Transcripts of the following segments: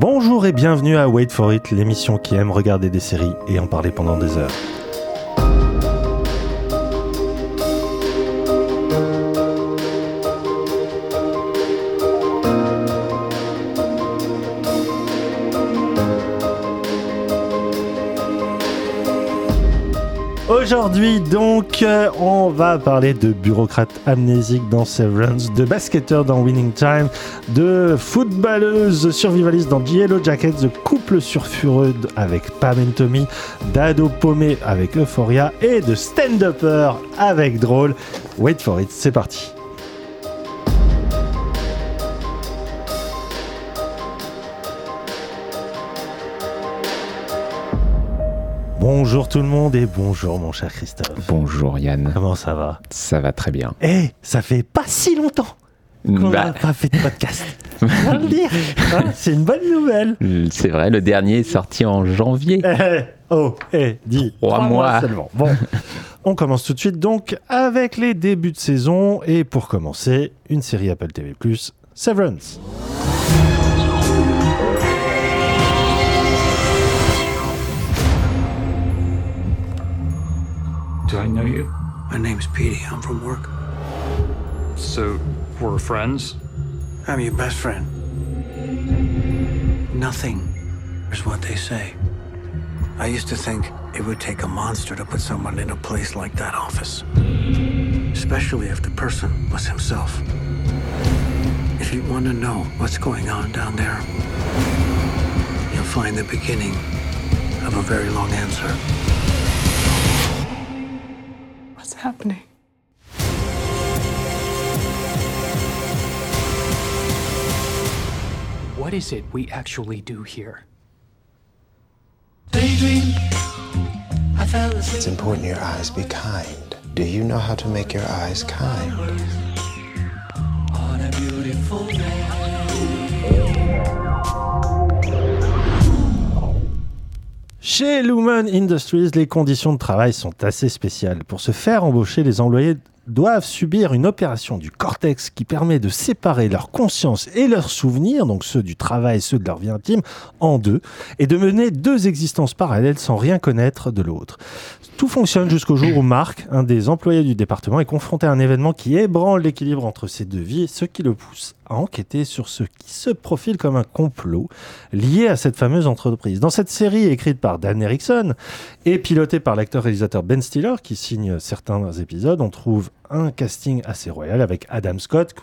Bonjour et bienvenue à Wait for It, l'émission qui aime regarder des séries et en parler pendant des heures. Aujourd'hui, donc, euh, on va parler de bureaucrates amnésiques dans Severance, de basketteurs dans Winning Time, de footballeuses survivalistes dans Yellow Jackets, de couple sulfureux avec Pam and Tommy, d'ado paumé avec Euphoria et de stand-upper avec Drôle. Wait for it, c'est parti. Bonjour tout le monde et bonjour mon cher Christophe. Bonjour Yann. Comment ça va? Ça va très bien. Eh, ça fait pas si longtemps qu'on Bah, n'a pas fait de podcast. Hein, c'est une bonne nouvelle. c'est vrai, le dernier est sorti en janvier. Eh, oh, eh, dis. Trois mois. seulement. Bon, on commence tout de suite donc avec les débuts de saison et pour commencer, une série Apple TV+, Severance. Do I know you? My name's Petey. I'm from work. So, we're friends? I'm your best friend. Nothing is what they say. I used to think it would take a monster to put someone in a place like that office. Especially if the person was himself. If you want to know what's going on down there, you'll find the beginning of a very long answer. What's happening? What is it we actually do here? It's important your eyes be kind. Do you know how to make your eyes kind? Chez Lumen Industries, les conditions de travail sont assez spéciales. Pour se faire embaucher, les employés doivent subir une opération du cortex qui permet de séparer leur conscience et leurs souvenirs, donc ceux du travail et ceux de leur vie intime, en deux, et de mener deux existences parallèles sans rien connaître de l'autre. Tout fonctionne jusqu'au jour où Marc, un des employés du département, est confronté à un événement qui ébranle l'équilibre entre ces deux vies, ce qui le pousse à enquêter sur ce qui se profile comme un complot lié à cette fameuse entreprise. Dans cette série écrite par Dan Erickson et pilotée par l'acteur-réalisateur Ben Stiller, qui signe certains épisodes, on trouve un casting assez royal avec Adam Scott,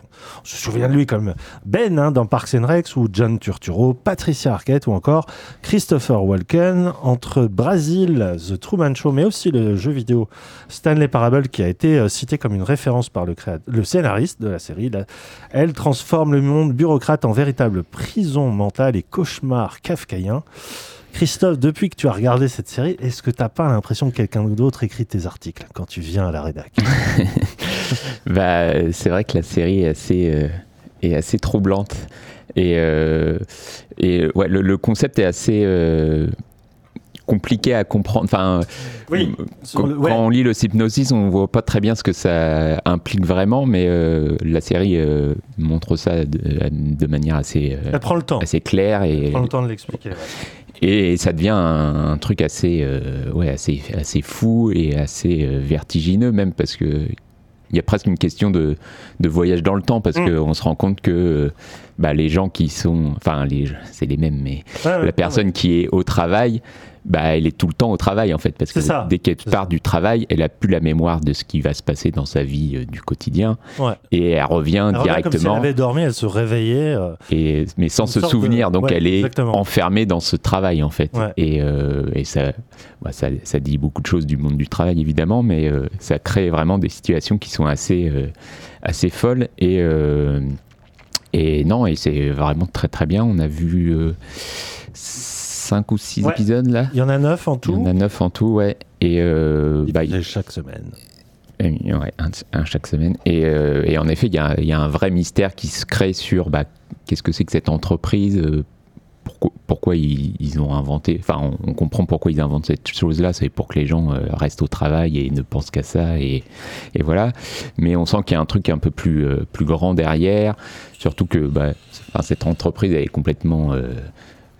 on se souvient de lui comme Ben hein, dans Parks and Recs, ou John Turturro, Patricia Arquette ou encore Christopher Walken, entre Brasil, The Truman Show, mais aussi le jeu vidéo Stanley Parable qui a été euh, cité comme une référence par le, scénariste de la série. Elle transforme le monde bureaucrate en véritable prison mentale et cauchemar kafkaïen. Christophe, depuis que tu as regardé cette série, est-ce que tu n'as pas l'impression que quelqu'un d'autre écrit tes articles quand tu viens à la rédac? Bah, c'est vrai que la série est assez, euh, est assez troublante. Et, euh, et ouais, le, le concept est assez euh, compliqué à comprendre. Enfin, Oui, euh, quand, le- ouais. quand on lit le hypnosis, on voit pas très bien ce que ça implique vraiment, mais euh, la série euh, montre ça de, de manière assez, euh, Elle prend le temps. assez claire et, Prends le temps de l'expliquer. ouais. Et ça devient un, un truc assez, ouais, assez, assez fou et assez vertigineux même parce que il y a presque une question de, de voyage dans le temps parce Mm. qu'on se rend compte que bah, les gens qui sont, enfin les, c'est les mêmes, mais ouais, la personne qui est au travail, bah, elle est tout le temps au travail en fait parce que ça. dès qu'elle part du travail, elle a plus la mémoire de ce qui va se passer dans sa vie euh, du quotidien Ouais. et elle revient Elle revient Comme si elle directement avait dormi, elle se réveillait. euh, et, mais sans se souvenir. de- Donc ouais, elle est exactement. enfermée dans ce travail en fait. Ouais. Et, euh, et ça, bah, ça, ça dit beaucoup de choses du monde du travail évidemment, mais ça crée vraiment des situations qui sont assez, assez folles. Et, et non, et c'est vraiment très très bien. On a vu euh, cinq ou six Ouais. épisodes là. Il y en a neuf en Il y tout. en a neuf en tout, ouais. Et euh, bah, chaque semaine. Ouais, un, un chaque semaine. Et, euh, et en effet, il y, y a un vrai mystère qui se crée sur bah, qu'est-ce que c'est que cette entreprise, euh, pourquoi, pourquoi ils, ils ont inventé. Enfin, on, on comprend pourquoi ils inventent cette chose-là, c'est pour que les gens euh, restent au travail et ne pensent qu'à ça. Et, et voilà. Mais on sent qu'il y a un truc un peu plus, euh, plus grand derrière. Surtout que bah, cette entreprise, elle est complètement. euh,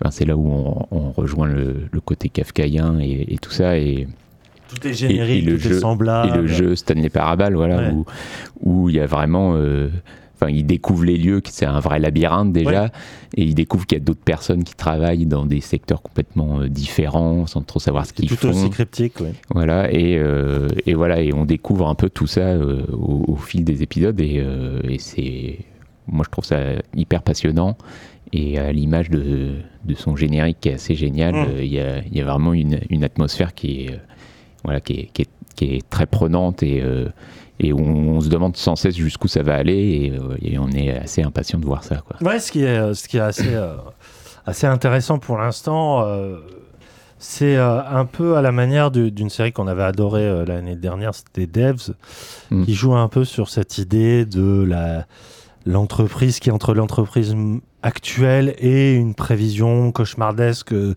enfin, c'est là où on, on rejoint le, le côté kafkaïen et, et tout ça. Et, Tout est générique, et le tout est jeu- semblable. et le jeu Stanley Parable, voilà, Ouais. où, où il y a vraiment. euh, Enfin, il découvre les lieux, c'est un vrai labyrinthe déjà, Ouais. et il découvre qu'il y a d'autres personnes qui travaillent dans des secteurs complètement euh, différents, sans trop savoir ce qu'ils tout aussi font. cryptique, oui. Voilà, et, euh, et voilà, et on découvre un peu tout ça euh, au, au fil des épisodes, et, et c'est, moi je trouve ça hyper passionnant, et à l'image de, de son générique qui est assez génial, Mm. euh, il y, a, il y a vraiment une, une atmosphère qui est, euh, voilà, qui est, qui est, qui est très prenante, et, euh, et on, on se demande sans cesse jusqu'où ça va aller, et, euh, et on est assez impatient de voir ça. Quoi. Ouais, ce qui est, ce qui est assez, euh, assez intéressant pour l'instant, euh, c'est euh, un peu à la manière du- d'une série qu'on avait adorée euh, l'année dernière, c'était Devs, Mm. qui joue un peu sur cette idée de la l'entreprise qui est entre l'entreprise actuelle et une prévision cauchemardesque euh,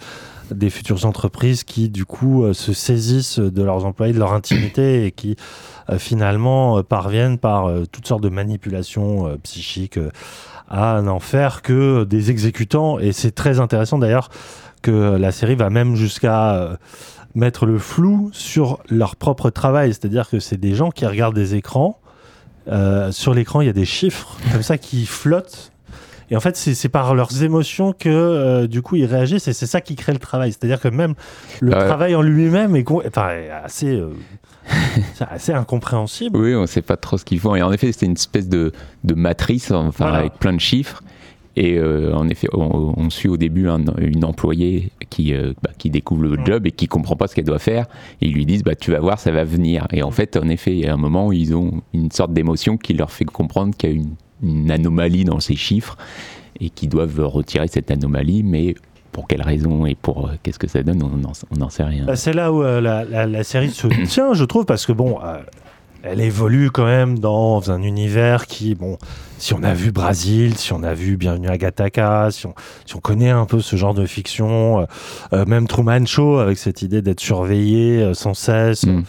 des futures entreprises qui du coup euh, se saisissent de leurs employés, de leur intimité et qui euh, finalement parviennent par toutes sortes de manipulations psychiques à n'en faire que des exécutants. Et c'est très intéressant d'ailleurs que la série va même jusqu'à mettre le flou sur leur propre travail. C'est-à-dire que c'est des gens qui regardent des écrans. Euh, sur l'écran, il y a des chiffres comme ça qui flottent. Et en fait, c'est par leurs émotions que euh, du coup ils réagissent et c'est ça qui crée le travail. C'est-à-dire que même le Ouais. travail en lui-même est, con- enfin, est assez, euh, assez incompréhensible. Oui, on ne sait pas trop ce qu'ils font. Et en effet, c'était une espèce de, de matrice, enfin, Voilà. avec plein de chiffres. Et euh, en effet, on, suit au début un- une employée qui, euh, bah, qui découvre le job et qui comprend pas ce qu'elle doit faire. Et ils lui disent, bah, tu vas voir, ça va venir. Et en fait, en effet, il y a un moment où ils ont une sorte d'émotion qui leur fait comprendre qu'il y a une, anomalie dans ces chiffres et qu'ils doivent retirer cette anomalie. Mais pour quelle raison et pour euh, qu'est-ce que ça donne, on n'en sait rien. Bah, c'est là où la, série se tient, je trouve, parce que bon, elle évolue quand même dans un univers qui, bon, si on a vu Brasil, si on a vu Bienvenue à Gattaca, si on, si on connaît un peu ce genre de fiction, euh, euh, même Truman Show avec cette idée d'être surveillé euh, sans cesse Mm.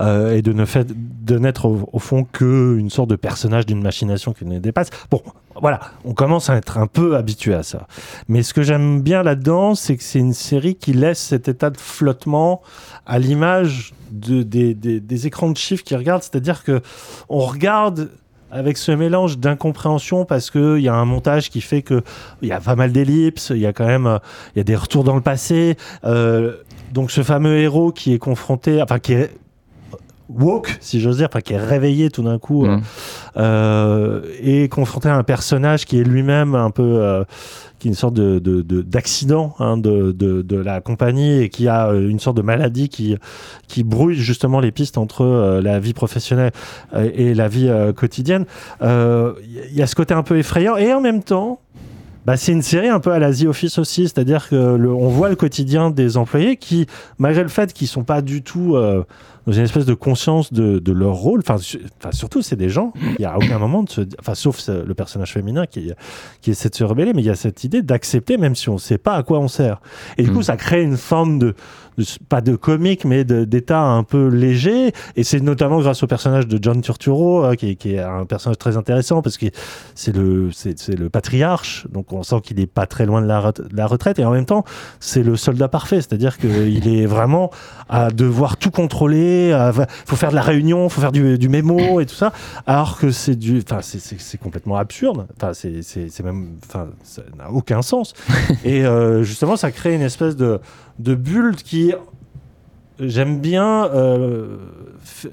euh, et de ne fait, de n'être au, au fond que une sorte de personnage d'une machination qui nous dépasse. Bon, voilà, on commence à être un peu habitué à ça. Mais ce que j'aime bien là-dedans, c'est que c'est une série qui laisse cet état de flottement à l'image de, des, écrans de chiffres qui regardent. C'est-à-dire que on regarde avec ce mélange d'incompréhension parce qu'il y a un montage qui fait que il y a pas mal d'ellipses, il y a quand même y a des retours dans le passé. Euh, donc ce fameux héros qui est confronté, enfin qui est woke, si j'ose dire, enfin qui est réveillé tout d'un coup Mm. euh, et confronté à un personnage qui est lui-même un peu euh, qui est une sorte de de- de- d'accident hein, de, de, de la compagnie et qui a une sorte de maladie qui qui brouille justement les pistes entre euh, la vie professionnelle et la vie quotidienne. Il y a ce côté un peu effrayant et en même temps. Bah, c'est une série un peu à la The Office aussi, c'est-à-dire que le, on voit le quotidien des employés qui, malgré le fait qu'ils sont pas du tout euh, dans une espèce de conscience de, de leur rôle. Enfin, su- enfin, surtout, c'est des gens. Il n'y a aucun moment de se, enfin, sauf le personnage féminin qui, qui essaie de se rebeller, mais il y a cette idée d'accepter, même si on ne sait pas à quoi on sert. Et du coup, ça crée une forme de, de- pas de comique, mais d'état un peu léger. Et c'est notamment grâce au personnage de John Turturro, euh, qui, est- qui est un personnage très intéressant parce que c'est le, c'est le patriarche. Donc, on sent qu'il n'est pas très loin de la, de la retraite. Et en même temps, c'est le soldat parfait. C'est-à-dire qu'il est vraiment à devoir tout contrôler. Il faut faire de la réunion, faut faire du, du mémo et tout ça. Alors que c'est du, enfin, c'est- complètement absurde. Enfin, c'est même, enfin, ça n'a aucun sens. et euh, justement, ça crée une espèce de, de bulle qui, j'aime bien, euh,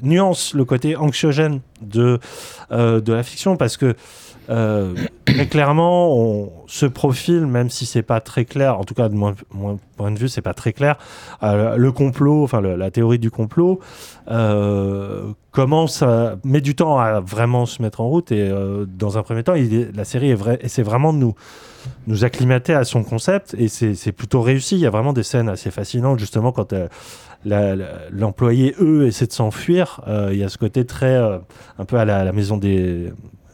nuance le côté anxiogène de, euh, de la fiction parce que euh, très clairement, on se profile, même si c'est pas très clair, en tout cas de mon, point de vue, c'est pas très clair. euh, le complot, enfin la théorie du complot, euh, commence met du temps à vraiment se mettre en route. Et euh, dans un premier temps, la série est vraiment de nous nous acclimater à son concept et c'est plutôt réussi. Il y a vraiment des scènes assez fascinantes, justement, quand l'employé, eux, essaie de s'enfuir. Il y a ce côté très, un peu à la maison des.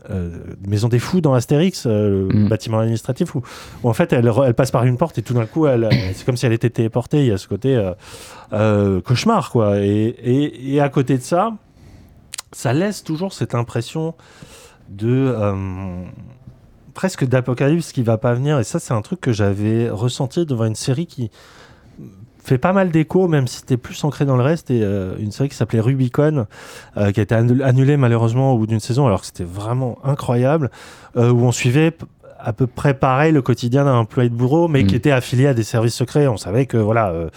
Euh, maison des fous dans Astérix, euh, le Mm. bâtiment administratif, où, où en fait elle, passe par une porte et tout d'un coup elle, c'est comme si elle était téléportée. Il y a ce côté euh, cauchemar, quoi. Et, et, et à côté de ça, ça laisse toujours cette impression de. presque d'apocalypse qui va pas venir. Et ça, c'est un truc que j'avais ressenti devant une série qui fait pas mal d'écho, même si c'était plus ancré dans le reste. Et euh, une série qui s'appelait Rubicon, euh, qui a été annul- annulée malheureusement au bout d'une saison, alors que c'était vraiment incroyable, euh, où on suivait à peu près pareil le quotidien d'un employé de bureau, mais Mm. qui était affilié à des services secrets. On savait que voilà, euh,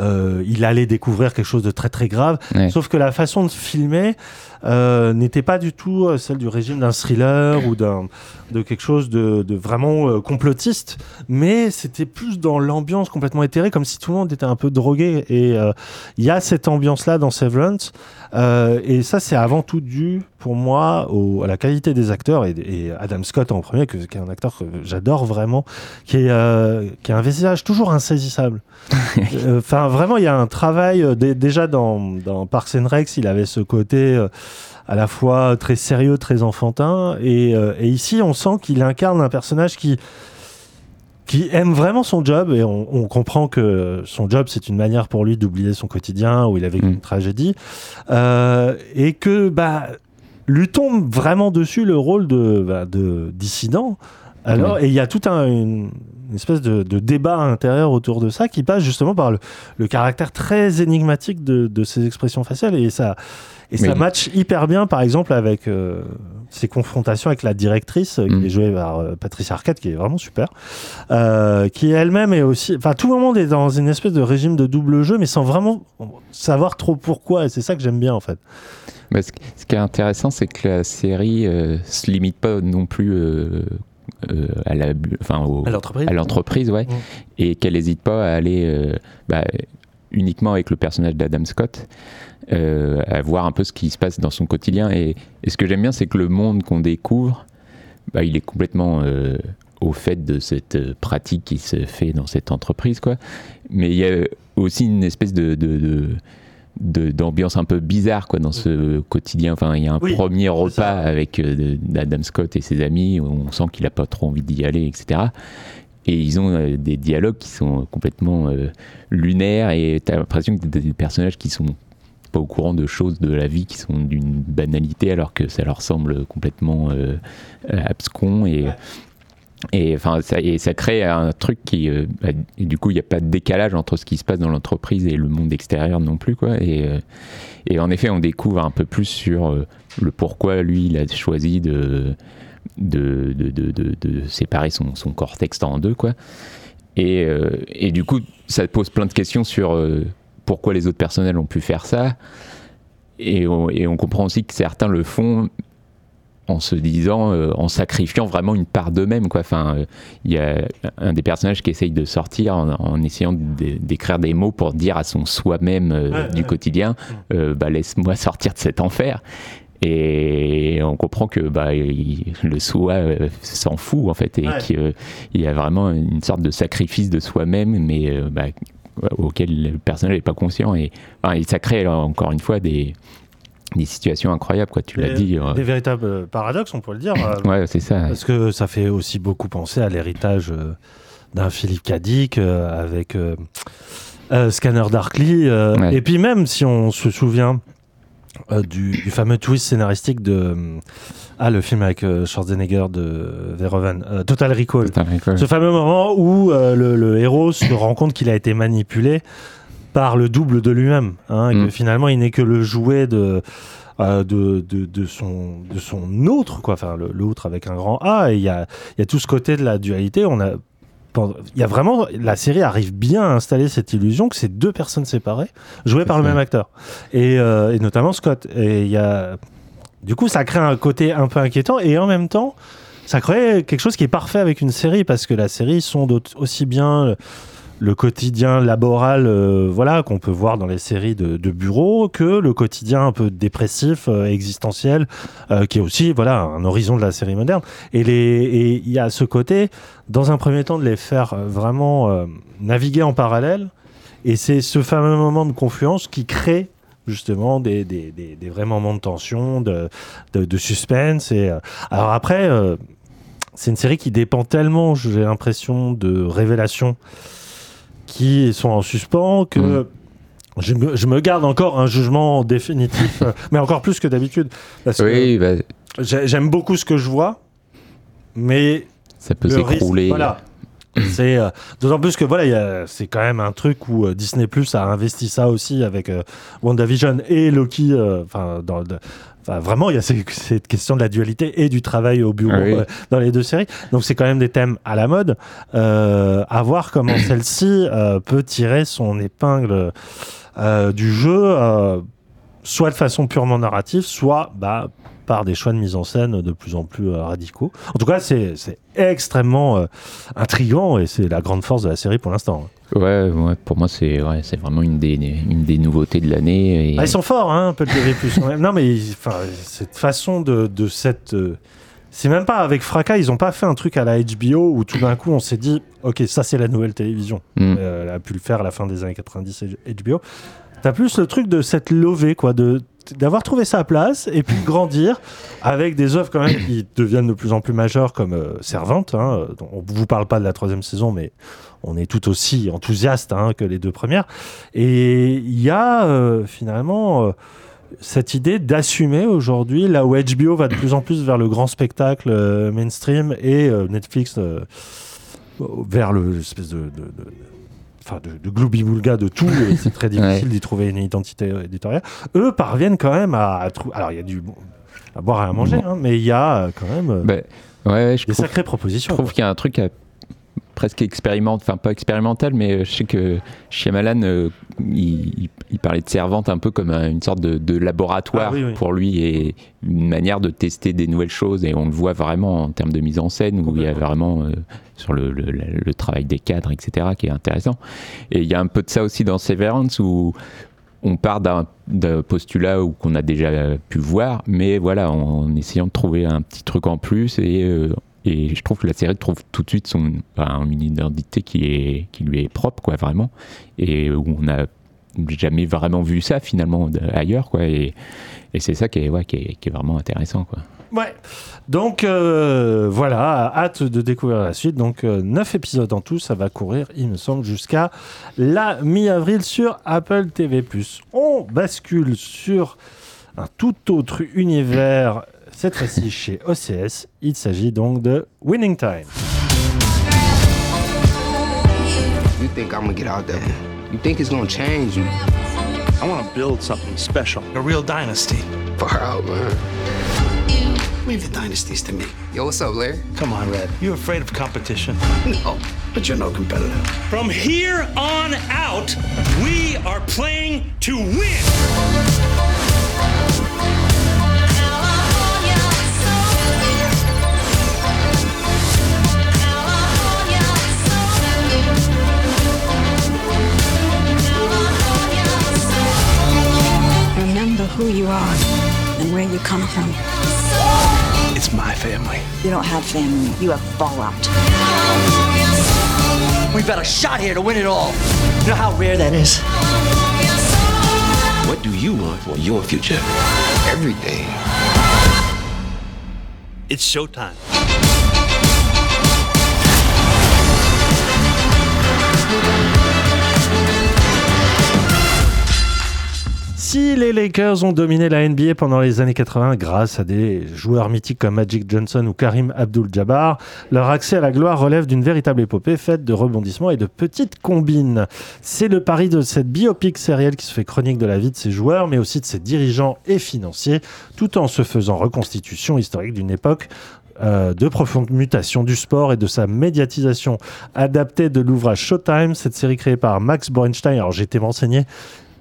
euh, il allait découvrir quelque chose de très très grave. Ouais. Sauf que la façon de filmer euh, n'était pas du tout euh, celle du régime d'un thriller ou d'un de quelque chose de, de vraiment euh, complotiste, mais c'était plus dans l'ambiance complètement éthérée, comme si tout le monde était un peu drogué. Et euh, il y a cette ambiance-là dans Severance, et ça c'est avant tout dû pour moi au- à la qualité des acteurs et, et Adam Scott en premier, que- qui est un acteur que j'adore vraiment, qui, est, qui a un visage toujours insaisissable. Enfin, vraiment, il y a un travail. dé- déjà dans, dans Parks and Recs, il avait ce côté à la fois très sérieux, très enfantin. Et, euh, et ici, on sent qu'il incarne un personnage qui qui aime vraiment son job et on, on comprend que son job c'est une manière pour lui d'oublier son quotidien où il a vécu Mm. une tragédie Euh, et que bah lui tombe vraiment dessus le rôle de, bah, de dissident alors et il y a tout un une, une espèce de, de débat intérieur autour de ça qui passe justement par le, le caractère très énigmatique de, de ses expressions faciales et ça et ça Mais- match hyper bien par exemple avec euh, ses confrontations avec la directrice euh, qui Mm. est jouée par euh, Patricia Arquette qui est vraiment super euh, qui elle-même est aussi enfin tout le monde est dans une espèce de régime de double jeu mais sans vraiment savoir trop pourquoi et c'est ça que j'aime bien en fait Bah, ce, ce qui est intéressant, c'est que la série euh, se limite pas non plus euh, euh, à la, enfin, au- à l'entreprise à l'entreprise, ouais, Mm. et qu'elle n'hésite pas à aller euh, bah, uniquement avec le personnage d'Adam Scott, euh, à voir un peu ce qui se passe dans son quotidien. Et, et ce que j'aime bien, c'est que le monde qu'on découvre, bah, il est complètement euh, au fait de cette euh, pratique qui se fait dans cette entreprise, quoi. Mais il y a aussi une espèce de, de- de- de- d'ambiance un peu bizarre quoi dans ce quotidien enfin il y a un Oui, premier repas ça. avec euh, d'Adam Scott et ses amis où on sent qu'il a pas trop envie d'y aller etc et ils ont euh, des dialogues qui sont complètement euh, lunaires et tu as l'impression que t'as des personnages qui sont pas au courant de choses de la vie qui sont d'une banalité alors que ça leur semble complètement euh, abscon et et enfin ça, et ça crée un truc qui euh, bah, et du coup il n'y a pas de décalage entre ce qui se passe dans l'entreprise et le monde extérieur non plus quoi. Et euh, et en effet on découvre un peu plus sur euh, le pourquoi lui il a choisi de de, de, de, de- séparer son, son cortex en deux quoi et, euh, et du coup ça pose plein de questions sur euh, pourquoi les autres personnels ont pu faire ça et on, et on comprend aussi que certains le font en se disant, euh, en sacrifiant vraiment une part d'eux-mêmes. quoi. Enfin, il y a un des personnages qui essaye de sortir en, en essayant d'écrire des mots pour dire à son soi-même du quotidien, euh, bah, laisse-moi sortir de cet enfer. Et on comprend que bah, il- le soi euh, s'en fout en fait et Ouais. qu'il y a vraiment une sorte de sacrifice de soi-même, mais euh, bah, auquel le personnage n'est pas conscient. Et, enfin, et ça crée alors, encore une fois des, des situations incroyables, quoi. Tu l'as dit. euh, des véritables euh, paradoxes on pourrait le dire euh, Ouais, c'est ça. Parce que ça fait aussi beaucoup penser à l'héritage euh, d'un Philippe Cadic euh, avec euh, euh, Scanner Darkly. euh, Ouais. Et puis même si on se souvient euh, du, du fameux twist scénaristique de euh, ah le film avec euh, Schwarzenegger de Verhoeven, euh, Total Recall. Ce fameux moment où le, le héros se rend compte qu'il a été manipulé par le double de lui-même, hein, et que Mm. finalement il n'est que le jouet de, de, de, de son, de son autre, quoi, enfin l'autre avec un grand A, et il y a, il y a tout ce côté de la dualité. On a, il y a vraiment, la série arrive bien à installer cette illusion que c'est deux personnes séparées, jouées par le même acteur, et, euh, et notamment Scott. Et il y a, du coup, ça crée un côté un peu inquiétant, et en même temps, ça crée quelque chose qui est parfait avec une série parce que la série sonde au- aussi bien le, quotidien laboral euh, voilà qu'on peut voir dans les séries de, de bureau que le quotidien un peu dépressif euh, existentiel euh, qui est aussi voilà un horizon de la série moderne et les il y a ce côté dans un premier temps de les faire vraiment naviguer en parallèle et c'est ce fameux moment de confluence qui crée justement des, des, des, vrais moments de tension, de, de, suspense. Et, alors après, c'est une série qui dépend tellement, j'ai l'impression, de révélations qui sont en suspens que Mm. je, me, je me garde encore un jugement définitif, euh, mais encore plus que d'habitude. Parce que Oui, bah, j'ai- j'aime beaucoup ce que je vois, mais Ça peut s'écrouler. Voilà. C'est euh, d'autant plus que voilà, c'est quand même un truc où euh, Disney Plus a investi ça aussi avec euh, WandaVision et Loki. Enfin, dans enfin, vraiment, il y a cette question de la dualité et du travail au bureau Ah oui. euh, dans les deux séries. Donc, c'est quand même des thèmes à la mode. Euh, à voir comment celle-ci euh, peut tirer son épingle du jeu, soit de façon purement narrative, soit bah, par des choix de mise en scène de plus en plus euh, radicaux. En tout cas, c'est extrêmement euh, intriguant et c'est la grande force de la série pour l'instant. Ouais, ouais, pour moi, c'est ouais, vraiment une des, une des nouveautés de l'année. et- Ah, ils sont forts, hein, Apple TV+. quand même. non, mais cette façon de, de cette... euh, c'est même pas avec fracas, ils ont pas fait un truc à la HBO où tout d'un coup on s'est dit, ok, ça c'est la nouvelle télévision. Mm. Euh, elle a pu le faire à la fin des années 90 HBO. T'as plus le truc de cette levée, quoi, de d'avoir trouvé sa place et puis de grandir avec des œuvres quand même qui deviennent de plus en plus majeures comme euh, Servante. Hein, euh, on vous parle pas de la troisième saison, mais on est tout aussi enthousiaste hein, que les deux premières. Et il y a euh, finalement euh, cette idée d'assumer aujourd'hui, là où HBO va de plus en plus vers le grand spectacle mainstream et Netflix vers le l'espèce de, de, de- enfin de, de gloubi-boulga de tout, et c'est très difficile Ouais. d'y trouver une identité euh, éditoriale. Eux parviennent quand même à, à trou- Alors il y a du à boire et à manger, hein, mais il y a euh, quand même euh, Bah, ouais, je des trouve, sacrées je propositions. trouve qu'il y a un truc à- presque expérimental, enfin pas expérimental, mais euh, je sais que Shyamalan, euh, il, parlait de Servante un peu comme un- une sorte de, de laboratoire Ah oui, oui. pour lui et une manière de tester des nouvelles choses. Et on le voit vraiment en termes de mise en scène, où il y a vraiment euh, sur le, le- le- le travail des cadres, etc., qui est intéressant. Et il y a un peu de ça aussi dans Severance, où on part d'un postulat qu'on a déjà pu voir, mais voilà, en, en essayant de trouver un petit truc en plus et euh, et je trouve que la série trouve tout de suite son enfin, une identité qui est qui lui est propre quoi vraiment et où on n'a jamais vraiment vu ça finalement ailleurs quoi et, c'est ça qui est ouais, qui est, vraiment intéressant quoi. Ouais. Donc euh, voilà, hâte de découvrir la suite. Donc 9 épisodes en tout, ça va courir, il me semble, jusqu'à la mi-avril sur Apple TV+. On bascule sur un tout autre univers, cette fois-ci chez OCS. Il s'agit donc de Winning Time. You think I'm gonna get out there? You think it's gonna change you? I want to build something special, a real dynasty. Far out, man. Leave the dynasties to me. Yo, what's up, Larry? Come on, Red. You afraid of competition? No, but you're no competitor. From here on out, we are playing to win. Remember who you are and where you come from. It's my family. You don't have family, you have fallout. We've got a shot here to win it all. You know how rare that is? What do you want for your future? Everything. It's showtime. Si les Lakers ont dominé la NBA pendant les années 80 grâce à des joueurs mythiques comme Magic Johnson ou Karim Abdul-Jabbar, leur accès à la gloire relève d'une véritable épopée faite de rebondissements et de petites combines. C'est le pari de cette biopic sérielle qui se fait chronique de la vie de ces joueurs, mais aussi de ses dirigeants et financiers, tout en se faisant reconstitution historique d'une époque euh, de profonde mutation du sport et de sa médiatisation. Adaptée de l'ouvrage Showtime, cette série créée par Max Borenstein, alors j'ai été renseigné,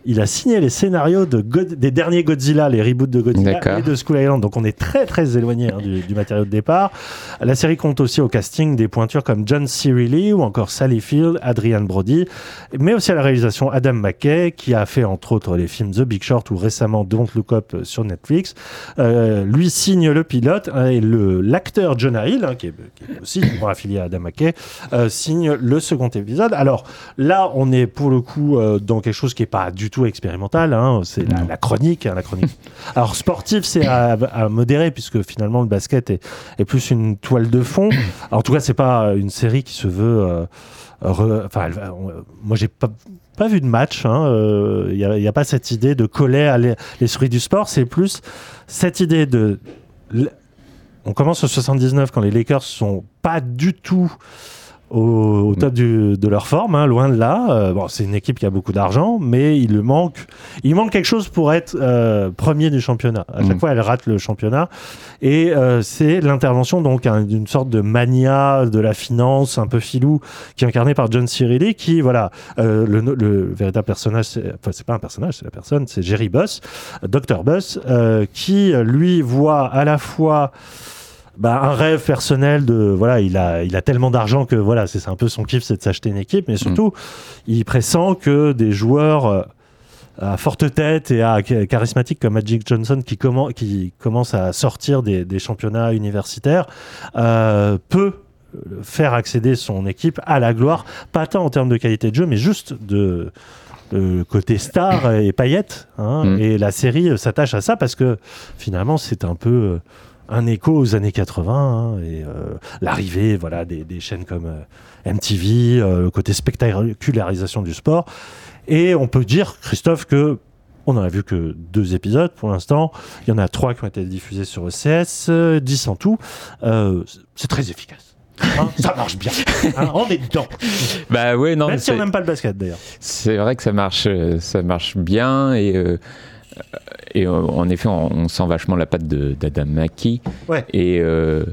il a signé les scénarios de God- des derniers Godzilla, les reboots de Godzilla et de School Island. Donc on est très très éloigné hein, du, du matériau de départ. La série compte aussi au casting des pointures comme John C. Reilly ou encore Sally Field, Adrian Brody, mais aussi à la réalisation Adam McKay qui a fait entre autres les films The Big Short ou récemment Don't Look Up sur Netflix. Euh, lui signe le pilote hein, et le l'acteur Jonah Hill, hein, qui, est, qui est aussi affilié à Adam McKay, euh, signe le second épisode. Alors là, on est pour le coup euh, dans quelque chose qui est pas du tout expérimental. hein, c'est la, la chronique, hein, la chronique. Alors sportif, c'est à, à modérer puisque finalement le basket est, est plus une toile de fond. Alors, en tout cas, c'est pas une série qui se veut. euh, re- on- moi, j'ai pas pas vu de match. Il n'y a, y a pas cette idée de coller à les, les souris du sport. C'est plus cette idée de on commence au 79 quand les Lakers sont pas du tout au, au top du- de leur forme, hein, loin de là. Euh, bon, c'est une équipe qui a beaucoup d'argent, mais il le manque, il manque quelque chose pour être euh, premier du championnat. À chaque Mm. fois, elle rate le championnat, et euh, c'est l'intervention donc hein, d'une sorte de mania de la finance, un peu filou, qui est incarné par John Cirilli, qui voilà, euh, le, le véritable personnage, enfin c'est pas un personnage, c'est la personne, c'est Jerry Buss, Dr Buss, euh, qui lui voit à la fois bah, un rêve personnel de voilà il a il a tellement d'argent que voilà c'est un peu son kiff c'est de s'acheter une équipe mais surtout il pressent que des joueurs euh, à forte tête et à cha- charismatique comme Magic Johnson qui, commen- qui commence à sortir des, des championnats universitaires euh, peut faire accéder son équipe à la gloire pas tant en termes de qualité de jeu mais juste de de côté star et paillettes hein. Mm. et la série s'attache à ça parce que finalement c'est un peu un écho aux années 80 hein, et euh, l'arrivée voilà des, des chaînes comme euh, MTV, euh, le côté spectacularisation du sport. Et on peut dire, Christophe, que on n'en a vu que deux épisodes pour l'instant. Il y en a trois qui ont été diffusés sur ECS, euh, 10 en tout. C'est très efficace. Hein, ça marche bien. Hein, on est dedans. Bah ouais, non, Même si on n'aime pas le basket d'ailleurs. C'est vrai que ça marche, ça marche bien et, et euh, en effet, on, on sent vachement la patte d'Adam Mackie. Ouais. Et euh,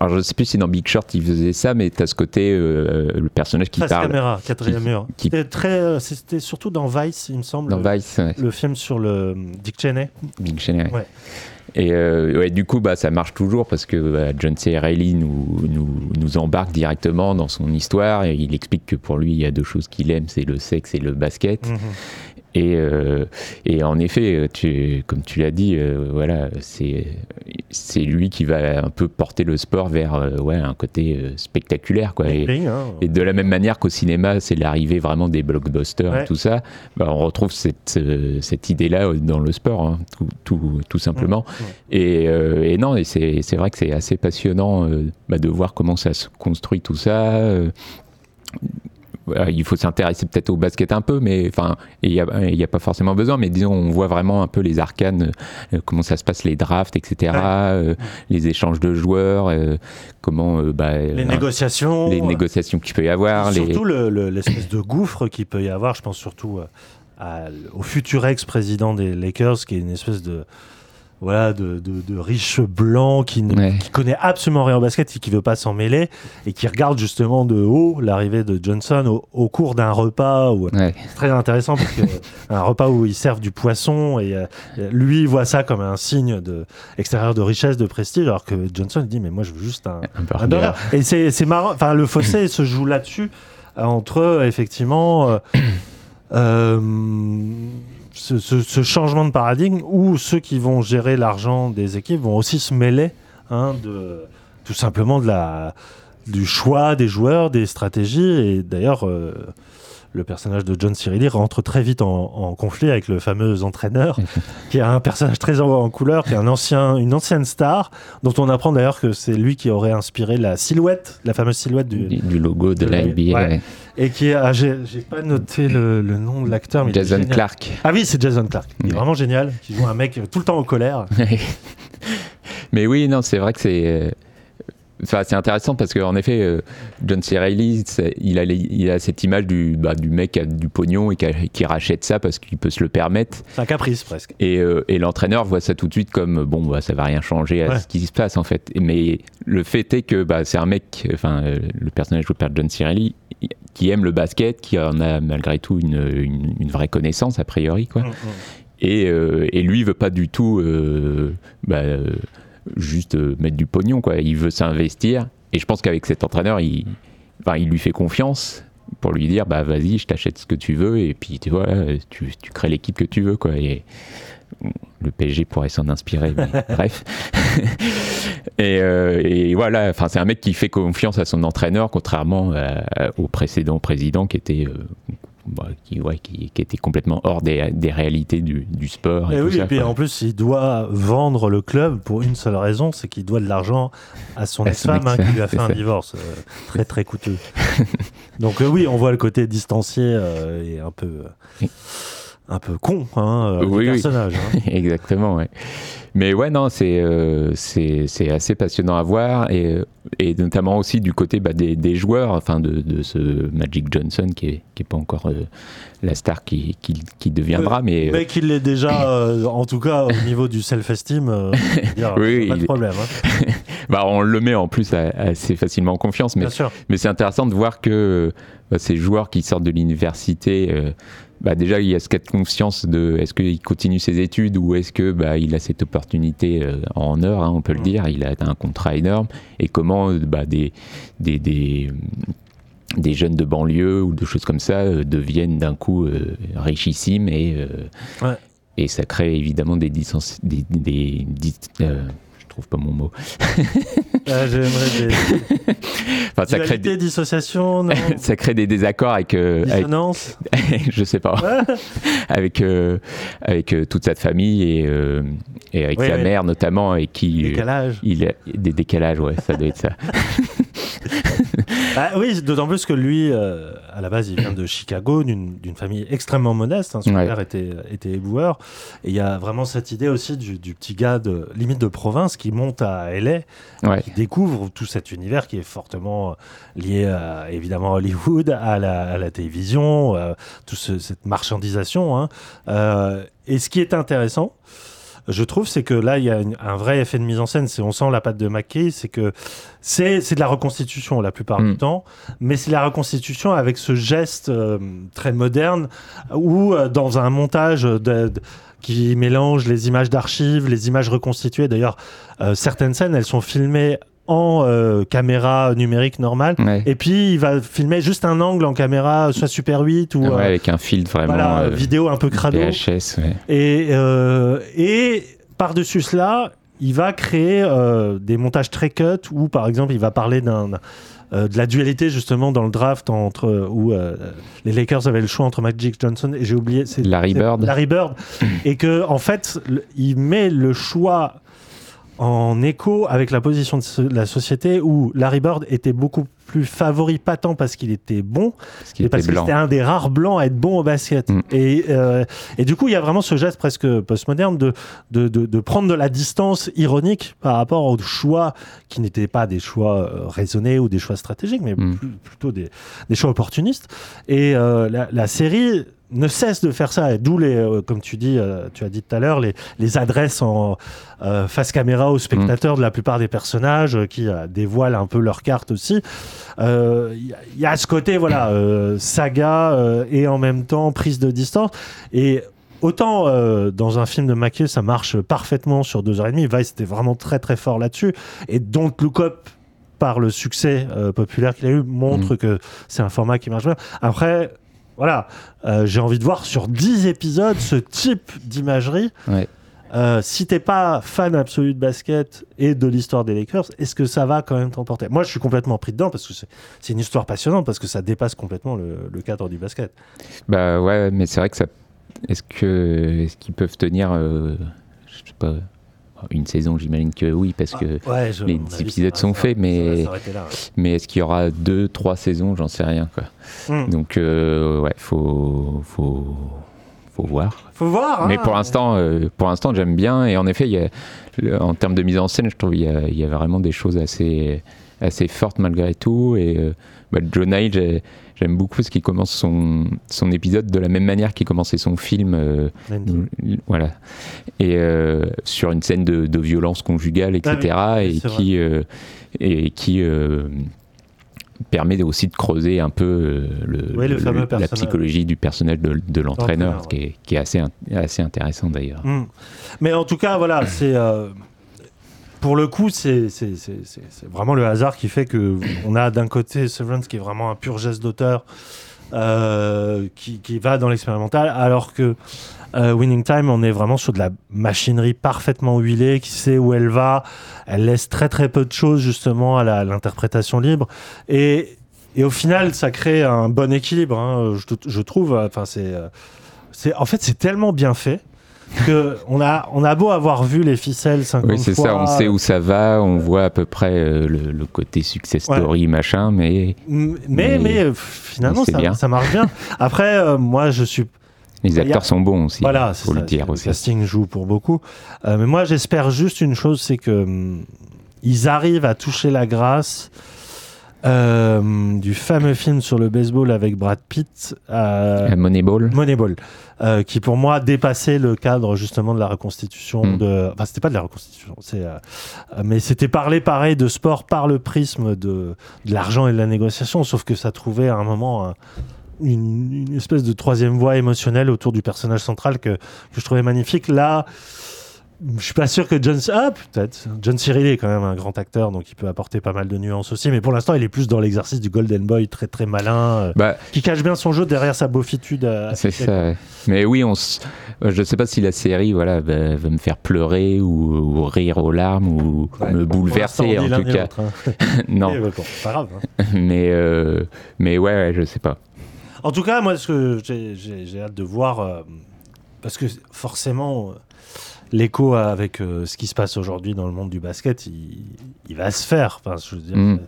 alors, je sais plus si dans Big Short il faisait ça, mais t'as ce côté euh, le personnage qui Face parle caméra, quatrième qui- mur. qui- C'était très, C'était surtout dans Vice, il me semble. dans Vice, ouais, le film sur le Dick Cheney. Big Cheney, ouais. Ouais. Et euh, ouais, du coup, bah, ça marche toujours parce que bah, John C. Reilly nous, nous, nous embarque directement dans son histoire et il explique que pour lui, il y a deux choses qu'il aime, c'est le sexe et le basket. Mhm. Et, euh, et en effet, tu, comme tu l'as dit, euh, voilà, c'est lui qui va un peu porter le sport vers euh, ouais, un côté spectaculaire. Quoi. Et, hein. et de la même manière qu'au cinéma, c'est l'arrivée vraiment des blockbusters Ouais. et tout ça, bah, on retrouve cette, cette idée-là dans le sport, hein, tout, tout, tout simplement. Et, non, et c'est vrai que c'est assez passionnant bah, de voir comment ça se construit tout ça. Il faut s'intéresser peut-être au basket un peu, mais enfin, il n'y a, pas forcément besoin, mais disons, on voit vraiment un peu les arcanes, euh, comment ça se passe, les drafts, etc., euh, les échanges de joueurs, euh, comment bah, Les négociations. les négociations qu'il peut y avoir, les, Surtout le- le- l'espèce de gouffre qu'il peut y avoir, je pense surtout à- au futur ex-président des Lakers, qui est une espèce de voilà de, de, de riche blanc qui, ne- Ouais. qui connaît absolument rien au basket et qui veut pas s'en mêler et qui regarde justement de haut l'arrivée de Johnson au, au cours d'un repas où Ouais. c'est très intéressant parce que un repas où ils servent du poisson et euh, lui voit ça comme un signe de extérieur de richesse de prestige alors que Johnson dit mais moi je veux juste un, un. Et c'est c'est marrant, enfin le fossé se joue là-dessus euh, entre euh, effectivement euh, euh, ce, changement de paradigme où ceux qui vont gérer l'argent des équipes vont aussi se mêler hein, tout simplement de la du choix des joueurs, des stratégies. Et d'ailleurs euh, le personnage de John Cirilli rentre très vite en, en conflit avec le fameux entraîneur, qui est un personnage très en, en couleur, qui est un ancien, une ancienne star, dont on apprend d'ailleurs que c'est lui qui aurait inspiré la silhouette, la fameuse silhouette du, du, du logo de de la NBA. ouais. et qui est, ah, j'ai pas noté le, le nom de l'acteur, mais Jason. Clark. Ah oui, c'est Jason Clark. Il est Ouais. vraiment génial. Qui joue un mec euh, tout le temps en colère. Mais oui, non, c'est vrai que c'est. Enfin, c'est intéressant parce qu'en effet, euh, John C. Reilly, il a, les- il a cette image du, bah, du mec qui a du pognon et qui, a- qui rachète ça parce qu'il peut se le permettre. C'est un caprice presque. Et, euh, et l'entraîneur voit ça tout de suite comme bon, bah, ça va rien changer à Ouais. ce qui se passe en fait. Mais le fait est que bah, c'est un mec, enfin, euh, le personnage joué par John C. Reilly, qui aime le basket, qui en a malgré tout une, une, une vraie connaissance a priori, quoi. Mm, mm. Et, et lui, veut pas du tout bah, juste euh, mettre du pognon, quoi. Il veut s'investir. Et je pense qu'avec cet entraîneur, il, enfin, il lui fait confiance pour lui dire bah vas-y, je t'achète ce que tu veux et puis tu vois, tu, tu crées l'équipe que tu veux, quoi. Et le PSG pourrait s'en inspirer, mais bref. et, euh, et voilà, enfin, c'est un mec qui fait confiance à son entraîneur, contrairement à- au précédent président qui était euh, bah, qui, ouais, qui, qui était complètement hors des, des réalités du, du sport. Et, Et tout oui, ça, et puis quoi. en plus, il doit vendre le club pour une seule raison, c'est qu'il doit de l'argent à son ex-femme hein, ex-femme, qui lui a fait un divorce euh, très très coûteux. Donc euh, oui, on voit le côté distancié euh, et un peu un peu con hein, euh, Oui, du oui. personnage. hein. Exactement, ouais. Mais ouais, non, c'est euh, c'est assez passionnant à voir et, et notamment aussi du côté bah, des, des joueurs, enfin de, de ce Magic Johnson qui est, qui est pas encore euh, la star qui, qui, qui deviendra, mais euh, Mais qu'il l'est déjà, euh, en tout cas au niveau du self-esteem, euh, Oui, pas de problème. hein. bah, on le met en plus assez facilement en confiance. Mais. Mais c'est intéressant de voir que euh, ces joueurs qui sortent de l'université, euh, bah déjà il y a ce cas de est-ce qu'il continue ses études ou est-ce que bah, il a cette opportunité euh, en heure, hein, on peut le dire, il a un contrat énorme. Et comment euh, bah, des, des, des, des jeunes de banlieue ou de choses comme ça euh, deviennent d'un coup euh, richissimes et, Ouais. et ça crée évidemment des distances, des, trouve pas mon mot. Euh, J'aimerais des. Enfin, ça crée des, dissociation, non ça crée des désaccords avec, euh, avec- Dissonance je sais pas, avec euh, avec euh, toute sa famille et, euh, et avec Oui, sa oui. mère notamment et qui Décalage. il a des décalages ouais ça doit être ça Ah oui, d'autant plus que lui, euh, à la base, il vient de Chicago, d'une famille extrêmement modeste. hein. Son Ouais. père était, était éboueur. Et il y a vraiment cette idée aussi du, du petit gars de limite de province qui monte à LA, ouais qui découvre tout cet univers qui est fortement lié à, évidemment à Hollywood, à la, à la télévision, euh, toute cette marchandisation. hein. Euh, et ce qui est intéressant, je trouve, c'est que là, il y a un vrai effet de mise en scène. C'est, on sent la patte de McKay, c'est que c'est, c'est de la reconstitution la plupart Mm. du temps, mais c'est la reconstitution avec ce geste euh, très moderne où, euh, dans un montage de- de- qui mélange les images d'archives, les images reconstituées. D'ailleurs, euh, certaines scènes, elles sont filmées en euh, caméra numérique normale. ouais, Et puis, il va filmer juste un angle en caméra, soit Super 8 ou Ouais, euh, avec un filtre vraiment voilà, euh, vidéo un peu crado. VHS ouais. Et, et par-dessus cela, il va créer des montages très cut où, par exemple, il va parler d'un, euh, de la dualité justement dans le draft entre euh, où euh, les Lakers avaient le choix entre Magic Johnson et j'ai oublié c'est Larry Bird. Larry Bird et que en fait le- il met le choix en écho avec la position de la société où Larry Bird était beaucoup plus favori pas tant parce qu'il était bon parce qu'il mais était parce que c'était un des rares blancs à être bon au basket. Mm. Et, euh, et du coup, il y a vraiment ce geste presque postmoderne de, de, de, de prendre de la distance ironique par rapport aux choix qui n'étaient pas des choix euh, raisonnés ou des choix stratégiques, mais Mm. plus- plutôt des, des choix opportunistes. Et euh, la, la série ne cesse de faire ça, et d'où les, euh, comme tu dis, euh, tu as dit tout à l'heure, les, les adresses en euh, face caméra aux spectateurs de la plupart des personnages qui dévoilent un peu leur carte aussi. Euh, Il y, a- il y a ce côté, voilà, euh, saga euh, et en même temps prise de distance. Et autant euh, dans un film de Mackay, ça marche parfaitement sur deux heures et demie. Vice était vraiment très très fort là-dessus. Et Don't Look Up par le succès euh, populaire qu'il a eu montre que c'est un format qui marche bien. Après, voilà, euh, j'ai envie de voir sur 10 épisodes ce type d'imagerie. Ouais. Euh, si t'es pas fan absolu de basket et de l'histoire des Lakers, est-ce que ça va quand même t'emporter? Moi, je suis complètement pris dedans parce que c'est- une histoire passionnante parce que ça dépasse complètement le, le cadre du basket. bah ouais mais c'est vrai que ça est-ce que est-ce qu'ils peuvent tenir euh, je sais pas une saison? J'imagine que oui parce que Ah, ouais, je- à les avis, épisodes sont faits, mais- là, ouais. mais est-ce qu'il y aura deux trois saisons? J'en sais rien quoi Hmm. donc euh, ouais faut faut faut voir Faut voir. Mais hein. pour l'instant, euh, pour l'instant, j'aime bien. Et en effet, y a, en termes de mise en scène, je trouve il y a, il y a vraiment des choses assez, assez fortes malgré tout. Et euh, bah, John Hill, j'aime beaucoup parce qu'il commence son, son épisode de la même manière qu'il commençait son film. euh, voilà. Et euh, sur une scène de, de violence conjugale, etc. Ah oui, et, qui, et qui permet aussi de creuser un peu euh, le, Oui, le fameux la psychologie du personnage de, de l'entraîneur, qui, est, qui est assez, in- assez intéressant d'ailleurs. Hmm. Mais en tout cas, voilà, c'est. euh, pour le coup, c'est vraiment le hasard qui fait que on a d'un côté Severance qui est vraiment un pur geste d'auteur euh, qui, va dans l'expérimental, alors que euh, Winning Time, on est vraiment sur de la machinerie parfaitement huilée, qui sait où elle va. Elle laisse très très peu de choses justement à l'interprétation libre. Et, au final, ça crée un bon équilibre, hein, je, je trouve. Enfin, euh, c'est, en fait, c'est tellement bien fait que on a, on a beau avoir vu les ficelles 50 Oui, c'est ça, on sait où ça va, on voit à peu près euh, le, le côté success Ouais. story, machin, mais Mais, Mais mais, finalement, ça, bien. ça marche bien. Après, euh, moi, je suis. Les a- acteurs sont bons aussi, Voilà, c'est faut le ça, dire le aussi. casting joue pour beaucoup. Euh, mais moi, j'espère juste une chose, c'est que hum, ils arrivent à toucher la grâce euh, du fameux film sur le baseball avec Brad Pitt, euh, Euh, Moneyball. Moneyball, euh, qui pour moi dépassait le cadre justement de la reconstitution. Mm. De... Enfin, c'était pas de la reconstitution, c'est, euh, mais c'était parler pareil de sport par le prisme de, de l'argent et de la négociation, sauf que ça trouvait à un moment un- une, une espèce de troisième voie émotionnelle autour du personnage central que, que je trouvais magnifique. Là, je suis pas sûr que John... Ah, peut-être. John Cyril est quand même un grand acteur, donc il peut apporter pas mal de nuances aussi, mais pour l'instant, il est plus dans l'exercice du Golden Boy, très très malin, euh, Bah, qui cache bien son jeu derrière sa beaufitude. euh, C'est ça. ouais. Mais oui, on s- je sais pas si la série voilà, va, va me faire pleurer ou, ou rire aux larmes ou Ouais. me bouleverser en tout cas. hein. non, bah, bon, pas grave. hein. mais, euh, mais ouais, ouais, je sais pas. En tout cas, moi, ce que j'ai- hâte de voir, euh, parce que forcément, l'écho avec euh, ce qui se passe aujourd'hui dans le monde du basket, il, il va se faire. Enfin, je veux dire, Mm.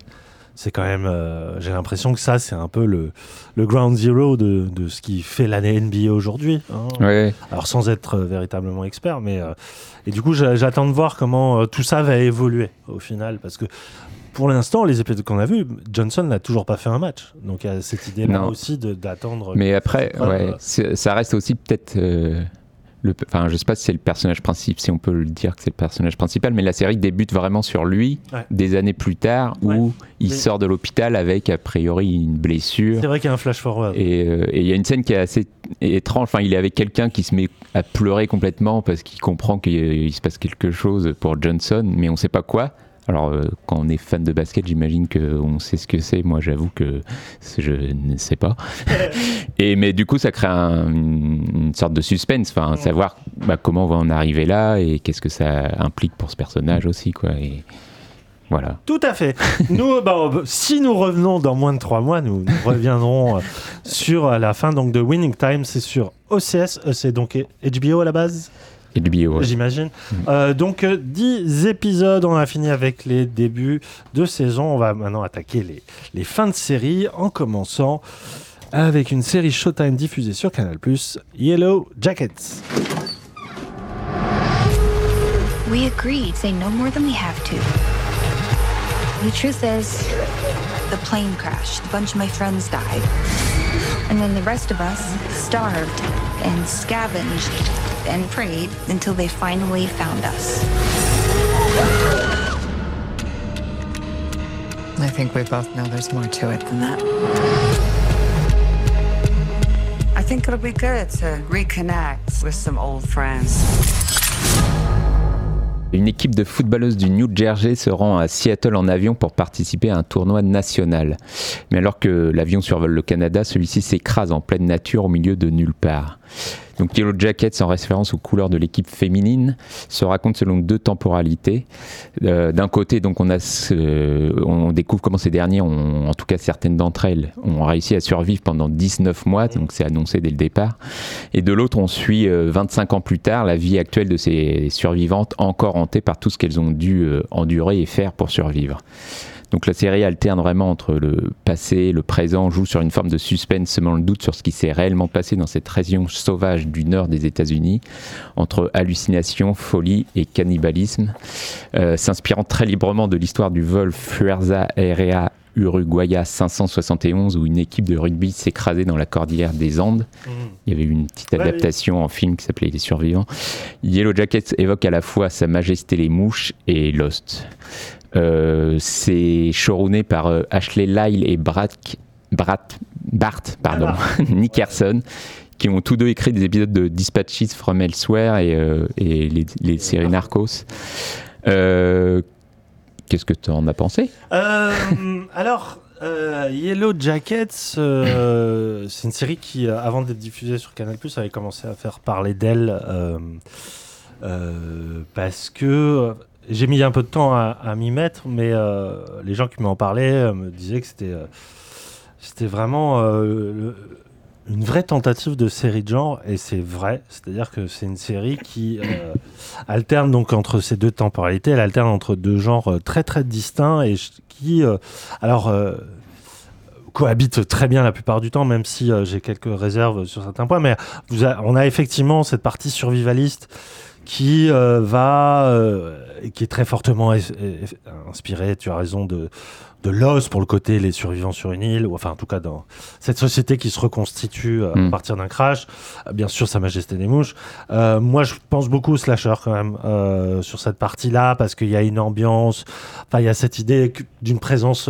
c'est quand même. euh, j'ai l'impression que ça, c'est un peu le, le ground zero de, de ce qui fait l'année NBA aujourd'hui. hein. Alors sans être euh, véritablement expert, mais et du coup j'a- j'attends de voir comment tout ça va évoluer au final, parce que pour l'instant les épisodes qu'on a vus, Johnson n'a toujours pas fait un match, donc il y a cette idée là Non. aussi d'attendre. Mais après, ouais, ça reste aussi peut-être. Le, enfin, je sais pas si c'est le personnage principal, si on peut le dire que c'est le personnage principal, mais la série débute vraiment sur lui Ouais. des années plus tard où Ouais. il sort de l'hôpital avec a priori une blessure. C'est vrai qu'il y a un flash forward. Et euh, et il y a une scène qui est assez étrange. Enfin, il est avec quelqu'un qui se met à pleurer complètement parce qu'il comprend qu'il se passe quelque chose pour Johnson, mais on sait pas quoi. Alors, euh, quand on est fan de basket, j'imagine qu'on sait ce que c'est. Moi, j'avoue que je ne sais pas. Et mais du coup, ça crée un- une, sorte de suspense. Enfin, savoir bah, comment on va en arriver là et qu'est-ce que ça implique pour ce personnage aussi, quoi. Et voilà. Tout à fait. Nous, bah, si nous revenons dans moins de trois mois, nous, nous reviendrons euh, sur la fin donc de Winning Time. C'est sur OCS, euh, c'est donc HBO à la base. Et du bio. ouais. J'imagine. Euh, donc, euh, 10 épisodes, on a fini avec les débuts de saison. On va maintenant attaquer les, les fins de série en commençant avec une série Showtime diffusée sur Canal+, Yellow Jackets. We agreed, say no more than we have to. The truth is, the plane crashed. A bunch of my friends died. And then the rest of us starved and scavenged and prayed until they finally found us. I think we both know there's more to it than that. I think it'll be good to reconnect with some old friends. Une équipe de footballeuses du New Jersey se rend à Seattle en avion pour participer à un tournoi national. Mais alors que l'avion survole le Canada, celui-ci s'écrase en pleine nature au milieu de nulle part. Donc Yellow Jackets, en référence aux couleurs de l'équipe féminine, se raconte selon deux temporalités. Euh, D'un côté, donc on, découvre comment ces derniers, ont, en tout cas certaines d'entre elles, ont réussi à survivre pendant 19 mois, donc c'est annoncé dès le départ. Et de l'autre, on suit euh, 25 ans plus tard la vie actuelle de ces survivantes encore hantées par tout ce qu'elles ont dû euh, endurer et faire pour survivre. Donc la série alterne vraiment entre le passé, le présent, joue sur une forme de suspense semant le doute sur ce qui s'est réellement passé dans cette région sauvage du nord des États-Unis, entre hallucination, folie et cannibalisme, euh, s'inspirant très librement de l'histoire du vol Fuerza Aérea Uruguaya 571 où une équipe de rugby s'écrasait dans la cordillère des Andes. Il y avait eu une petite Ouais, adaptation en film qui s'appelait Les Survivants. Yellow Jackets évoque à la fois Sa Majesté les Mouches et Lost. Euh, c'est showrunné par euh, Ashley Lyle et Brad, Brad, Bart pardon, Nickerson, qui ont tous deux écrit des épisodes de Dispatches from Elsewhere et, euh, et les, les séries Narcos. Euh, Qu'est-ce que tu en as pensé? Alors, euh, Yellow Jackets, euh, c'est une série qui, avant d'être diffusée sur Canal+, avait commencé à faire parler d'elle euh, parce que j'ai mis un peu de temps à, m'y mettre, mais euh, les gens qui m'en parlaient euh, me disaient que c'était euh, vraiment une vraie tentative de série de genre, et c'est vrai. C'est-à-dire que c'est une série qui alterne donc entre ces deux temporalités, elle alterne entre deux genres très très distincts et qui, alors, cohabitent très bien la plupart du temps, même si j'ai quelques réserves sur certains points. Mais on a effectivement cette partie survivaliste qui euh, va, euh, qui est très fortement inspirée, tu as raison, de, de Lost pour le côté les survivants sur une île, ou enfin en tout cas dans cette société qui se reconstitue euh, à Mm. partir d'un crash. Bien sûr, Sa Majesté des Mouches. Euh, moi, je pense beaucoup au slasher quand même euh, sur cette partie-là, parce qu'il y a une ambiance, enfin il y a cette idée d'une présence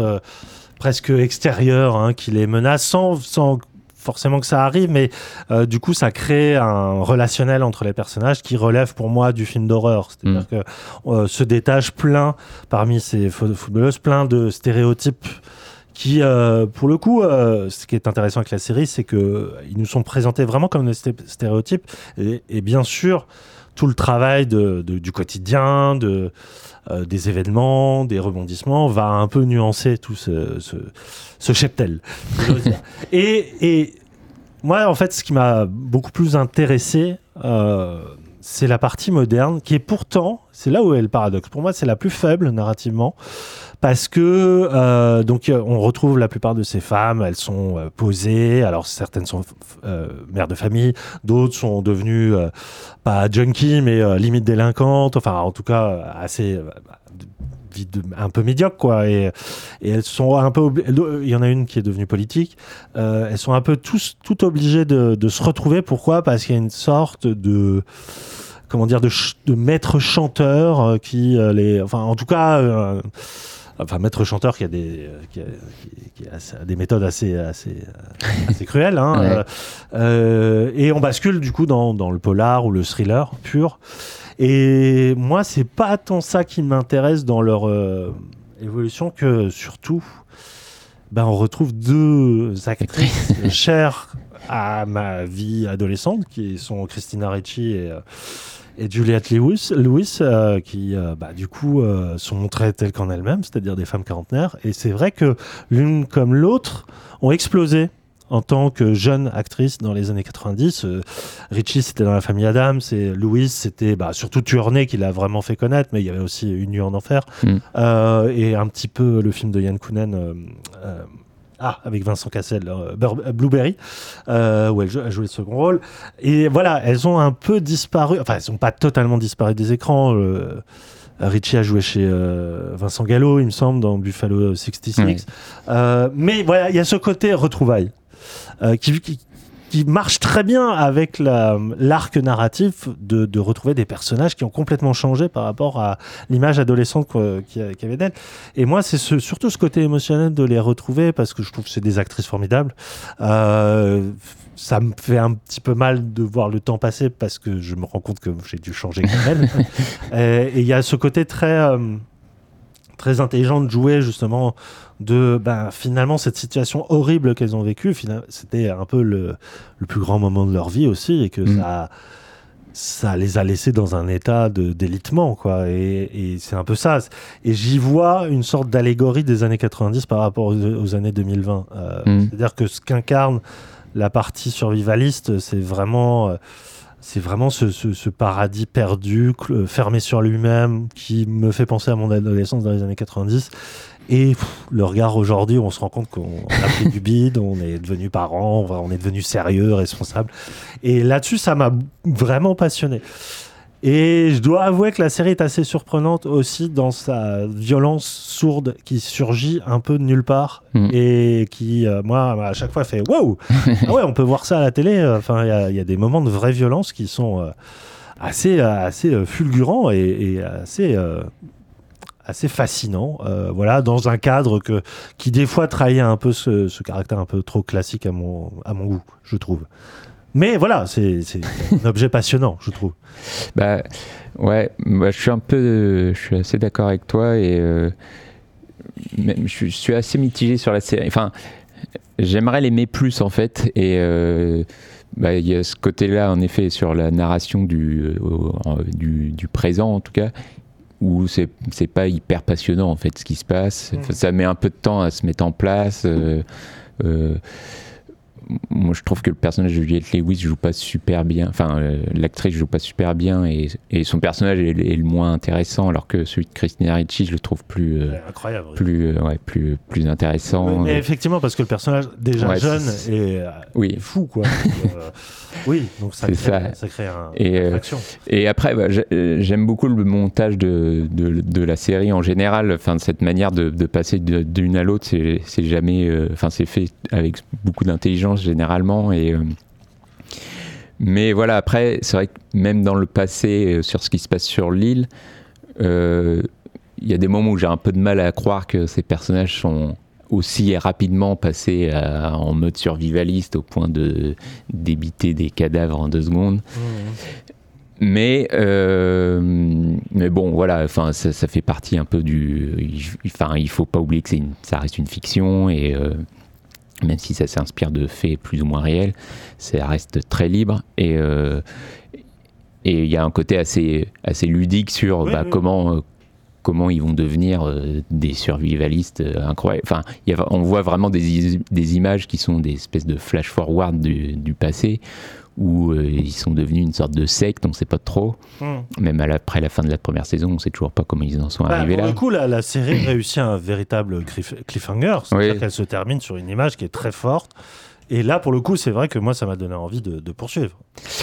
presque extérieure hein, qui les menace, sans, sans forcément que ça arrive, mais euh, du coup, ça crée un relationnel entre les personnages qui relève pour moi du film d'horreur. C'est-à-dire que euh, se détache plein, parmi ces fo- footballeuses, plein de stéréotypes qui, euh, pour le coup, euh, ce qui est intéressant avec la série, c'est que euh, ils nous sont présentés vraiment comme des sté- stéréotypes, et, et bien sûr, tout le travail de, de- du quotidien, de, euh, des événements, des rebondissements, va un peu nuancer tout ce, ce, ce cheptel. et, et moi, en fait, ce qui m'a beaucoup plus intéressé, euh, c'est la partie moderne, qui est pourtant, c'est là où est le paradoxe. Pour moi, c'est la plus faible narrativement, parce que euh, donc euh, on retrouve la plupart de ces femmes, elles sont euh, posées. Alors certaines sont euh, mères de famille, d'autres sont devenues euh, pas junkies, mais limite délinquantes. Enfin, en tout cas, assez un peu médiocre quoi et, et elles sont un peu il y en a une qui est devenue politique euh, elles sont un peu tous toutes obligées de, de se retrouver pourquoi? Parce qu'il y a une sorte de comment dire de, de maître chanteur qui les enfin en tout cas euh, enfin maître chanteur qui a des qui a, qui- des méthodes assez assez euh, assez cruelles hein, Ouais. euh, euh, et on bascule du coup dans, dans le polar ou le thriller pur et moi c'est pas tant ça qui m'intéresse dans leur euh, évolution que surtout ben, on retrouve deux actrices chères à ma vie adolescente qui sont Christina Ricci et, et Juliette Lewis, Lewis euh, qui euh, bah, du coup euh, sont montrées telles qu'en elles-mêmes, c'est-à-dire des femmes quarantenaires. Et c'est vrai que l'une comme l'autre ont explosé en tant que jeune actrice dans les années 90. Euh, Richie, c'était dans la famille Adams, et Louise, c'était bah, surtout Tuernay qui l'a vraiment fait connaître, mais il y avait aussi Une nuit en enfer, Mm. Euh, et un petit peu le film de Yann Kounen. euh, ah, avec Vincent Cassel, euh, euh, Blueberry, euh, où elle jou- a joué le second rôle. Et voilà, elles ont un peu disparu, enfin, elles n'ont pas totalement disparu des écrans. euh, Richie a joué chez euh, Vincent Gallo, il me semble, dans Buffalo 66. Ouais. Euh, mais voilà, il y a ce côté qui, qui, qui marche très bien avec la- l'arc narratif de, de retrouver des personnages qui ont complètement changé par rapport à l'image adolescente qu'il y avait d'elles. Et moi, c'est ce- surtout ce côté émotionnel de les retrouver parce que je trouve que c'est des actrices formidables. Euh, ça me fait un petit peu mal de voir le temps passer parce que je me rends compte que j'ai dû changer elles. Euh, et il y a ce côté très, euh, très intelligent de jouer justement de ben, finalement cette situation horrible qu'elles ont vécue. C'était un peu le, le plus grand moment de leur vie aussi et que Mm. ça ça les a laissés dans un état de d'élitement quoi et, et c'est un peu ça et j'y vois une sorte d'allégorie des années 90 par rapport aux, aux années 2020 Euh, Mm. c'est à dire que ce qu'incarne la partie survivaliste c'est vraiment euh, c'est vraiment ce, ce- paradis perdu, cl- fermé sur lui-même, qui me fait penser à mon adolescence dans les années 90. Et le regard aujourd'hui, on se rend compte qu'on a pris du bide, on est devenu va- on est devenu sérieux, responsable. Et là-dessus, ça m'a vraiment passionné. Et je dois avouer que la série est assez surprenante aussi dans sa violence sourde qui surgit un peu de nulle part Mm. et qui, euh, moi, à chaque fois fait wow Ah ouais, on peut voir ça à la télé. Enfin, il y a- il y, a des moments de vraie violence qui sont euh, assez, euh, assez euh, fulgurants et, et assez. euh, assez fascinant euh, voilà dans un cadre que qui des fois trahit un peu ce, ce caractère un peu trop classique à mon à mon goût je trouve mais voilà c'est un objet passionnant je trouve Bah ouais, moi, je suis un peu, je suis assez d'accord avec toi et euh, même, je, suis- je suis assez mitigé sur la série. Enfin, j'aimerais l'aimer plus en fait et euh, bah, il y a ce côté-là en effet sur la narration du, euh, du, du présent en tout cas où c'est c'est pas hyper passionnant en fait ce qui se passe. Mm. Enfin, ça met un peu de temps à se mettre en place. euh, euh, moi je trouve que le personnage de Juliette Lewis joue pas super bien, enfin euh, l'actrice joue pas super bien et, et son personnage est, est le moins intéressant alors que celui de Christina Ricci je le trouve plus euh, incroyable. plus euh, ouais, plus plus intéressant. Mais effectivement parce que le personnage déjà Ouais, jeune est, euh, Oui. est fou quoi. Oui, donc ça crée, C'est ça. ça crée un, Et, une euh, attraction. Et après, bah, euh, j'aime beaucoup le montage de, de, de la série en général. Enfin, cette manière de, de passer d'une à l'autre, c'est jamais. euh, Enfin, c'est fait avec beaucoup d'intelligence généralement. Et, euh, mais voilà, après, c'est vrai que même dans le passé, euh, sur ce qui se passe sur l'île, il y a des moments où j'ai un peu de mal à croire que ces personnages sont aussi rapidement passés à- en mode survivaliste au point de débiter des cadavres en deux secondes. Mais, euh, mais bon, voilà, enfin, ça, ça fait partie un peu du. Enfin, il faut pas oublier que une- ça reste une fiction et euh, même si ça s'inspire de faits plus ou moins réels, ça reste très libre et euh, et il y a un côté assez assez ludique sur Oui, bah, oui. comment. Comment ils vont devenir euh, des survivalistes euh, incroyables. Enfin, il y a- on voit vraiment des, images qui sont des espèces de flash-forward du, du passé, où euh, ils sont devenus une sorte de secte, on ne sait pas trop. Hmm. Même à après la fin de la première saison, on ne sait toujours pas comment ils en sont Bah, arrivés pour là. le coup, la, la série réussit un véritable cliff- cliffhanger, c'est-à-dire Oui. qu'elle se termine sur une image qui est très forte. Et là, pour le coup, c'est vrai que moi, ça m'a donné envie de, de poursuivre.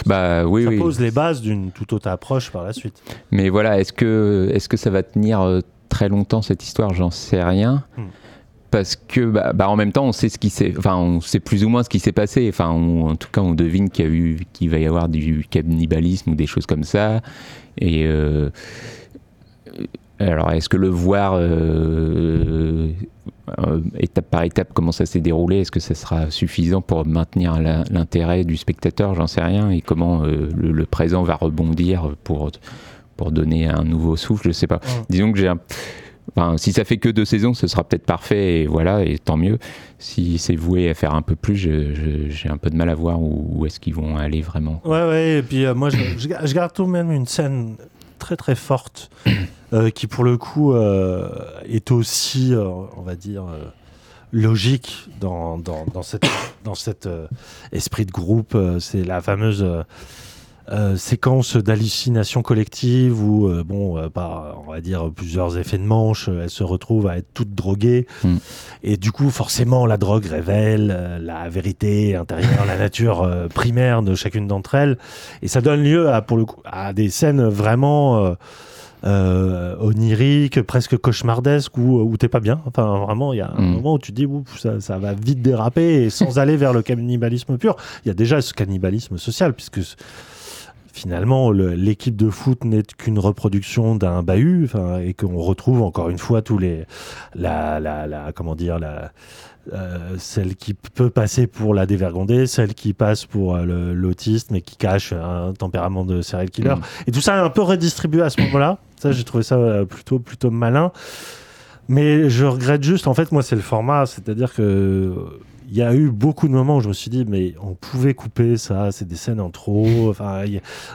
Bah oui, ça oui. pose les bases d'une toute autre approche par la suite. Mais voilà, est-ce que, est que ça va tenir euh, très longtemps cette histoire? J'en sais rien. Hmm. Parce que, bah, bah, en même temps, on sait ce qui s'est, enfin, on sait plus ou moins ce qui s'est passé. Enfin, on- en tout cas, on devine qu'il y a eu, qu'il va y avoir du cannibalisme ou des choses comme ça. Et euh, alors, est-ce que le voir euh, euh, étape par étape comment ça s'est déroulé, est-ce que ça sera suffisant pour maintenir l'intérêt du spectateur? J'en sais rien. Et comment euh, le, le présent va rebondir pour pour donner un nouveau souffle, je sais pas. Disons que j'ai un Enfin, si ça fait que deux saisons, ce sera peut-être parfait et voilà, et tant mieux. Si c'est voué à faire un peu plus, j'ai un peu de mal à voir où, où est-ce qu'ils vont aller vraiment. Ouais, ouais, et puis euh, moi, je, je garde tout de même une scène très très forte euh, qui, pour le coup, euh, est aussi, euh, on va dire, logique dans, dans, dans cette, dans cet esprit de groupe. C'est la fameuse. Euh, séquence d'hallucination collective où, euh, bon, euh, par, on va dire, plusieurs effets de manche, euh, elles se retrouvent à être toutes droguées. Mm. Et du coup, forcément, la drogue révèle euh, la vérité intérieure, la nature primaire de chacune d'entre elles. Et ça donne lieu à, pour le coup, à des scènes vraiment euh, oniriques, presque cauchemardesques, où, où t'es pas bien. Enfin, vraiment, il y a un Mm. moment où tu te dis, ça, ça va vite déraper, et sans aller vers le cannibalisme pur. Il y a déjà ce cannibalisme social, puisque finalement, le- l'équipe de foot n'est qu'une reproduction d'un bahut, et qu'on retrouve encore une fois tous les, la, la, la- comment dire, la, euh, celle qui peut passer pour la dévergondée, celle qui passe pour euh, l'autiste, mais qui cache un tempérament de serial killer. Mm. Et tout ça est un peu redistribué à ce moment-là. Ça, j'ai trouvé ça euh, plutôt, plutôt malin. Mais je regrette juste, en fait, moi, c'est le format. C'est-à-dire que il y a eu beaucoup de moments où je me suis dit, mais on pouvait couper ça, c'est des scènes en trop. Enfin,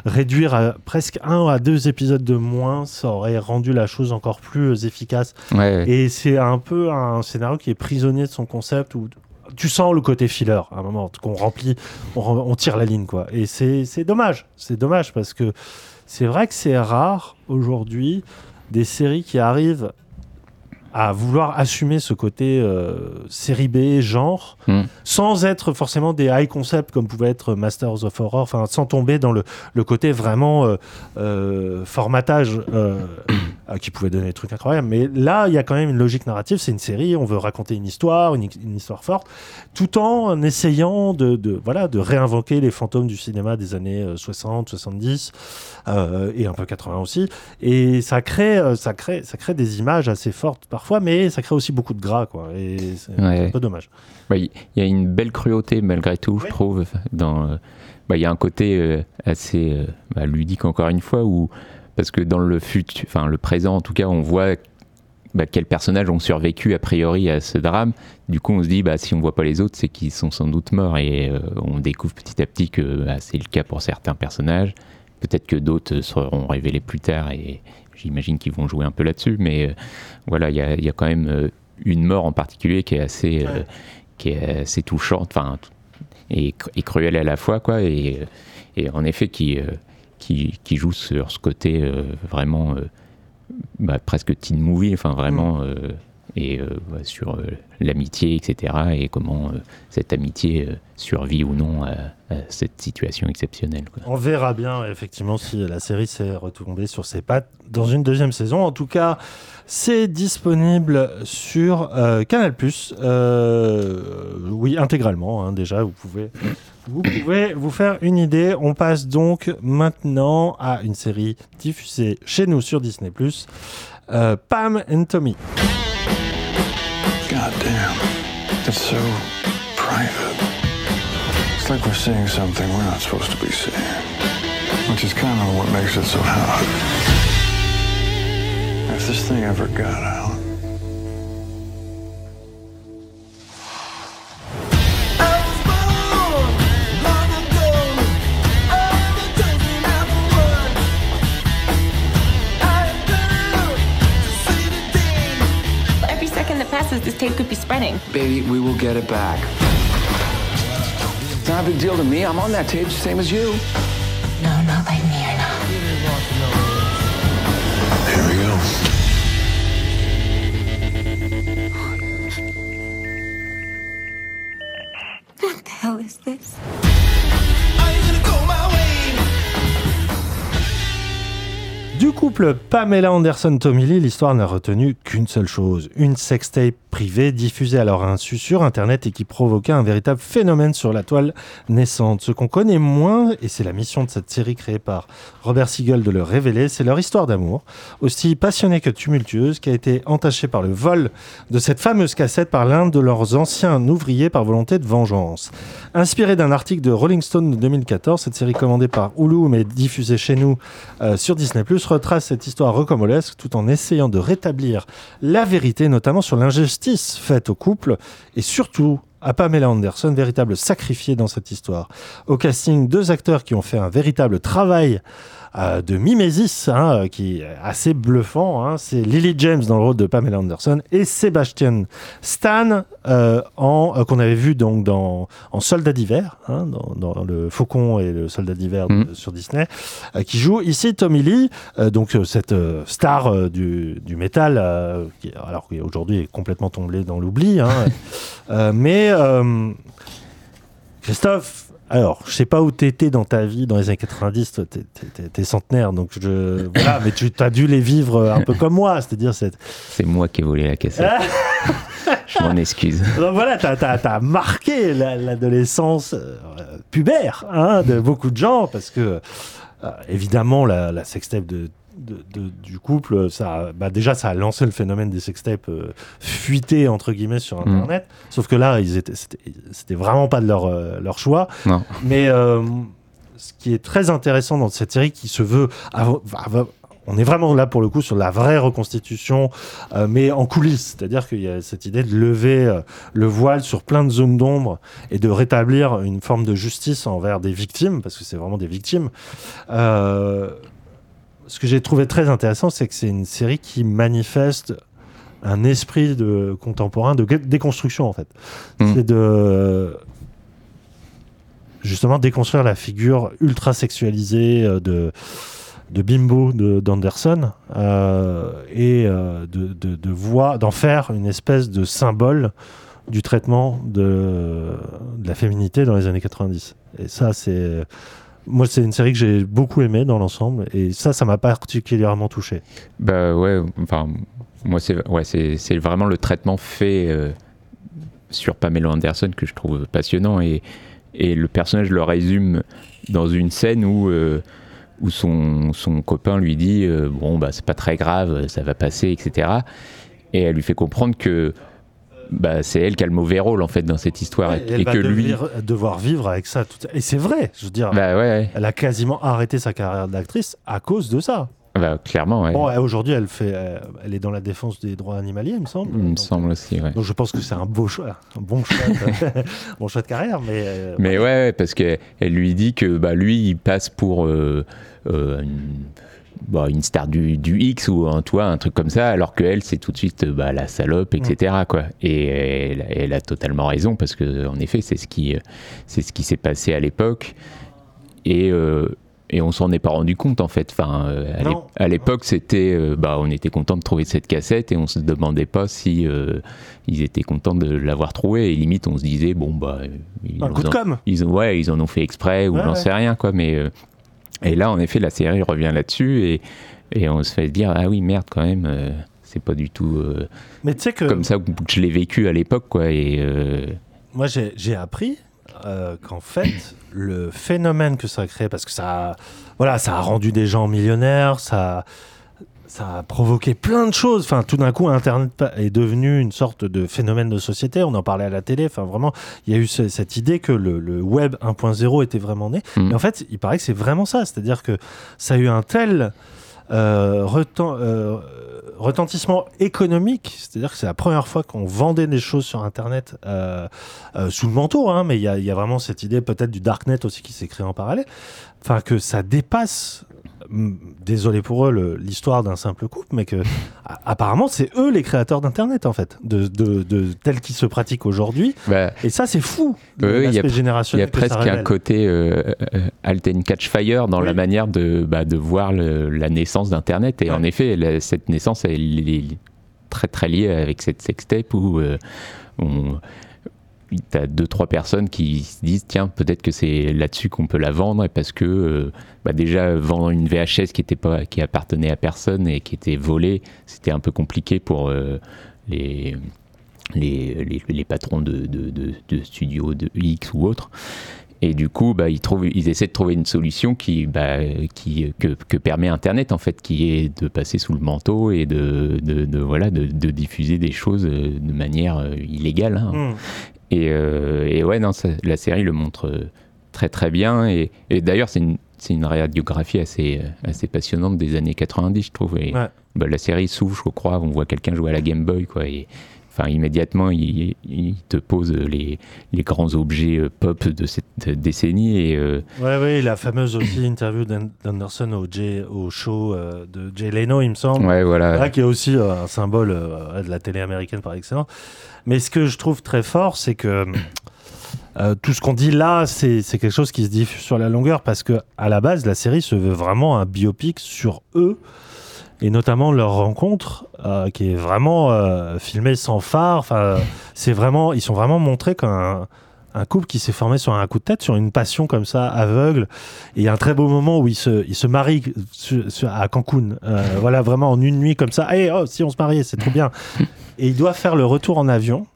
réduire à presque un à deux épisodes de moins, ça aurait rendu la chose encore plus euh, efficace. Ouais. Et c'est un peu un scénario qui est prisonnier de son concept où tu sens le côté filler à un moment qu'on remplit, on, tire la ligne quoi. Et c'est c'est dommage, c'est dommage parce que c'est vrai que c'est rare aujourd'hui des séries qui arrivent à vouloir assumer ce côté euh, série B, genre, Mm. sans être forcément des high concepts comme pouvait être Masters of Horror, enfin sans tomber dans le, le côté vraiment euh, euh, formatage qui pouvait donner des trucs incroyables. Mais là, il y a quand même une logique narrative, c'est une série, on veut raconter une histoire, une, une histoire forte, tout en essayant de, de, voilà, de réinvoquer les fantômes du cinéma des années euh, 60, 70 euh, et un peu 80 aussi. Et ça crée, ça crée, ça crée des images assez fortes parfois, mais ça crée aussi beaucoup de gras, quoi. Et c'est Ouais. un peu dommage. Bah, Il y a une belle cruauté malgré tout, je trouve. Dans, euh, bah, il y a un côté euh, assez euh, bah, ludique encore une fois, où, parce que dans le futur, enfin le présent en tout cas, on voit bah, quels personnages ont survécu a priori à ce drame. Du coup, on se dit, bah, si on voit pas les autres, c'est qu'ils sont sans doute morts, et euh, on découvre petit à petit que bah, c'est le cas pour certains personnages. Peut-être que d'autres seront révélés plus tard, et j'imagine qu'ils vont jouer un peu là-dessus. Mais euh, voilà, il y a, il y a quand même euh, une mort en particulier qui est assez, euh, qui est assez touchante. Enfin, et, cr- et cruel à la fois, quoi. Et, et en effet, qui, qui, qui joue sur ce côté vraiment bah, presque teen movie, enfin vraiment, euh, et euh, ouais, sur euh, l'amitié, etc. Et comment euh, cette amitié survit ou non à, cette situation exceptionnelle. On verra bien effectivement si la série s'est retombée sur ses pattes dans une deuxième saison. En tout cas, c'est disponible sur Canal+. Oui, intégralement hein, déjà. Vous pouvez, vous pouvez vous faire une idée. On passe donc maintenant à une série diffusée chez nous sur Disney+. Pam and Tommy. It's so private. It's like we're seeing something we're not supposed to be seeing. Which is kind of what makes it so hot. If this thing ever got out. This tape could be spreading. Baby, we will get it back. It's not a big deal to me. I'm on that tape, same as you. No, not like me or not. Here we go. What the hell is this? Du couple Pamela Anderson-Tommy Lee, l'histoire n'a retenu qu'une seule chose, une sextape privée diffusée à leur insu sur Internet et qui provoqua un véritable phénomène sur la toile naissante. Ce qu'on connaît moins, et c'est la mission de cette série créée par Robert Siegel de le révéler, c'est leur histoire d'amour, aussi passionnée que tumultueuse, qui a été entachée par le vol de cette fameuse cassette par l'un de leurs anciens ouvriers par volonté de vengeance. Inspirée d'un article de Rolling Stone de 2014, cette série commandée par Hulu mais diffusée chez nous euh, sur Disney+, retrace cette histoire rocambolesque tout en essayant de rétablir la vérité, notamment sur l'injustice faite au couple et surtout à Pamela Anderson, véritable sacrifiée dans cette histoire. Au casting, deux acteurs qui ont fait un véritable travail euh, de mimésis, hein, euh, qui est assez bluffant. hein. C'est Lily James dans le rôle de Pamela Anderson et Sébastien Stan euh, en qu'on avait vu donc dans en Soldat d'hiver, hein, dans, dans le Faucon et le Soldat d'hiver de- sur Disney, qui joue ici Tommy Lee, donc cette star du, du métal, qui, alors qu'aujourd'hui est complètement tombée dans l'oubli, mais Christophe, alors, je sais pas où t'étais dans ta vie dans les années 90, toi, t'es, centenaire, donc je, voilà, mais tu as dû les vivre un peu comme moi, c'est-à-dire cette... C'est moi qui ai volé la cassette. Je m'en excuse. Donc voilà, t'as, t'as- t'as marqué la- l'adolescence euh, pubère hein, de beaucoup de gens, parce que, euh, évidemment, la, la sextape de, de- de- du couple, ça, bah déjà, ça a lancé le phénomène des sextapes euh, fuités, entre guillemets, sur Mm. Internet. Sauf que là, ils étaient, c'était, vraiment pas de leur, euh, leur choix. Non. Mais euh, ce qui est très intéressant dans cette série, qui se veut... on est vraiment là pour le coup sur la vraie reconstitution, euh, mais en coulisses. C'est-à-dire qu'il y a cette idée de lever euh, le voile sur plein de zones d'ombre et de rétablir une forme de justice envers des victimes, parce que c'est vraiment des victimes. Euh, ce que j'ai trouvé très intéressant, c'est que c'est une série qui manifeste un esprit de contemporain de déconstruction en fait. Mm. C'est de justement déconstruire la figure ultra sexualisée euh, de de Bimbo de- d'Anderson euh, et euh, de, de, de voir d'en faire une espèce de symbole du traitement de, de la féminité dans les années 90 et ça c'est moi c'est une série que j'ai beaucoup aimée dans l'ensemble et ça ça m'a particulièrement touché Bah ouais, enfin, moi, c'est ouais, vraiment le traitement fait euh, sur Pamela Anderson que je trouve passionnant. Et, et le personnage le résume dans une scène où, euh, où son, son copain lui dit euh, Bon, bah, c'est pas très grave, ça va passer, etc. Et elle lui fait comprendre que bah, c'est elle qui a le mauvais rôle, en fait, dans cette histoire. Et et elle va que lui. devenir- devoir vivre avec ça tout- et c'est vrai je veux dire Bah ouais, ouais. elle a quasiment arrêté sa carrière d'actrice à cause de ça Bah, clairement, ouais. Bon, euh, aujourd'hui, elle fait, euh, elle est dans la défense des droits animaliers, il me semble. Il me Donc, semble aussi, ouais. donc je pense que c'est un beau choix, un bon choix, de, bon choix de carrière, mais. euh, Mais ouais, ouais, parce qu'elle elle lui dit que bah, lui, il passe pour euh, euh, une- bah, une star du, du X ou un, toi, un truc comme ça, alors qu'elle, c'est tout de suite bah, la salope, etc. Quoi. Et elle, elle a totalement raison, parce que en effet, c'est ce qui, c'est ce qui s'est passé à l'époque. Et, euh, et on s'en est pas rendu compte en fait. Enfin, euh, à l'époque, c'était, euh, bah, on était content de trouver cette cassette et on se demandait pas si euh, ils étaient contents de l'avoir trouvée. Et limite, on se disait bon bah, ils Un coup de com'. Ils ont, ouais, ils en ont fait exprès ou Ouais, j'en ouais. sais rien quoi. Mais et là, en effet, la série revient là-dessus et, et on se fait dire ah oui merde quand même. euh, c'est pas du tout euh, Mais tu sais que comme ça que je l'ai vécu à l'époque quoi et euh, moi j'ai appris qu'en fait le phénomène que ça a créé parce que ça a, voilà ça a rendu des gens millionnaires ça ça a provoqué plein de choses. Enfin tout d'un coup internet est devenu une sorte de phénomène de société. On en parlait à la télé. Enfin vraiment il y a eu ce- cette idée que le, le web 1.0 était vraiment né. Mhm. et en fait il paraît que c'est vraiment ça. C'est à dire que ça a eu un tel euh, retent- euh, retentissement économique, c'est-à-dire que c'est la première fois qu'on vendait des choses sur Internet euh, sous le manteau, hein, mais il y, y a vraiment cette idée peut-être du Darknet aussi qui s'est créé en parallèle, enfin que ça dépasse, désolé pour eux, l'histoire d'un simple couple, mais que apparemment c'est eux les créateurs d'Internet en fait, de, de, de tel qu'il se pratique aujourd'hui, bah, et ça c'est fou, il y y a presque un côté euh, euh, Halt and Catch Fire dans Oui. la manière de, bah, de voir le- la naissance d'Internet. Et en effet, la- cette naissance, elle est très très liée avec cette sextape où euh, on. T'as deux trois personnes qui se disent tiens peut-être que c'est là-dessus qu'on peut la vendre parce que euh, bah, déjà vendre une VHS qui était appartenait à personne et qui était volée c'était un peu compliqué pour euh, les patrons de, de, de, de studios de X ou autres. Et du coup, bah, ils, trouvent, ils essaient de trouver une solution qui, bah, qui, que, que permet Internet, en fait, qui est de passer sous le manteau et de, de, de, voilà, de, de diffuser des choses euh, de manière euh, illégale. hein. Et, euh, et ouais, non, ça- la série le montre très très bien. Et, et d'ailleurs, c'est une, radiographie assez, assez passionnante des années 90, je trouve. Et Ouais. bah, la série s'ouvre, je crois, on voit quelqu'un jouer à la Game Boy, quoi. Et, Enfin, immédiatement, il, il te pose les, les grands objets euh, pop de cette décennie. Et, euh, Ouais, ouais, la fameuse aussi interview d'An- d'Anderson au, Jay- au show euh, de Jay Leno, il me semble. Ouais, voilà. Là, qui est aussi euh, un symbole de la télé américaine par excellence. Mais ce que je trouve très fort, c'est que tout ce qu'on dit là, c'est c'est quelque chose qui se diffuse sur la longueur parce que à la base, la série se veut vraiment un biopic sur eux et notamment leur rencontre euh, qui est vraiment euh, filmée sans phare. Enfin, c'est vraiment, ils sont vraiment montrés comme un, un couple qui s'est formé sur un coup de tête, sur une passion comme ça, aveugle. Et il y a un très beau moment où ils se, ils se marient à Cancun. Euh, voilà, vraiment en une nuit comme ça. Hey, oh, si on se mariait, c'est trop bien. Et ils doivent faire le retour en avion.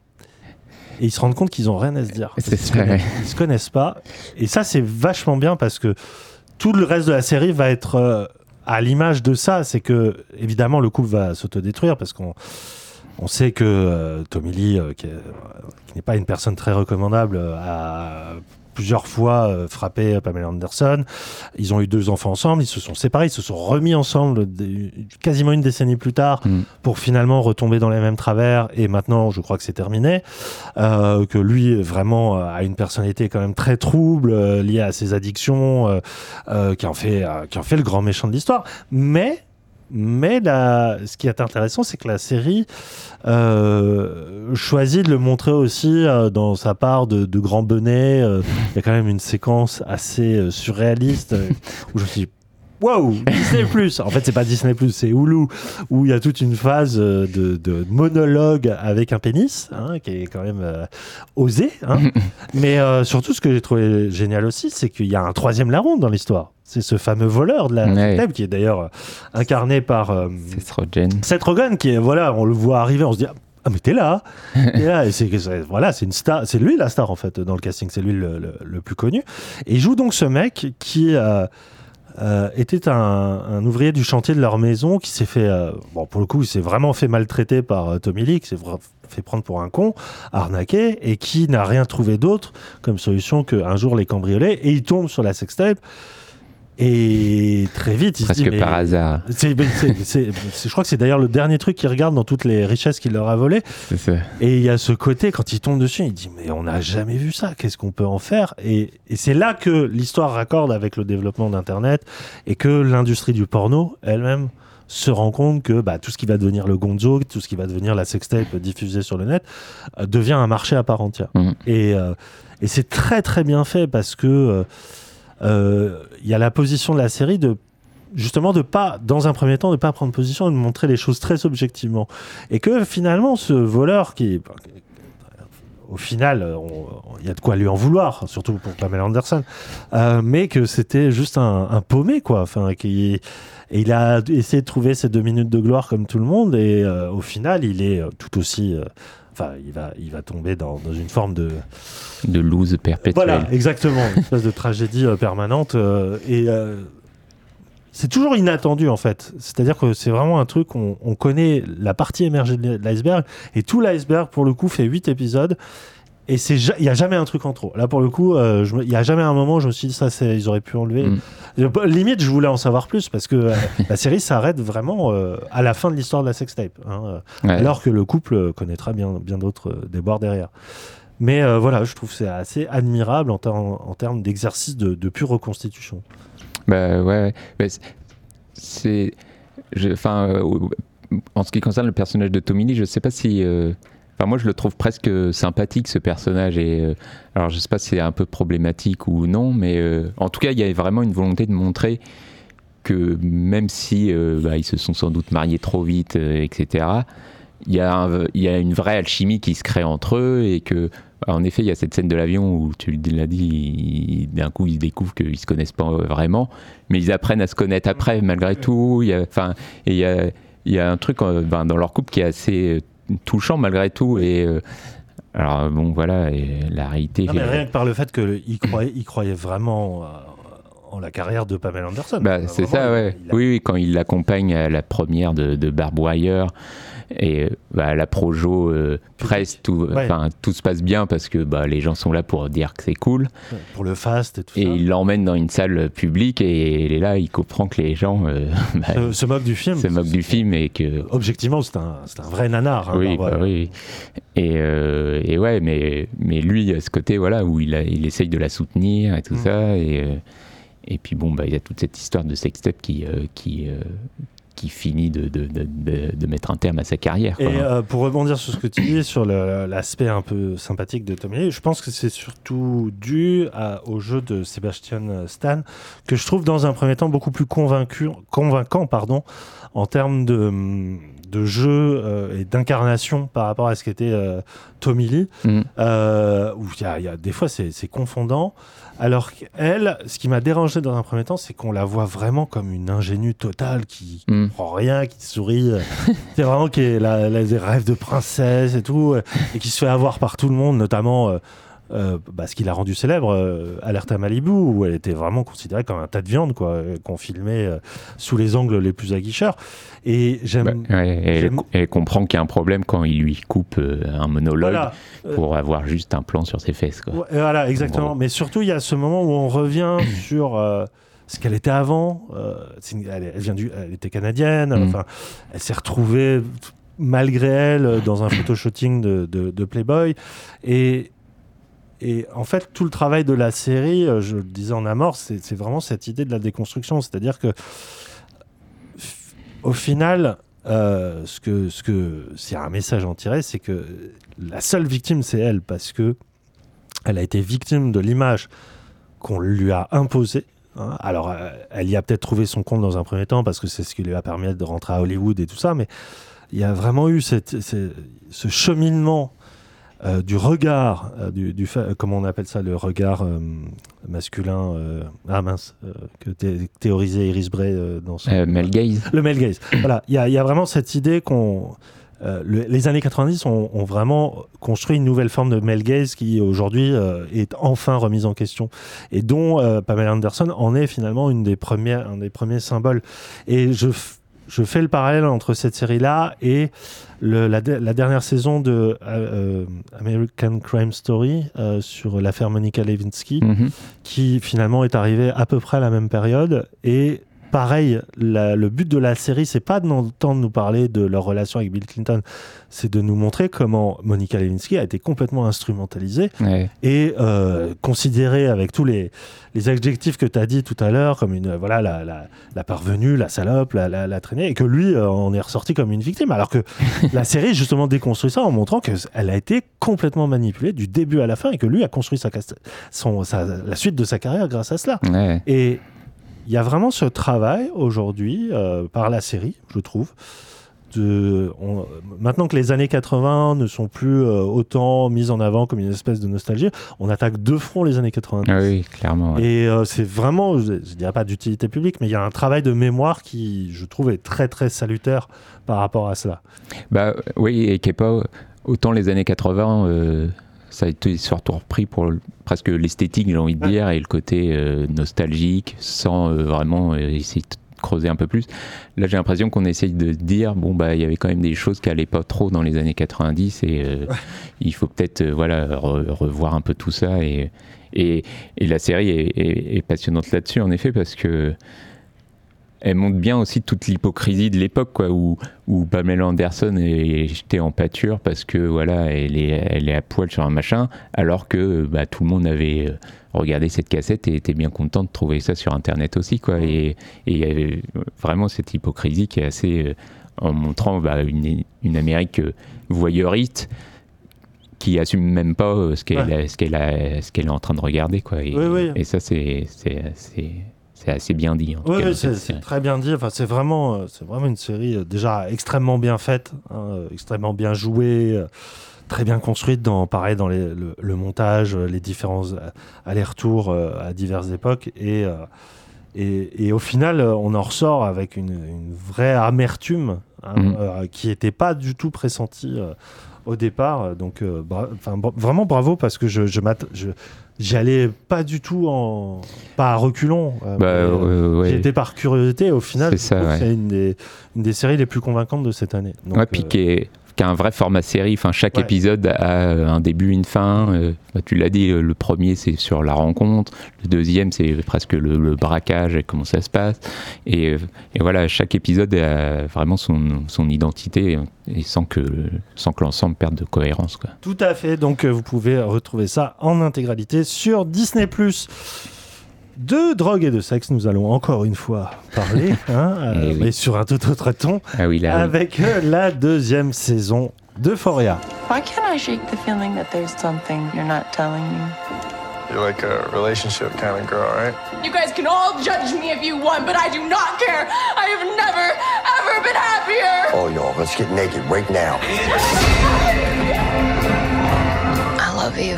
Et ils se rendent compte qu'ils ont rien à se dire. C'est Ils se connaissent-. Ils se connaissent pas. Et ça, c'est vachement bien parce que tout le reste de la série va être à l'image de ça. C'est que, évidemment, le couple va s'autodétruire parce qu'on on sait que euh, Tommy Lee, euh, qui est- qui n'est pas une personne très recommandable, euh, a plusieurs fois euh, frappé Pamela Anderson. Ils ont eu deux enfants ensemble, ils se sont séparés, ils se sont remis ensemble des- quasiment une décennie plus tard Mm. pour finalement retomber dans les mêmes travers. Et maintenant, je crois que c'est terminé. Euh, que lui, vraiment, euh, a une personnalité quand même très trouble, euh, liée à ses addictions, euh, euh, qui, en fait, euh, qui en fait le grand méchant de l'histoire. Mais mais la- ce qui est intéressant, c'est que la série euh, choisit de le montrer aussi euh, dans sa part de, de grand bonnet. Euh, Il y a quand même une séquence assez euh, surréaliste euh, où je me suis Wow, Disney Plus. En fait, c'est pas Disney Plus, c'est Hulu, où il y a toute une phase euh, de, de monologue avec un pénis, hein, qui est quand même euh, osé. hein. Mais euh, surtout, ce que j'ai trouvé génial aussi, c'est qu'il y a un troisième larron dans l'histoire. C'est ce fameux voleur de la Ouais. table qui est d'ailleurs incarné par euh, Seth Rogen. Seth Rogen, qui est voilà, on le voit arriver, on se dit ah mais t'es là, T'es là. et c'est voilà, c'est une star, c'est lui la star en fait dans le casting, c'est lui le, le- le plus connu. Et il joue donc ce mec qui euh, était un, un ouvrier du chantier de leur maison qui s'est fait, euh, bon pour le coup, il s'est vraiment fait maltraiter par euh, Tommy Lee, qui s'est fait prendre pour un con, arnaqué, et qui n'a rien trouvé d'autre comme solution qu'un jour les cambrioler, et il tombe sur la sextape. Et très vite, il Presque se dit, par hasard. c'est- mais c'est- c'est- c'est- je crois que c'est d'ailleurs le dernier truc qu'il regarde dans toutes les richesses qu'il leur a volées. Et il y a ce côté, quand il tombe dessus, il dit Mais on n'a jamais vu ça, qu'est-ce qu'on peut en faire? Et, et c'est là que l'histoire raccorde avec le développement d'Internet et que l'industrie du porno elle-même se rend compte que bah, tout ce qui va devenir le gonzo, tout ce qui va devenir la sextape diffusée sur le net, euh, devient un marché à part entière. Mhm. Et, euh, et c'est très très bien fait parce que euh, il y a la position de la série de justement de pas dans un premier temps de pas prendre position et de montrer les choses très objectivement. Et que finalement ce voleur qui au final euh, il y a de quoi lui en vouloir surtout pour Pamela Anderson. Euh, mais que c'était juste un, un paumé quoi. Enfin qui et il a essayé de trouver ses deux minutes de gloire comme tout le monde et euh, au final il est euh, tout aussi euh, enfin il va il va tomber dans, dans une forme de De loose perpétuelle. voilà, exactement, une espèce de tragédie permanente. et c'est toujours inattendu en fait. C'est-à-dire que c'est vraiment un truc, on, on connaît la partie émergée de l'iceberg, et tout l'iceberg pour le coup fait 8 épisodes. Et c'est il n'y a jamais un truc en trop. Là, pour le coup, euh, il n'y a jamais un moment où je me suis dit ça, c'est- ils auraient pu enlever. Mm. Limite, je voulais en savoir plus parce que euh, la série s'arrête vraiment euh, à la fin de l'histoire de la sextape. hein, Ouais. alors que le couple connaîtra bien, bien d'autres déboires derrière. Mais euh, voilà, je trouve que c'est assez admirable en, ter- en termes d'exercice de, de pure reconstitution. Bah ouais, ouais. Bah, c'est- Enfin, euh, en ce qui concerne le personnage de Tommy Lee, je sais pas si. euh, Enfin, moi, je le trouve presque sympathique, ce personnage. Et, euh, alors, je sais pas si c'est un peu problématique ou non, mais euh, en tout cas, il y a vraiment une volonté de montrer que même si euh, bah, ils se sont sans doute mariés trop vite, euh, etc., il y, a une vraie alchimie qui se crée entre eux et que, bah, en effet, il y a cette scène de l'avion où tu l'as dit, d'un coup, ils découvrent qu'ils se connaissent pas vraiment, mais ils apprennent à se connaître après, malgré tout. Il y a, enfin, il y a, un truc euh, ben, dans leur couple qui est assez euh, touchant malgré tout. Et euh, alors, bon, voilà, et la réalité. Non, mais rien que par le fait qu'il croyait, il croyait vraiment euh, en la carrière de Pamela Anderson. Bah, c'est ça, ouais. il a- Oui, oui, quand il l'accompagne à la première de, de Barb Wire et bah, à la Projo euh, presse, tout, Ouais. enfin, tout se passe bien parce que bah, les gens sont là pour dire que c'est cool. Pour le fast et tout Et ça. il l'emmène dans une salle publique et il est là, il comprend que les gens euh, bah, Se, se moque du film. se moquent du film et que Objectivement, c'est un, un vrai nanar. hein, oui, bah oui. Et, euh, et ouais, mais, mais lui, a ce côté voilà, où il, a- il essaye de la soutenir et tout Mm. ça. Et, euh, et puis bon, bah, il y a toute cette histoire de sextape qui, euh, qui, euh, qui finit de, de, de, mettre un terme à sa carrière. Et euh, pour rebondir sur ce que tu dis, sur l'aspect un peu sympathique de Tommy je pense que c'est surtout dû au jeu de Sébastien Stan, que je trouve dans un premier temps beaucoup plus convaincu, convaincant pardon, en termes de, de jeu euh, et d'incarnation par rapport à ce qu'était euh, Tommy Lee, Mm. euh, où y a, y a- des fois c'est confondant. Alors qu'elle, ce qui m'a dérangé dans un premier temps, c'est qu'on la voit vraiment comme une ingénue totale qui Mm. comprend rien, qui sourit. euh, c'est vraiment qui est la, la- des rêves de princesse et tout, et qui se fait avoir par tout le monde, notamment euh, bah, ce qui l'a rendu célèbre, euh, Alerte à Malibu, où elle était vraiment considérée comme un tas de viande, quoi, euh, qu'on filmait euh, sous les angles les plus aguicheurs. Et j'aime. Bah, ouais, et elle, j'aime- elle comprend qu'il y a un problème quand il lui coupe un monologue Voilà. Pour avoir juste un plan sur ses fesses. Quoi. Ouais, voilà, exactement. Mais surtout, il y a ce moment où on revient sur ce qu'elle était avant. Elle, vient du, elle était canadienne. Mm. Enfin, elle s'est retrouvée malgré elle dans un photoshooting de, de, de Playboy. Et et en fait, tout le travail de la série, euh, je le disais en amorce, c'est c'est vraiment cette idée de la déconstruction. C'est-à-dire que, au final, euh, ce que, ce que, a un message à en tirer, c'est que la seule victime, c'est elle, parce que elle a été victime de l'image qu'on lui a imposée. hein. Alors, euh, elle y a peut-être trouvé son compte dans un premier temps, parce que c'est ce qui lui a permis de rentrer à Hollywood et tout ça, mais il y a vraiment eu cette- ce cheminement euh, du regard, euh, du, du fa- comment on appelle ça, le regard euh, masculin, euh, ah mince, euh, que thé- théorisait Iris Bray euh, dans son... Euh, Mel Gaze. Le male gaze. voilà, il y, a- il y a vraiment cette idée qu'on... euh, le- les années 90 ont, ont vraiment construit une nouvelle forme de male gaze qui aujourd'hui euh, est enfin remise en question et dont euh, Pamela Anderson en est finalement une des premières, un des premiers symboles. Et je, je fais le parallèle entre cette série-là et le, la, la, dernière saison de euh, American Crime Story euh, sur l'affaire Monica Lewinsky, mm -hmm. qui finalement est arrivée à peu près à la même période. Et pareil, la, le but de la série, c'est pas d'entendre nous parler de leur relation avec Bill Clinton, c'est de nous montrer comment Monica Lewinsky a été complètement instrumentalisée ouais. et euh, considérée avec tous les, les adjectifs que tu as dit tout à l'heure, comme une voilà la, la, la, parvenue, la salope, la, la, traînée, et que lui euh, en est ressorti comme une victime. Alors que la série justement déconstruit ça en montrant qu'elle a été complètement manipulée du début à la fin et que lui a construit sa, son, sa, la suite de sa carrière grâce à cela. Ouais. Et il y a vraiment ce travail aujourd'hui euh, par la série, je trouve. De, on, maintenant que les années 80 ne sont plus euh, autant mises en avant comme une espèce de nostalgie, on attaque de front les années 90. Ah oui, clairement. Ouais. Et euh, c'est vraiment, je, ne dirais pas d'utilité publique, mais il y a un travail de mémoire qui, je trouve, est très très salutaire par rapport à cela. Bah oui, et qui est pas autant les années 80 ça a été surtout repris pour presque l'esthétique, j'ai envie de dire, et le côté euh, nostalgique, sans euh, vraiment essayer de creuser un peu plus. Là, j'ai l'impression qu'on essaye de dire, bon, bah, il y avait quand même des choses qui n'allaient pas trop dans les années 90, et euh, il faut peut-être, voilà, re revoir un peu tout ça. Et, et, et la série est, est, est passionnante là-dessus, en effet, parce que elle montre bien aussi toute l'hypocrisie de l'époque, quoi, où, où Pamela Anderson est jetée en pâture parce que voilà, elle est, elle est à poil sur un machin, alors que bah, tout le monde avait regardé cette cassette et était bien content de trouver ça sur Internet aussi, quoi. Et il y avait vraiment cette hypocrisie qui est assez, en montrant bah, une, une Amérique voyeuriste qui assume même pas ce qu'elle ouais. est en train de regarder, quoi. Et, oui, oui. et ça, c'est c'est assez bien dit. En oui, c'est très bien dit. Enfin, c'est vraiment, c'est vraiment une série euh, déjà extrêmement bien faite, hein, extrêmement bien jouée, euh, très bien construite dans, pareil, dans les, le, le, montage, les différents allers-retours euh, à diverses époques et, et, et, au final, on en ressort avec une, une vraie amertume hein, mm. qui n'était pas du tout pressentie au départ. Donc, bra vraiment bravo parce que je, je, je j'y allais pas du tout en pas à reculons bah, euh, ouais. j'étais par curiosité au final c'est ouais. une, des, une des séries les plus convaincantes de cette année Donc, ouais, puis euh... qui, est, qui, a un vrai format série enfin chaque ouais. épisode a un début une fin euh, bah, tu l'as dit le premier c'est sur la rencontre le deuxième c'est presque le, le, braquage et comment ça se passe et, et voilà chaque épisode a vraiment son, son identité et sans que sans que l'ensemble perde de cohérence quoi. Tout à fait. Donc vous pouvez retrouver ça en intégralité sur Disney+. De drogue et de sexe, nous allons encore une fois parler, hein, euh, oui. mais sur un tout autre ton, ah oui, là, avec oui. la deuxième saison d'Euphoria. Why can't I shake the feeling that there's something you're not telling me? You're like a relationship kind of girl, right? You guys can all judge me if you want, but I do not care. I have never, ever been happier. Oh, y'all, let's get naked right now. I love you.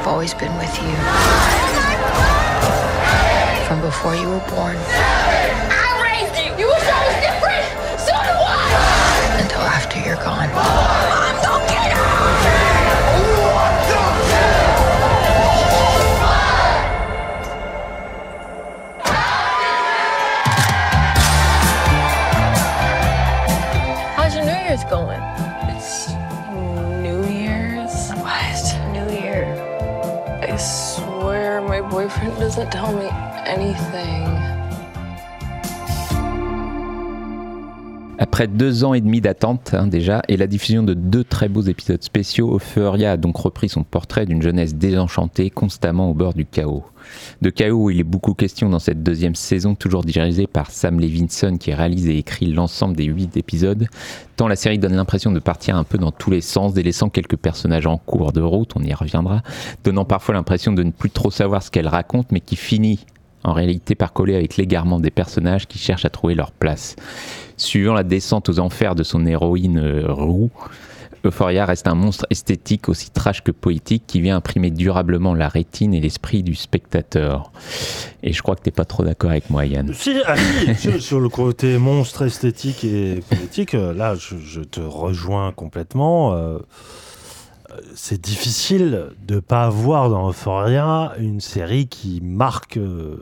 I've always been with you. From before you were born. Boyfriend doesn't tell me anything. Après deux ans et demi d'attente hein, déjà, et la diffusion de deux très beaux épisodes spéciaux, Euphoria a donc repris son portrait d'une jeunesse désenchantée, constamment au bord du chaos. De chaos où il est beaucoup question dans cette deuxième saison, toujours dirigée par Sam Levinson qui réalise et écrit l'ensemble des huit épisodes, tant la série donne l'impression de partir un peu dans tous les sens, délaissant quelques personnages en cours de route, on y reviendra, donnant parfois l'impression de ne plus trop savoir ce qu'elle raconte, mais qui finit en réalité par coller avec l'égarement des personnages qui cherchent à trouver leur place. Suivant la descente aux enfers de son héroïne euh, Roux, Euphoria reste un monstre esthétique aussi trash que poétique qui vient imprimer durablement la rétine et l'esprit du spectateur. Et je crois que t'es pas trop d'accord avec moi, Yann. Si, ah, si sur, le côté monstre esthétique et poétique, là, je, je te rejoins complètement. Euh, c'est difficile de pas avoir dans Euphoria une série qui marque euh,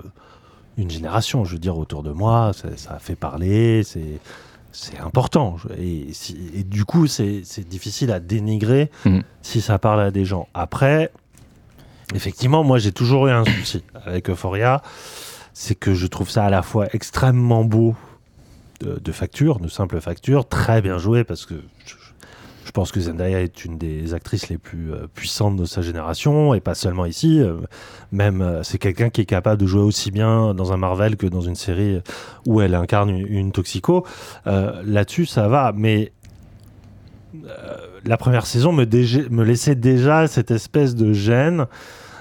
une génération. Je veux dire, autour de moi, ça, ça a fait parler, c'est c'est important. Et, du coup, c'est difficile à dénigrer Mhm. si ça parle à des gens. Après, effectivement, moi, j'ai toujours eu un souci avec Euphoria. C'est que je trouve ça à la fois extrêmement beau de, de facture, de simple facture, très bien joué parce que je, je pense que Zendaya est une des actrices les plus euh, puissantes de sa génération et pas seulement ici. euh, même euh, c'est quelqu'un qui est capable de jouer aussi bien dans un Marvel que dans une série où elle incarne une, toxico. Là-dessus, ça va, mais la première saison me laissait déjà cette espèce de gêne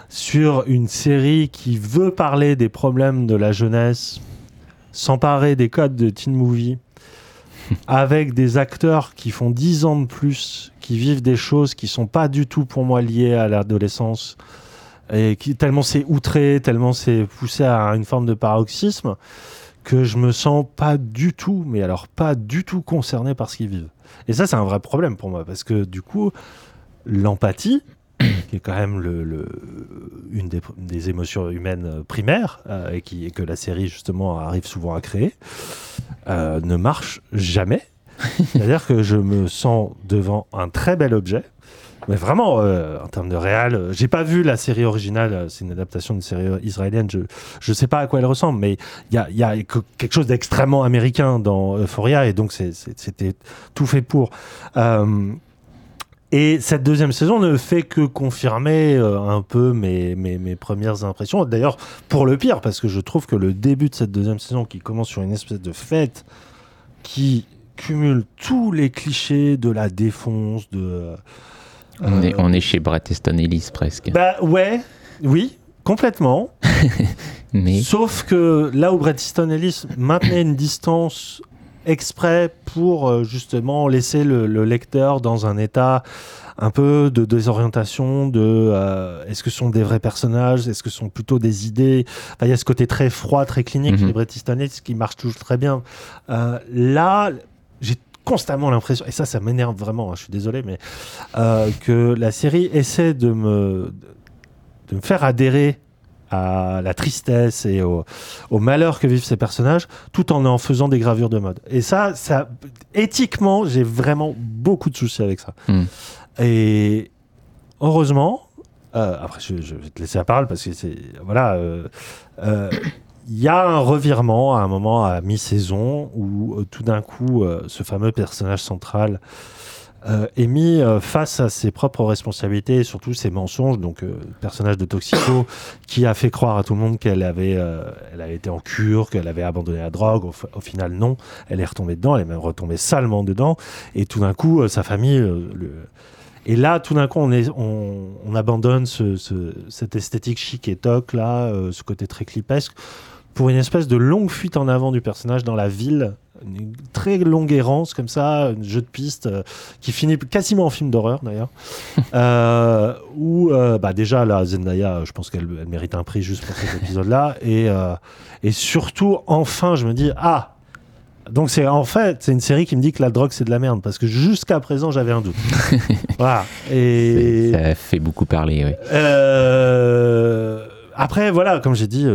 sur une série qui veut parler des problèmes de la jeunesse, s'emparer des codes de teen movie, avec des acteurs qui font 10 ans de plus, qui vivent des choses qui sont pas du tout pour moi liées à l'adolescence, et qui tellement c'est outré, tellement c'est poussé à une forme de paroxysme, que je me sens pas du tout, mais alors pas du tout concerné par ce qu'ils vivent. Et ça, c'est un vrai problème pour moi, parce que du coup, l'empathie, qui est quand même le, une des, émotions humaines primaires, euh, et, que la série justement arrive souvent à créer, euh, ne marche jamais. C'est-à-dire que je me sens devant un très bel objet, mais vraiment, euh, en termes de réal, j'ai pas vu la série originale, c'est une adaptation d'une série israélienne, je, je sais pas à quoi elle ressemble, mais il y a, y a que- quelque chose d'extrêmement américain dans Euphoria, et donc c'était tout fait pour. Et cette deuxième saison ne fait que confirmer euh, un peu mes, mes, mes premières impressions. D'ailleurs, pour le pire, parce que je trouve que le début de cette deuxième saison, qui commence sur une espèce de fête, qui cumule tous les clichés de la défonce, de... euh, On, est, on est chez Brett Easton Ellis presque. Bah ouais, oui, complètement. Mais Sauf que là où Bret Easton Ellis maintenait une distance exprès pour euh, justement laisser le, le lecteur dans un état un peu de désorientation, de euh, est-ce que ce sont des vrais personnages, est-ce que ce sont plutôt des idées? Enfin, il y a ce côté très froid, très clinique Bret Easton Ellis qui marche toujours très bien. Euh, là, j'ai constamment l'impression, et ça, ça m'énerve vraiment, hein, je suis désolé, mais euh, que la série essaie de me, de me faire adhérer à la tristesse et au, au malheur que vivent ces personnages, tout en en faisant des gravures de mode. Et ça, ça éthiquement, j'ai vraiment beaucoup de soucis avec ça. Hmm. Et heureusement, euh, après je, je vais te laisser la parole parce que c'est voilà, euh, euh, il y a un revirement à un moment à mi-saison où euh, tout d'un coup euh, ce fameux personnage central euh, est mis euh, face à ses propres responsabilités et surtout ses mensonges. Donc, euh, le personnage de Toxico qui a fait croire à tout le monde qu'elle avait, elle avait été en cure, qu'elle avait abandonné la drogue. Au, final, non. Elle est retombée dedans. Elle est même retombée salement dedans. Et tout d'un coup, sa famille. le... Et là, tout d'un coup, on, est, on, on abandonne ce, ce- cette esthétique chic et toc, là, ce côté très clipesque, pour une espèce de longue fuite en avant du personnage dans la ville. Une très longue errance comme ça, un jeu de piste euh, qui finit quasiment en film d'horreur d'ailleurs. euh, où euh, bah déjà là Zendaya, je pense qu'elle elle mérite un prix juste pour cet épisode-là. Et, euh, et surtout, enfin, je me dis ah. Donc c'est en fait c'est une série qui me dit que la drogue c'est de la merde parce que jusqu'à présent j'avais un doute. voilà. Et ça fait beaucoup parler, oui. euh, après, voilà, comme j'ai dit,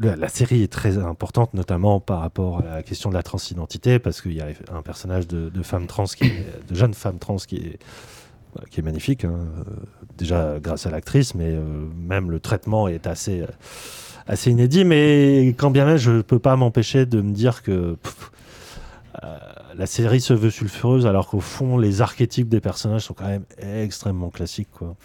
la, série est très importante, notamment par rapport à la question de la transidentité, parce qu'il y a un personnage de, femme trans, de jeune femme trans qui est, magnifique, hein, déjà grâce à l'actrice, mais euh, même le traitement est assez, inédit. Mais quand bien même, je ne peux pas m'empêcher de me dire que euh, la série se veut sulfureuse, alors qu'au fond, les archétypes des personnages sont quand même extrêmement classiques. Quoi.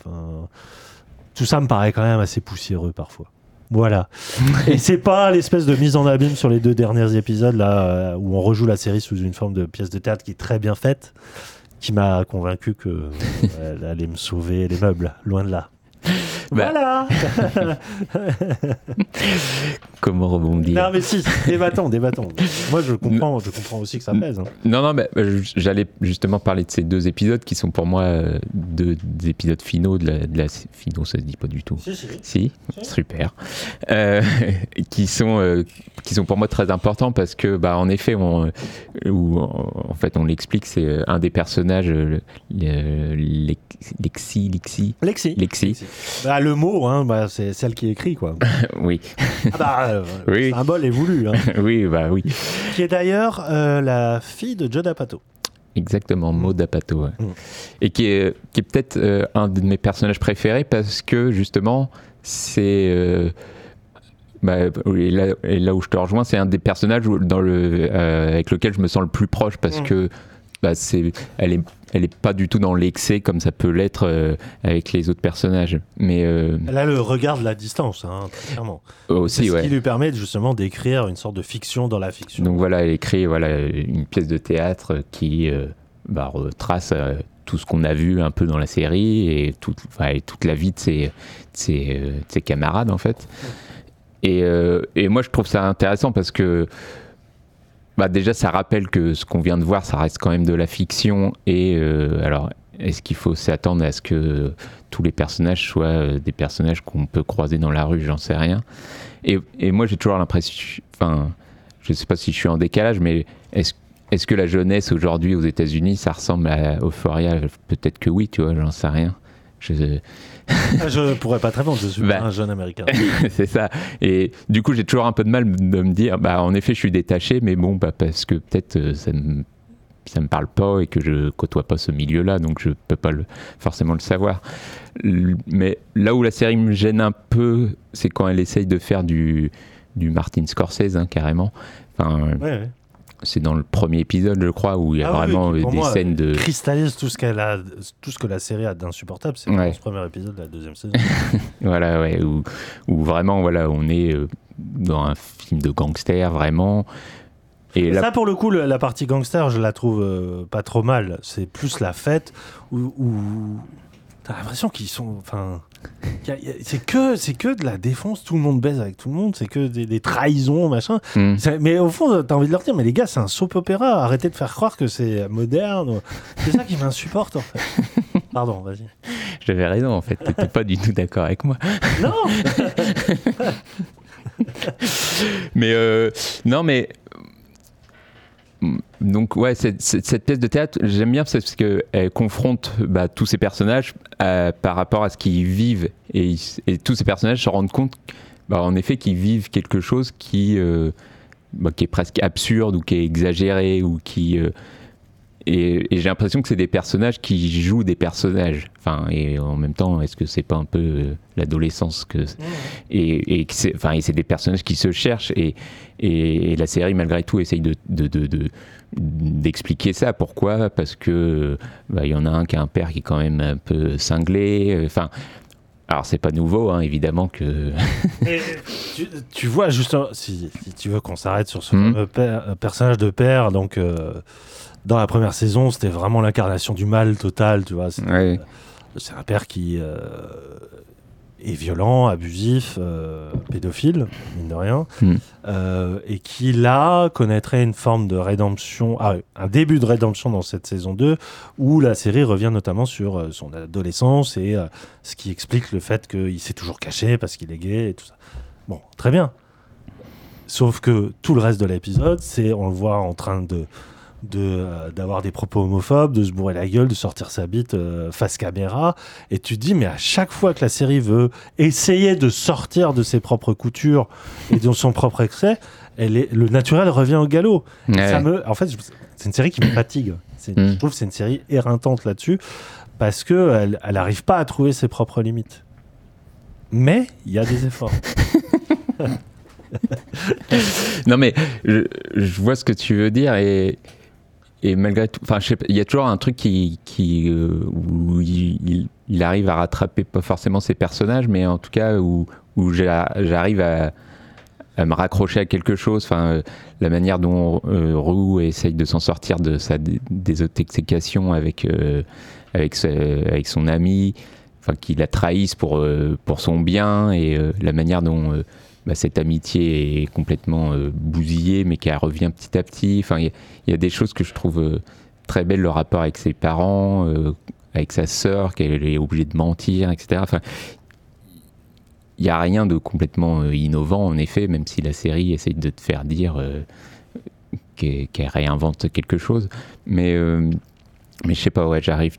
Tout ça me paraît quand même assez poussiéreux parfois. Voilà. Et c'est pas l'espèce de mise en abîme sur les deux derniers épisodes là euh, où on rejoue la série sous une forme de pièce de théâtre qui est très bien faite, qui m'a convaincu que euh, elle allait me sauver les meubles, loin de là. Bah. Voilà. Comment rebondir non mais si, débattons, débattons. Moi je comprends, je comprends aussi que ça pèse. hein. Non, non, bah, bah, j'allais justement parler de ces deux épisodes qui sont pour moi euh, deux des épisodes finaux de la, de la finaux, ça se dit pas du tout. Si, si. Si, super. Euh, qui sont euh, qui sont pour moi très importants parce que bah en effet on en fait on l'explique c'est euh, un des personnages euh, le- le- Lexi Lexi Lexi. Lexi Bah, le mot, hein, bah, c'est celle qui écrit quoi. oui Ah bah, euh, Oui. le symbole est voulu. hein. oui, bah oui. qui est d'ailleurs euh, la fille de Joe D'Apato. Exactement, Maud Apato. ouais. Mm. Et qui est, qui est peut-être euh, un de mes personnages préférés parce que justement, c'est. bah, et, là, et là où je te rejoins, c'est un des personnages dans le, avec lequel je me sens le plus proche parce Mm. que bah, c'est, elle est, elle est pas du tout dans l'excès comme ça peut l'être euh, avec les autres personnages. Mais euh, Elle a le regard de la distance, hein, très clairement. aussi, C'est ce ouais. qui lui permet justement d'écrire une sorte de fiction dans la fiction. Donc voilà, elle écrit voilà, une pièce de théâtre qui euh, bah, retrace euh, tout ce qu'on a vu un peu dans la série et, toute- enfin, et toute la vie de ses, de ses, de ses camarades en fait. Et, et moi je trouve ça intéressant parce que bah, déjà ça rappelle que ce qu'on vient de voir ça reste quand même de la fiction et euh, alors est-ce qu'il faut s'attendre à ce que tous les personnages soient euh, des personnages qu'on peut croiser dans la rue? J'en sais rien. Et, moi j'ai toujours l'impression, enfin je sais pas si je suis en décalage, mais est-ce est-ce que la jeunesse aujourd'hui aux États-Unis, ça ressemble à Euphoria? Peut-être que oui, tu vois, j'en sais rien. Je- Ah, je pourrais pas te répondre, je suis Bah. pas un jeune américain. c'est ça. Et du coup, j'ai toujours un peu de mal de me dire, bah, en effet, je suis détaché, mais bon, bah, parce que peut-être euh, ça me ça me parle pas et que je côtoie pas ce milieu-là, donc je peux pas le, forcément le savoir. Mais là où la série me gêne un peu, c'est quand elle essaye de faire du, du Martin Scorsese, hein, carrément. Enfin, Ouais, ouais. C'est dans le premier épisode, je crois, où il y a Ah vraiment des moi, scènes de. cristallise tout ce qu'elle a, tout ce que la série a d'insupportable. C'est Ouais. dans ce premier épisode de la deuxième saison. Voilà, ouais, où, où vraiment, voilà, on est euh, dans un film de gangster, vraiment. Et là, Ça, pour le coup, le- la partie gangster, je la trouve euh, pas trop mal. C'est plus la fête où, où t'as l'impression qu'ils sont. Enfin, c'est que c'est que de la défense. Tout le monde baise avec tout le monde. C'est que des, des trahisons, machin. Hmm. Mais au fond, t'as envie de leur dire, mais les gars, c'est un soap opéra. Arrêtez de faire croire que c'est moderne. C'est ça qui m'insupporte, en fait. Pardon, vas-y. j'avais raison, en fait. T'étais pas du tout d'accord avec moi. Non Mais euh, non, mais donc ouais, cette, cette- pièce de théâtre, j'aime bien parce qu'elle confronte bah, tous ces personnages euh, par rapport à ce qu'ils vivent. Et tous ces personnages se rendent compte, bah, en effet, qu'ils vivent quelque chose qui euh, bah, qui est presque absurde ou qui est exagéré ou qui euh, et, et j'ai l'impression que c'est des personnages qui jouent des personnages. Enfin, et en même temps, est-ce que c'est pas un peu euh, l'adolescence que et, c'est enfin et c'est des personnages qui se cherchent. Et, et, et la série malgré tout essaye de de- de- de- d'expliquer ça. Pourquoi? Parce que bah, il y en a un qui a un père qui est quand même un peu cinglé. Enfin alors c'est pas nouveau hein, évidemment que Et tu, tu vois, justement, si, si tu veux qu'on s'arrête sur ce fameux père- euh, personnage de père, donc euh, dans la première saison, c'était vraiment l'incarnation du mal total, tu vois. C'est Ouais. c'est un père qui euh, est violent, abusif, euh, pédophile, mine de rien, euh, et qui là connaîtrait une forme de rédemption, ah, un début de rédemption dans cette saison 2, où la série revient notamment sur euh, son adolescence et euh, ce qui explique le fait qu'il s'est toujours caché parce qu'il est gay et tout ça. Bon, très bien. Sauf que tout le reste de l'épisode, c'est on le voit en train de de, euh, d'avoir des propos homophobes, de se bourrer la gueule, de sortir sa bite euh, face caméra. Et tu te dis, mais à chaque fois que la série veut essayer de sortir de ses propres coutures et de son propre excès, elle est, le naturel revient au galop. Ouais. ça me, en fait, c'est une série qui me fatigue. C'est- Mm. Je trouve que c'est une série éreintante là-dessus parce que elle, elle pas à trouver ses propres limites. Mais il y a des efforts. non mais je, je vois ce que tu veux dire et et malgré tout enfin il y a toujours un truc qui euh, où il, arrive à rattraper pas forcément ses personnages mais en tout cas où où j'a- j'arrive à me raccrocher à quelque chose. Enfin la manière dont euh, Roux essaye de s'en sortir de sa dé- désintoxication avec euh, avec son ami enfin qui la trahisse pour euh, pour son bien et la manière dont bah, cette amitié est complètement euh, bousillée, mais qui revient petit à petit. Enfin, il y, a- des choses que je trouve euh, très belles, le rapport avec ses parents, euh, avec sa sœur, qu'elle est obligée de mentir, etc. Enfin, il n'y a rien de complètement innovant, en effet, même si la série essaye de te faire dire qu'elle réinvente quelque chose. Mais, mais je sais pas, ouais, j'arrive,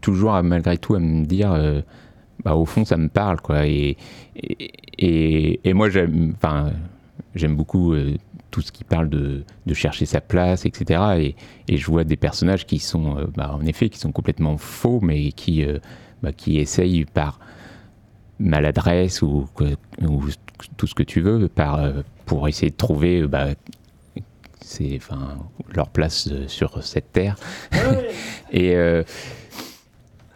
toujours, malgré tout, à me dire. Bah, au fond, ça me parle, quoi. Et, et, et, et moi, j'aime, enfin, j'aime beaucoup euh, tout ce qui parle de, de, chercher sa place, etc. Et, je vois des personnages qui sont, euh, bah, en effet, qui sont complètement faux, mais qui, euh, bah, qui essayent par maladresse ou, ou, tout ce que tu veux, par, pour essayer de trouver bah, enfin, leur place sur cette terre. Ouais. et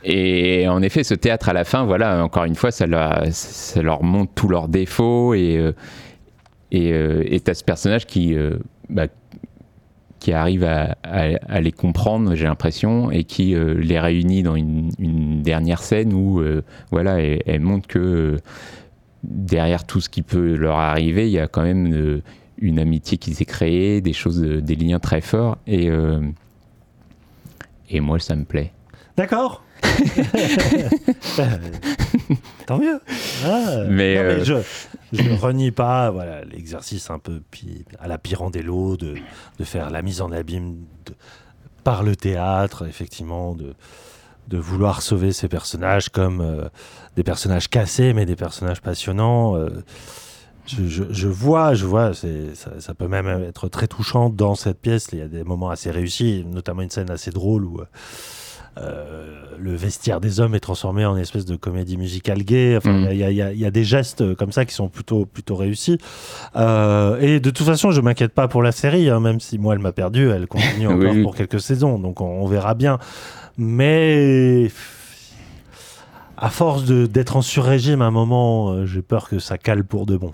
et en effet, ce théâtre à la fin, voilà, encore une fois, ça leur, montre tous leurs défauts et euh, et euh, t'as ce personnage qui euh, bah, qui arrive à, les comprendre, j'ai l'impression, et qui les réunit dans une, dernière scène où, voilà, elle, montre que derrière tout ce qui peut leur arriver, il y a quand même une amitié qui s'est créée, des choses, des liens très forts, et et moi, ça me plaît. D'accord. Tant mieux. Ah, mais, non, euh... mais je, je ne renie pas voilà, l'exercice un peu à la Pirandello de, de faire la mise en abîme de, par le théâtre, effectivement, de, de vouloir sauver ces personnages comme euh, des personnages cassés, mais des personnages passionnants. Euh, je, je, je, vois, je vois, ça, ça, peut même être très touchant dans cette pièce. Il y a des moments assez réussis, notamment une scène assez drôle où euh, le vestiaire des hommes est transformé en espèce de comédie musicale gay. Enfin, il mmh. y, y, y, a des gestes comme ça qui sont plutôt, plutôt réussis. Euh, et de toute façon, je m'inquiète pas pour la série, hein, même si moi elle m'a perdu, elle continue encore oui. pour quelques saisons, donc on, on verra bien. Mais à force d'être en sur-régime à un moment, euh, j'ai peur que ça cale pour de bon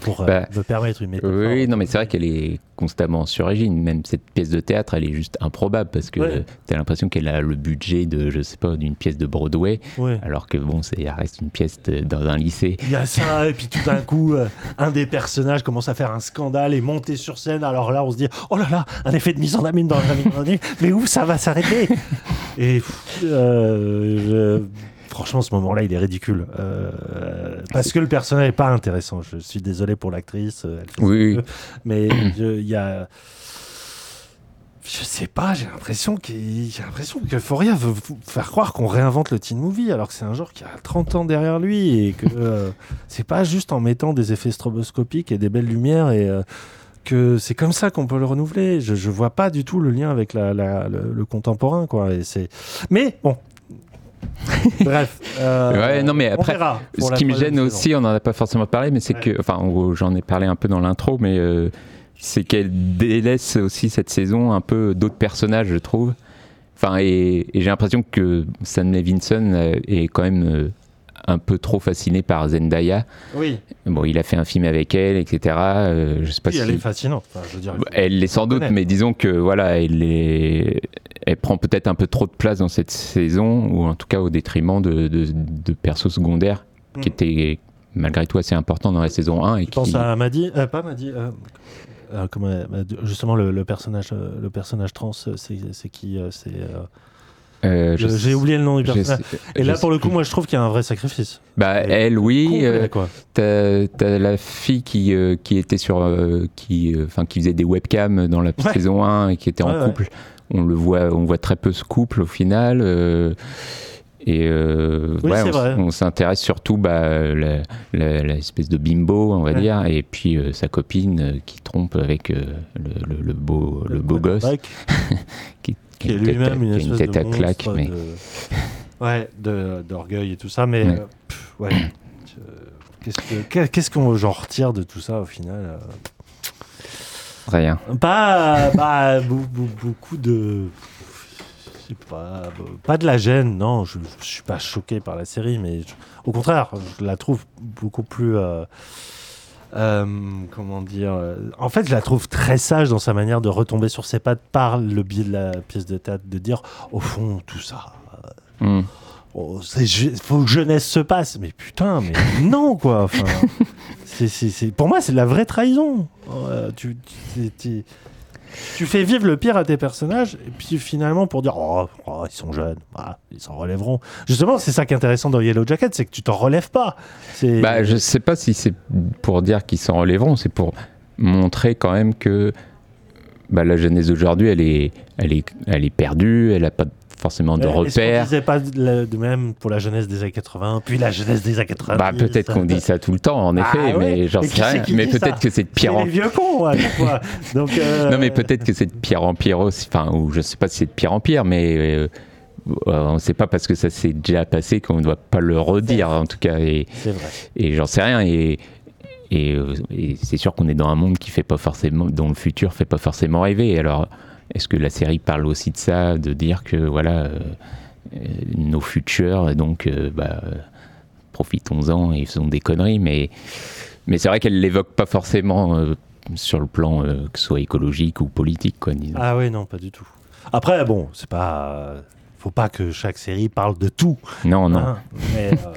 pour bah, euh, me permettre une métaphore. Oui, non, mais c'est vrai qu'elle est constamment sur régime. Même cette pièce de théâtre, elle est juste improbable parce que ouais. tu as l'impression qu'elle a le budget de, je sais pas, d'une pièce de Broadway, ouais. alors que bon, ça reste une pièce de, dans un lycée. Il y a ça, et puis tout d'un coup, euh, un des personnages commence à faire un scandale et monter sur scène. Alors là, on se dit, oh là là, un effet de mise en amine dans la mais où ça va s'arrêter? Et euh, je franchement, ce moment-là, il est ridicule. Euh, parce que le personnage n'est pas intéressant. Je suis désolé pour l'actrice. Oui. Mais il y a. Je sais pas, j'ai l'impression qu'il j'ai l'impression que Foria veut faire croire qu'on réinvente le teen movie alors que c'est un genre qui a 30 ans derrière lui et que euh, c'est pas juste en mettant des effets stroboscopiques et des belles lumières et euh, que c'est comme ça qu'on peut le renouveler. Je, je vois pas du tout le lien avec la, la, le, le, contemporain quoi. Et c'est mais bon, Bref. Euh, ouais, non, mais après, ce qui me gêne aussi, on n'en a pas forcément parlé, mais c'est ouais. que, enfin, j'en ai parlé un peu dans l'intro, mais euh, c'est qu'elle délaisse aussi cette saison un peu d'autres personnages, je trouve. Enfin, et, et j'ai l'impression que Sam Levinson est quand même euh, un peu trop fasciné par Zendaya. Oui. Bon, il a fait un film avec elle, etc. Euh, je sais pas oui, si elle est fascinante. Enfin, je veux dire, elle l'est sans doute, connaître. mais disons que voilà, elle est, elle prend peut-être un peu trop de place dans cette saison, ou en tout cas au détriment de, de, de persos secondaires qui étaient malgré tout assez importants dans la saison 1 et je qui... pense à Maddy, euh, pas Maddy. Euh... Euh, comment, justement le, le, personnage le personnage trans c'est qui c'est euh, J'ai oublié le nom du personnage. Et là, pour le coup, moi, je trouve qu'il y a un vrai sacrifice. Bah, Et elle, oui. Euh, T'as as la fille qui, euh, qui était sur. Euh, qui, enfin, qui faisait des webcams dans la ouais. saison 1 et qui était en ouais, couple. On le voit, on voit très peu ce couple au final. et oui, ouais, on, s'intéresse surtout bah, la, la, la, espèce de bimbo, on va dire, et puis sa copine qui trompe avec le, le, le, beau, le, beau gosse. qui qui est lui-même une, une tête de à claque, mais de... ouais, d'orgueil et tout ça, mais ouais. Euh. Qu'est-ce qu'on qu retire de tout ça au final Rien. Pas, bah, beaucoup de. Pas, pas de la gêne, non, je, je suis pas choqué par la série, mais je, au contraire, je la trouve beaucoup plus. Euh, euh, comment dire euh, En fait, je la trouve très sage dans sa manière de retomber sur ses pattes par le biais de la pièce de théâtre, de dire au fond tout ça. Mm. Oh, faut que jeunesse se passe, mais putain, mais non quoi. Pour moi, c'est de la vraie trahison. Tu, tu, fais vivre le pire à tes personnages, et puis finalement pour dire oh, oh ils sont jeunes, ah, ils s'en relèveront. Justement, c'est ça qui est intéressant dans Yellow Jacket, c'est que tu t'en relèves pas. Bah, je sais pas si c'est pour dire qu'ils s'en relèveront, c'est pour montrer quand même que bah, la jeunesse d'aujourd'hui, elle est, elle, est, elle est perdue, elle a pas de forcément de repères. disait pas de même pour la jeunesse des années 80, puis la jeunesse des années 90 Bah, peut-être qu'on dit ça tout le temps, en Ah effet, ouais mais j'en sais rien. Mais peut-être que c'est de pire en les vieux cons, à fois. Donc, euh, Non, mais peut-être que c'est de pire en pire aussi. Enfin, ou je sais pas si c'est de pire en pire, mais euh, euh, on ne sait pas parce que ça s'est déjà passé qu'on ne doit pas le redire, en tout cas. Et, C'est vrai. et j'en sais rien. Et, et, et c'est sûr qu'on est dans un monde qui fait pas forcément, dont le futur fait pas forcément rêver. Alors, est-ce que la série parle aussi de ça, de dire que voilà, euh, euh, nos futurs, donc, euh, bah, profitons-en et faisons des conneries, mais mais c'est vrai qu'elle l'évoque pas forcément sur le plan que ce soit écologique ou politique, quoi. disons. Ah oui, non, pas du tout. Après, bon, c'est pas. Faut pas que chaque série parle de tout. Non, non. hein, mais, euh,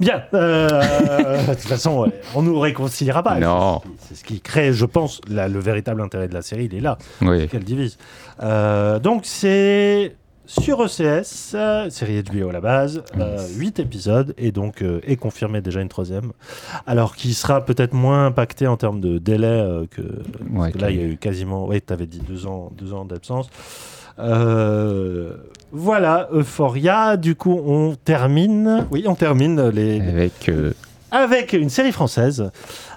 Bien. euh, de toute façon, ouais, on nous réconciliera pas. Non. C'est ce qui- crée, je pense, la- le véritable intérêt de la série. Il est là. Oui. Qu'elle divise. Euh, donc c'est sur ECS, euh, série HBO à la base, 8 épisodes et donc euh, est confirmé déjà une troisième. Alors qui sera peut-être moins impacté en termes de délai euh, que, Ouais, que là il y a eu quasiment, oui, tu avais dit deux ans, deux ans d'absence. Euh, voilà, Euphoria. Du coup, on termine. Oui, on termine les, Avec. euh, avec une série française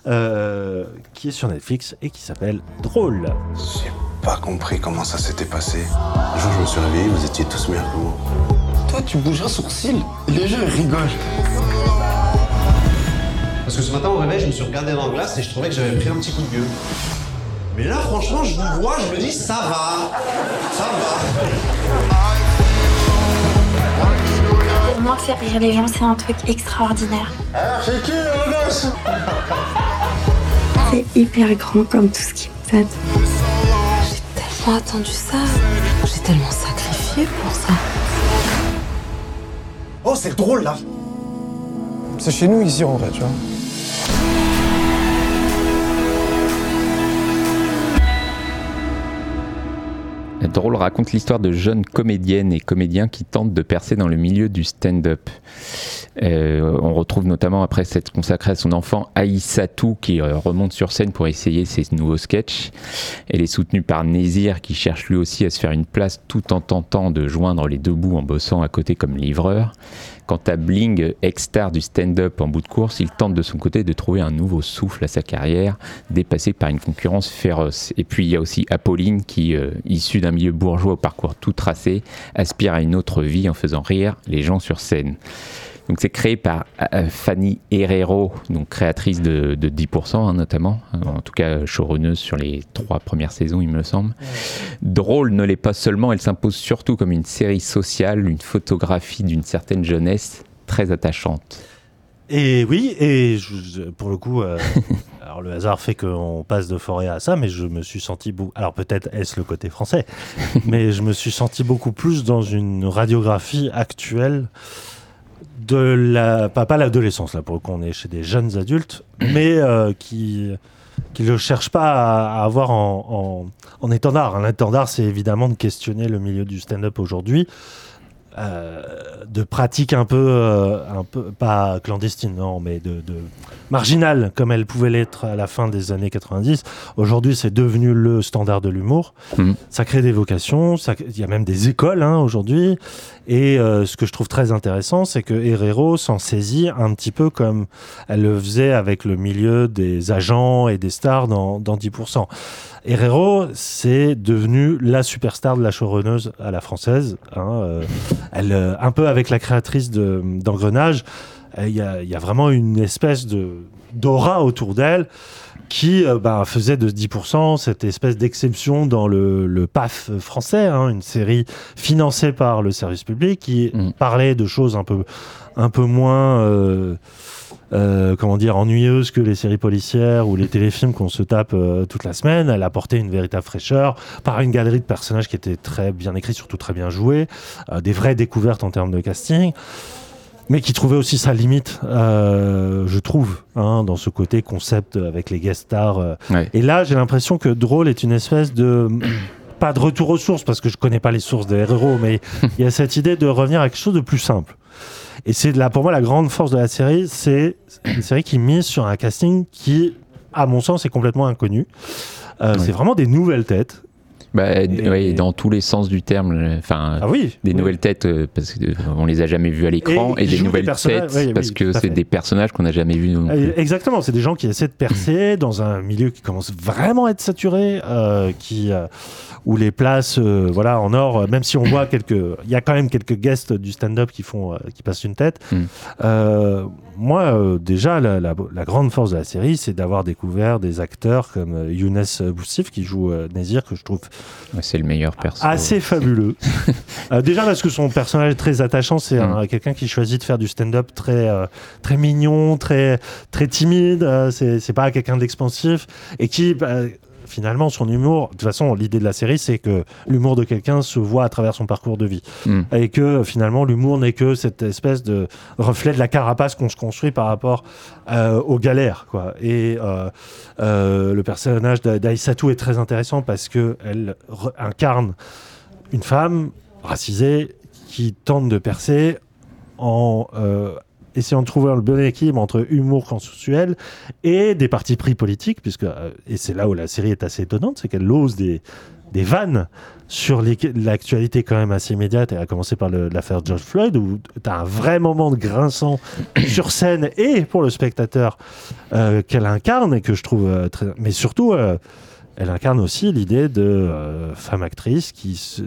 euh, qui est sur Netflix et qui s'appelle Drôle. J'ai pas compris comment ça s'était passé. Un jour, je me suis réveillé, vous étiez tous meilleurs que moi. Toi, tu bouges un sourcil. Les gens ils rigolent. Parce que ce matin au réveil, je me suis regardé dans la glace et je trouvais que j'avais pris un petit coup de gueule. Mais là, franchement, je vous vois, je me dis, ça va. Ça va. Pour moi, faire rire les gens, c'est un truc extraordinaire. Alors, c'est qui, le gosse C'est hyper grand comme tout ce qui vous aide. J'ai tellement attendu ça. J'ai tellement sacrifié pour ça. Oh, c'est drôle, là. C'est chez nous, ici, en vrai, tu vois. Drôle raconte l'histoire de jeunes comédiennes et comédiens qui tentent de percer dans le milieu du stand-up. Euh, on retrouve notamment après s'être consacré à son enfant Aïssatou qui euh, remonte sur scène pour essayer ses nouveaux sketchs. Elle est soutenue par Nézir qui cherche lui aussi à se faire une place tout en tentant de joindre les deux bouts en bossant à côté comme livreur. Quant à Bling, ex-star du stand-up en bout de course, il tente de son côté de trouver un nouveau souffle à sa carrière, dépassé par une concurrence féroce. Et puis il y a aussi Apolline qui, euh, issue d'un milieu bourgeois au parcours tout tracé, aspire à une autre vie en faisant rire les gens sur scène. Donc c'est créé par euh, Fanny Herrero, donc créatrice de, de 10% hein, notamment, en tout cas showrunneuse sur les trois premières saisons il me semble. Drôle ne l'est pas seulement, elle s'impose surtout comme une série sociale, une photographie d'une certaine jeunesse très attachante. Et oui, et je- pour le coup, euh, alors le hasard fait qu'on passe de forêt à ça, mais je me suis senti beaucoup. Alors peut-être est-ce le côté français, mais je me suis senti beaucoup plus dans une radiographie actuelle de la. Pas, pas l'adolescence, là, pour le coup, on est chez des jeunes adultes, mais euh, qui qui ne cherchent pas à, à avoir en, en, en étendard. Un étendard, c'est évidemment de questionner le milieu du stand-up aujourd'hui euh, de pratiques un peu, euh, un peu, pas clandestines, non, mais de, de marginales, comme elles pouvaient l'être à la fin des années 90. Aujourd'hui, c'est devenu le standard de l'humour. Mhm. Ça crée des vocations, il y a même des écoles hein, aujourd'hui. Et euh, ce que je trouve très intéressant, c'est que Herrero s'en saisit un petit peu comme elle le faisait avec le milieu des agents et des stars dans, dans 10%. Herrero, c'est devenu la superstar de la showrunneuse à la française. hein, euh, elle, euh, un peu avec la créatrice de- d'Engrenage, il y, a, il y a vraiment une espèce de d'aura autour d'elle qui euh, bah, faisait de 10% cette espèce d'exception dans le, le PAF français, hein, une série financée par le service public qui parlait de choses un peu, un peu moins, euh, euh, comment dire, ennuyeuses que les séries policières ou les téléfilms qu'on se tape euh, toute la semaine. Elle apportait une véritable fraîcheur par une galerie de personnages qui étaient très bien écrits, surtout très bien joués, euh, des vraies découvertes en termes de casting mais qui trouvait aussi sa limite, euh, je trouve, hein, dans ce côté concept avec les guest stars. euh. Ouais. Et là, j'ai l'impression que Drôle est une espèce de pas de retour aux sources parce que je connais pas les sources des héros, mais il y a cette idée de revenir à quelque chose de plus simple. Et c'est là pour moi la grande force de la série, c'est une série qui mise sur un casting qui, à mon sens, est complètement inconnu. Euh, Ouais. C'est vraiment des nouvelles têtes. Bah, ouais, dans tous les sens du terme. Enfin, Ah oui, des oui. nouvelles têtes euh, parce qu'on les a jamais vues à l'écran Et des des nouvelles personnages, têtes oui, parce oui, que c'est des personnages qu'on n'a jamais vus. Euh, Exactement, c'est des gens qui essaient de percer dans un milieu qui commence vraiment à être saturé, euh, qui, euh, où les places, euh, voilà, en or, euh, même si on voit quelques, il y a quand même quelques guests du stand-up qui font, euh, qui passent une tête. Mm. Moi, euh, déjà, la, la- la grande force de la série, c'est d'avoir découvert des acteurs comme euh, Younes Boussif qui joue euh, Nazir, que je trouve Ouais, c'est le meilleur perso. assez fabuleux. Euh, déjà parce que son personnage est très attachant, c'est un- quelqu'un qui choisit de faire du stand-up très euh, très mignon, très très timide. c'est c'est pas quelqu'un d'expansif et qui bah, finalement son humour. De toute façon, l'idée de la série, c'est que l'humour de quelqu'un se voit à travers son parcours de vie Mm. et que finalement l'humour n'est que cette espèce de reflet de la carapace qu'on se construit par rapport euh, aux galères quoi et euh, euh, le personnage d'A- d'Aïssatou est très intéressant parce que elle re- incarne une femme racisée qui tente de percer en euh, essayant de trouver le bon équilibre entre humour consensuel et des partis pris politiques, puisque, euh, et c'est là où la série est assez étonnante, c'est qu'elle ose des, vannes sur l'actualité quand même assez immédiate, et à commencer par l'affaire George Floyd, où tu as un vrai moment de grinçant sur scène et pour le spectateur euh, qu'elle incarne, et que je trouve euh, très... Mais surtout, elle incarne aussi l'idée de femme actrice qui se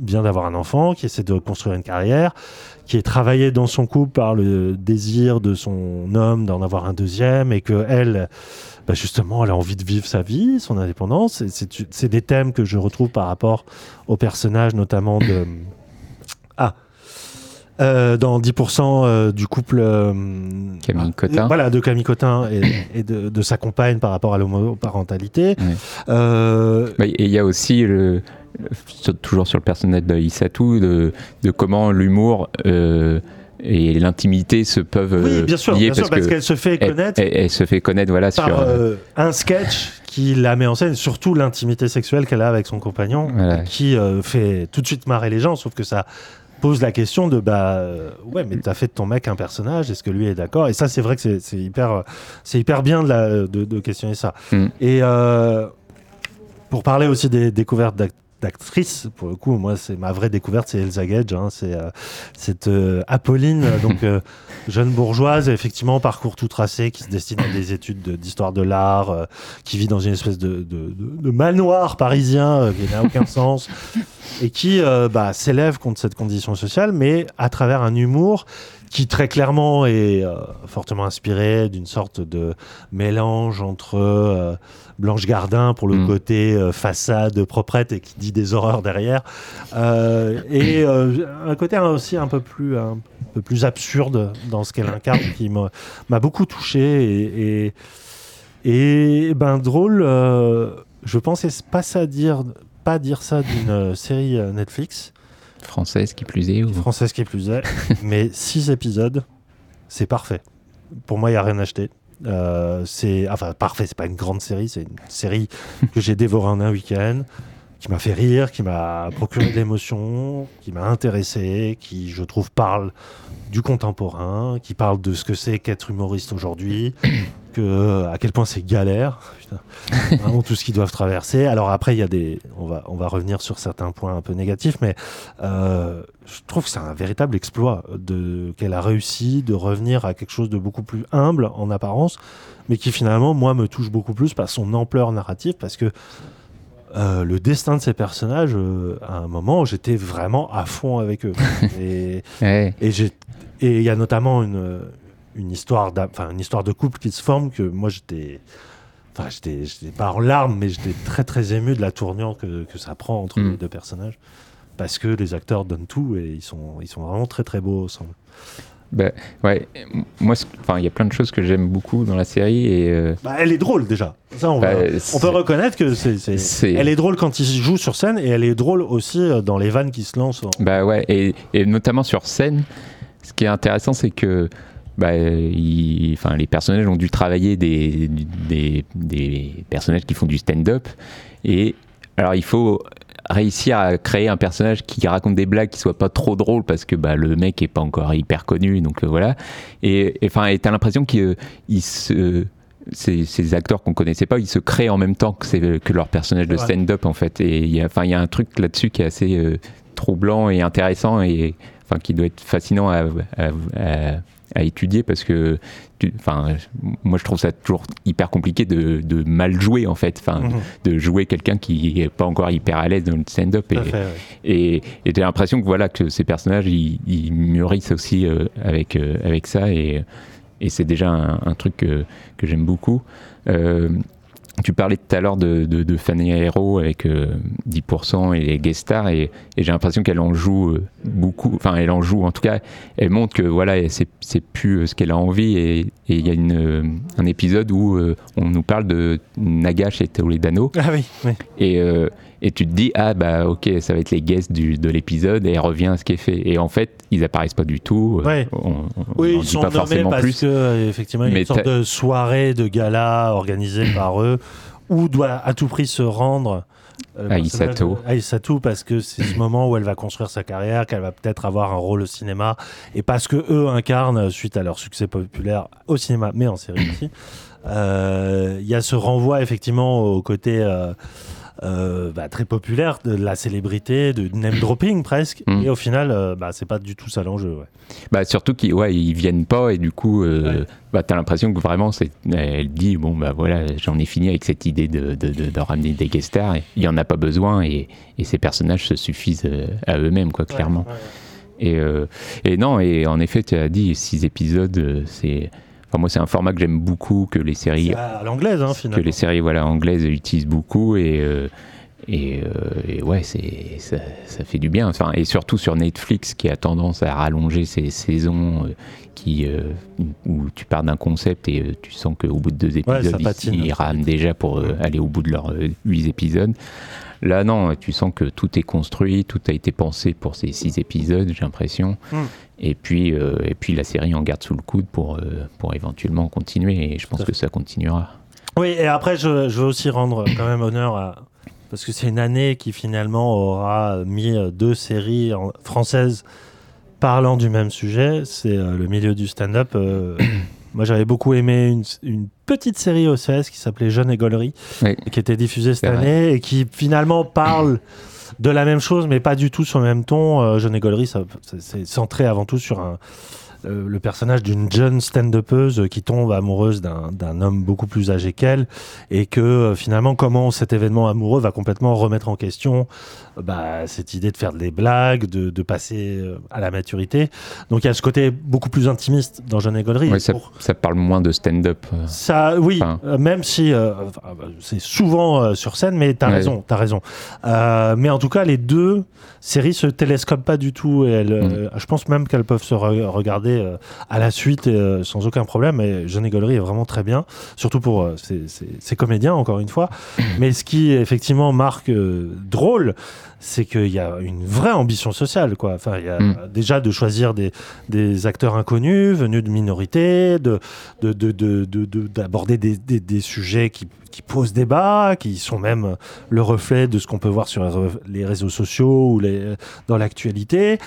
vient d'avoir un enfant, qui essaie de construire une carrière, qui est travaillée dans son couple par le désir de son homme d'en avoir un deuxième, et que elle, bah, justement, elle a envie de vivre sa vie, son indépendance. C'est c'est des thèmes que je retrouve par rapport aux personnages, notamment de ah. Euh, dans 10% euh, du couple euh, Camille Cotin. voilà de Camille Cotin et, et de, de sa compagne par rapport à l'homoparentalité Euh, Bah, Et il y a aussi, le, toujours sur le personnage de Issatou, de, de comment l'humour euh, et l'intimité se peuvent Oui, bien sûr, lier bien sûr, parce que qu'elle se fait connaître Elle, elle se fait connaître, voilà, par sur. euh, un sketch qui la met en scène, surtout l'intimité sexuelle qu'elle a avec son compagnon, Voilà. qui euh, fait tout de suite marrer les gens, sauf que ça pose la question de bah euh, ouais mais t'as fait de ton mec un personnage est-ce que lui est d'accord? Et ça c'est vrai que c'est- hyper c'est hyper bien de, la- de, de questionner ça Mm. et pour parler aussi des découvertes d'ac- d'actrices, pour le coup, moi, c'est ma vraie découverte, c'est Elsa Gage. hein, c'est euh, cette euh, Apolline, donc euh, jeune bourgeoise, effectivement, parcours tout tracé, qui se destine à des études de- d'histoire de, l'art, qui vit dans une espèce de, de- de- manoir parisien qui n'a aucun sens, et qui bah, s'élève contre cette condition sociale, mais à travers un humour qui très clairement est fortement inspiré d'une sorte de mélange entre Blanche Gardin pour le Mm. côté euh, façade proprette et qui dit des horreurs derrière, euh, et euh, un côté aussi un peu plus un peu plus absurde dans ce qu'elle incarne qui m'a beaucoup touché et, et, et, ben drôle. je pensais pas ça dire pas dire ça d'une série Netflix? Française qui plus est. Ou... française qui plus est, mais six épisodes, c'est parfait. Pour moi, il n'y a rien à acheter. Euh, c'est enfin parfait, c'est pas une grande série, c'est une série que j'ai dévorée en un week-end, qui m'a fait rire, qui m'a procuré de l'émotion, qui m'a intéressé, qui je trouve parle du contemporain, qui parle de ce que c'est qu'être humoriste aujourd'hui, que à quel point c'est galère, putain, vraiment tout ce qu'ils doivent traverser. Alors après, il y a des, on va on va revenir sur certains points un peu négatifs, mais euh, je trouve que c'est un véritable exploit de qu'elle a réussi de revenir à quelque chose de beaucoup plus humble en apparence, mais qui finalement moi me touche beaucoup plus par son ampleur narrative, parce que euh, le destin de ces personnages, euh, à un moment, j'étais vraiment à fond avec eux. et Ouais. et j'ai- et il y a notamment une, une, histoire enfin, une histoire de couple qui se forme que moi j'étais. Enfin, j'étais j'étais pas en larmes, mais j'étais très très ému de la tournure que, que ça prend entre Mm. les deux personnages. Parce que les acteurs donnent tout et ils sont, ils sont vraiment très très beaux ensemble. Bah, ouais, moi, enfin, il y a plein de choses que j'aime beaucoup dans la série et euh, Bah, elle est drôle déjà. Ça, on, va- Bah, on peut reconnaître que c'est, elle est drôle quand il joue sur scène et elle est drôle aussi euh, dans les vannes qui se lancent. en- Bah ouais, et, et notamment sur scène, ce qui est intéressant, c'est que bah, il- enfin, les personnages ont dû travailler des, des, des personnages qui font du stand-up. Et alors, il faut réussir à créer un personnage qui raconte des blagues qui soit pas trop drôle parce que bah, le mec est pas encore hyper connu donc euh, voilà et enfin et t'as l'impression qu'il il se ces, ces acteurs qu'on connaissait pas, ils se créent en même temps que, leur personnage de stand-up en fait. Et il y a, enfin, il y a un truc là-dessus qui est assez euh, troublant et intéressant et enfin qui doit être fascinant à, à- à- à étudier parce que, tu- moi je trouve ça toujours hyper compliqué de, de mal jouer en fait, enfin, Mhm. de jouer quelqu'un qui est pas encore hyper à l'aise dans le stand-up et, ouais. et, et j'ai l'impression que voilà que ces personnages ils, ils mûrissent aussi euh, avec euh, avec ça et, et c'est déjà un, un truc que, que j'aime beaucoup. Euh, tu parlais tout à l'heure de, de, de Fanny Hero avec euh, 10% et les guest stars et, et j'ai l'impression qu'elle en joue beaucoup, enfin elle en joue en tout cas, elle montre que voilà c'est c'est plus euh, ce qu'elle a envie et il y a une, euh, un épisode où euh, on nous parle de Nagash et Toledano Ah oui, oui. et, euh, et tu te dis, ah bah ok, ça va être les guests du, de l'épisode et elle revient à ce qui est fait. Et en fait, ils apparaissent pas du tout. Ouais. On, on- Oui, on ils dit sont pas forcément parce plus. que effectivement, il y a Mais une sorte de soirée, de gala organisée par eux, où doit à tout prix se rendre euh, le Aïssato. personnage de Aïssato, parce que c'est ce moment où elle va construire sa carrière, qu'elle va peut-être avoir un rôle au cinéma, et parce que eux incarnent, suite à leur succès populaire au cinéma, mais en série aussi, euh, il y a ce renvoi effectivement au côté euh, euh, bah, très populaire de la célébrité, de name dropping presque, Mm. et au final, euh, bah, c'est pas du tout ça l'enjeu. Ouais. Bah, surtout qu'ils ouais, ils viennent pas et du coup, euh, bah, t'as l'impression que vraiment, c'est, elle dit, bon, bah voilà, j'en ai fini avec cette idée de, de, de- de ramener des guest stars. Il y en a pas besoin et, et ces personnages se suffisent euh, à eux-mêmes, quoi, clairement. Et, euh, et non, et en effet, tu as dit, six épisodes, c'est. Enfin, moi, c'est un format que j'aime beaucoup, que les séries. C'est à l'anglaise, hein, que les séries voilà, anglaises utilisent beaucoup et, euh, et, euh, et ouais, c'est, ça, ça fait du bien. Enfin, et surtout sur Netflix qui a tendance à rallonger ses saisons, euh, qui, euh, où tu pars d'un concept et tu sens qu'au bout de deux Ouais, épisodes, ils- ils, rament déjà pour aller au bout de leurs huit épisodes. Là, non, tu sens que tout est construit, tout a été pensé pour ces six épisodes, j'ai l'impression. Mm. Et puis, euh, et puis la série en garde sous le coude pour, euh, pour éventuellement continuer. Et je pense que ça continuera. Oui, et après, je, je veux aussi rendre quand même honneur à. Parce que c'est une année qui finalement aura mis euh, deux séries en- françaises parlant du même sujet. C'est euh, le milieu du stand-up. Moi, j'avais beaucoup aimé une, une petite série OCS qui s'appelait Jeune et Gaulerie, Oui. qui était diffusée cette vrai. année et qui finalement parle de la même chose, mais pas du tout sur le même ton. Euh, Jeune et Gaulerie, c'est centré avant tout sur un, euh, le personnage d'une jeune stand-upeuse qui tombe amoureuse d'un homme beaucoup plus âgé qu'elle et que euh, finalement comment cet événement amoureux va complètement remettre en question euh, bah, cette idée de faire des blagues, de, de passer à la maturité. Donc il y a ce côté beaucoup plus intimiste dans Jeune. Ouais, ça, Pour- ça parle moins de stand-up. ça, oui, Enfin. même si c'est souvent sur scène, mais t'as Ouais. raison, t'as raison. Mais en tout cas, les deux séries se télescopent pas du tout. Et elles, Mm. je pense même qu'elles peuvent se re- regarder euh, à la suite euh, sans aucun problème. Et Jeune et Gaulerie est vraiment très bien, surtout pour euh, ses, ses- ses comédiens, encore une fois. mais ce qui effectivement marque euh, drôle, c'est qu'il y a une vraie ambition sociale, quoi. Enfin, il y a Mm. déjà de choisir des, des acteurs inconnus, venus de minorités, de de- de- de- de- de- d'aborder des, des- des sujets qui, qui posent débat, qui sont même le reflet de ce qu'on peut voir sur les réseaux sociaux ou les, dans l'actualité.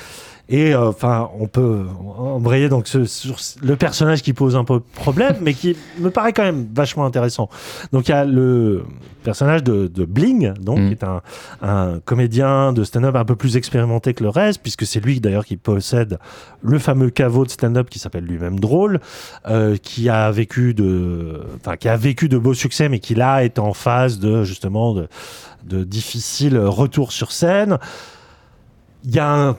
Et euh, enfin, on peut embrayer donc ce- sur le personnage qui pose un peu problème, mais qui me paraît quand même vachement intéressant. Donc il y a le personnage de, de Bling, donc Mm. qui est un, un comédien de stand-up un peu plus expérimenté que le reste, puisque c'est lui d'ailleurs qui possède le fameux caveau de stand-up qui s'appelle lui-même Drôle, euh, qui a vécu de, enfin qui a vécu de beaux succès, mais qui là est en phase de justement de, de difficiles retours sur scène. Il y a un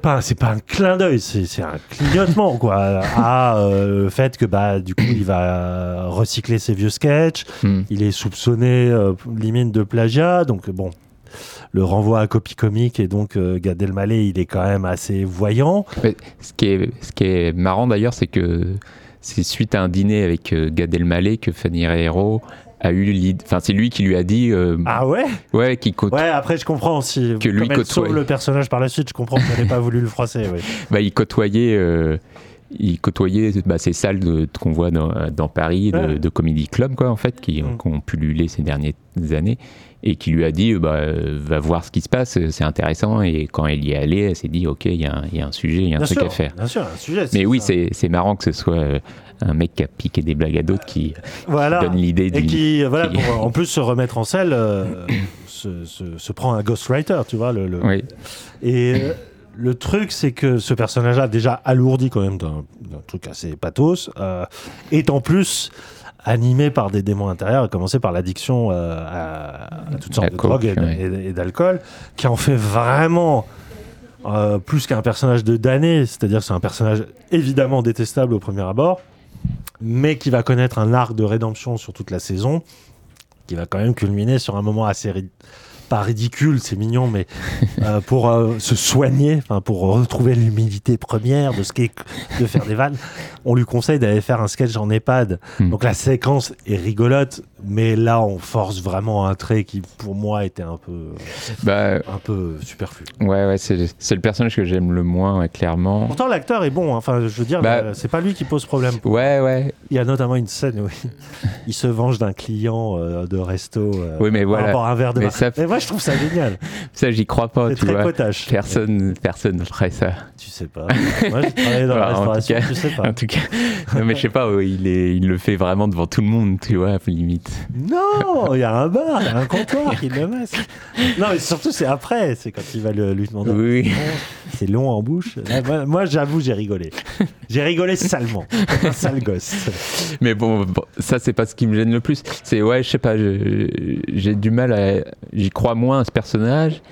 pas, c'est pas un clin d'œil, c'est un clignotement quoi, à euh, le fait que bah du coup il va recycler ses vieux sketchs, Mm. il est soupçonné euh, limite de plagiat, donc bon, le renvoi à copie comique et donc euh, Gad Elmaleh il est quand même assez voyant. Mais ce, qui est, ce qui est marrant d'ailleurs, c'est que c'est suite à un dîner avec euh, Gad Elmaleh que Fanny Hero a eu l'idée. Enfin, c'est lui qui lui a dit. euh, Ah ouais? ouais, qui côte- Ouais, après je comprends aussi. Que lui Comme elle côtoie. le personnage par la suite, je comprends qu'elle n'ait pas voulu le froisser. oui. bah, il côtoyait. euh, il côtoyait bah, ces salles qu'on voit dans, dans Paris de, Ouais. de comedy club quoi en fait qui, Mm. qui ont pullulé ces dernières années et qui lui a dit bah, euh, va voir ce qui se passe c'est intéressant et quand elle y est allée elle s'est dit ok il y, a un- il y a un sujet il y a un Bien truc sûr, à faire Bien sûr, un sujet. mais oui c'est marrant que ce soit euh, un mec qui a piqué des blagues à d'autres qui, voilà. qui donne l'idée Et qui, voilà, qui- pour en plus se remettre en selle, euh, se, se- se prend un ghostwriter, tu vois. Le, le- Oui. Et euh, le truc, c'est que ce personnage-là, déjà alourdi quand même d'un d'un truc assez pathos, euh, est en plus animé par des démons intérieurs, à commencer par l'addiction euh, à, à toutes sortes de drogues et, d'alcool, qui en fait vraiment euh, plus qu'un personnage de damné, c'est-à-dire c'est un personnage évidemment détestable au premier abord, mais qui va connaître un arc de rédemption sur toute la saison, qui va quand même culminer sur un moment assez ri- pas ridicule, c'est mignon, mais euh, pour euh, se soigner, pour retrouver l'humilité première de ce qu'est de faire des vannes, on lui conseille d'aller faire un sketch en EHPAD. Hmm. Donc la séquence est rigolote, mais là on force vraiment un trait qui pour moi était un peu bah, un peu superflu. ouais ouais c'est le personnage que j'aime le moins clairement Pourtant l'acteur est bon, hein. enfin je veux dire, Bah, euh, c'est pas lui qui pose problème. ouais ouais Il y a notamment une scène où il, il se venge d'un client euh, de resto euh, Oui, mais par voilà. rapport à un verre de Mais ça- Mais moi je trouve ça génial. Ça, j'y crois pas, C'est tu très vois. potache. Personne, personne ferait ça. Tu sais pas. Moi j'ai travaillé dans la restauration, cas- tu sais pas. En tout cas, non, mais je sais pas, il, est, il le fait vraiment devant tout le monde, tu vois, limite. Non, il y a un bar, il y a un comptoir qui le masque. Non, mais surtout, c'est après. C'est quand il va le- lui demander. Oui. C'est long en bouche. Moi, moi, j'avoue, j'ai rigolé. J'ai rigolé salement. Un sale gosse. Mais bon, bon, ça, c'est pas ce qui me gêne le plus. C'est, ouais, je sais pas, j'ai du mal à. J'y crois moins à ce personnage.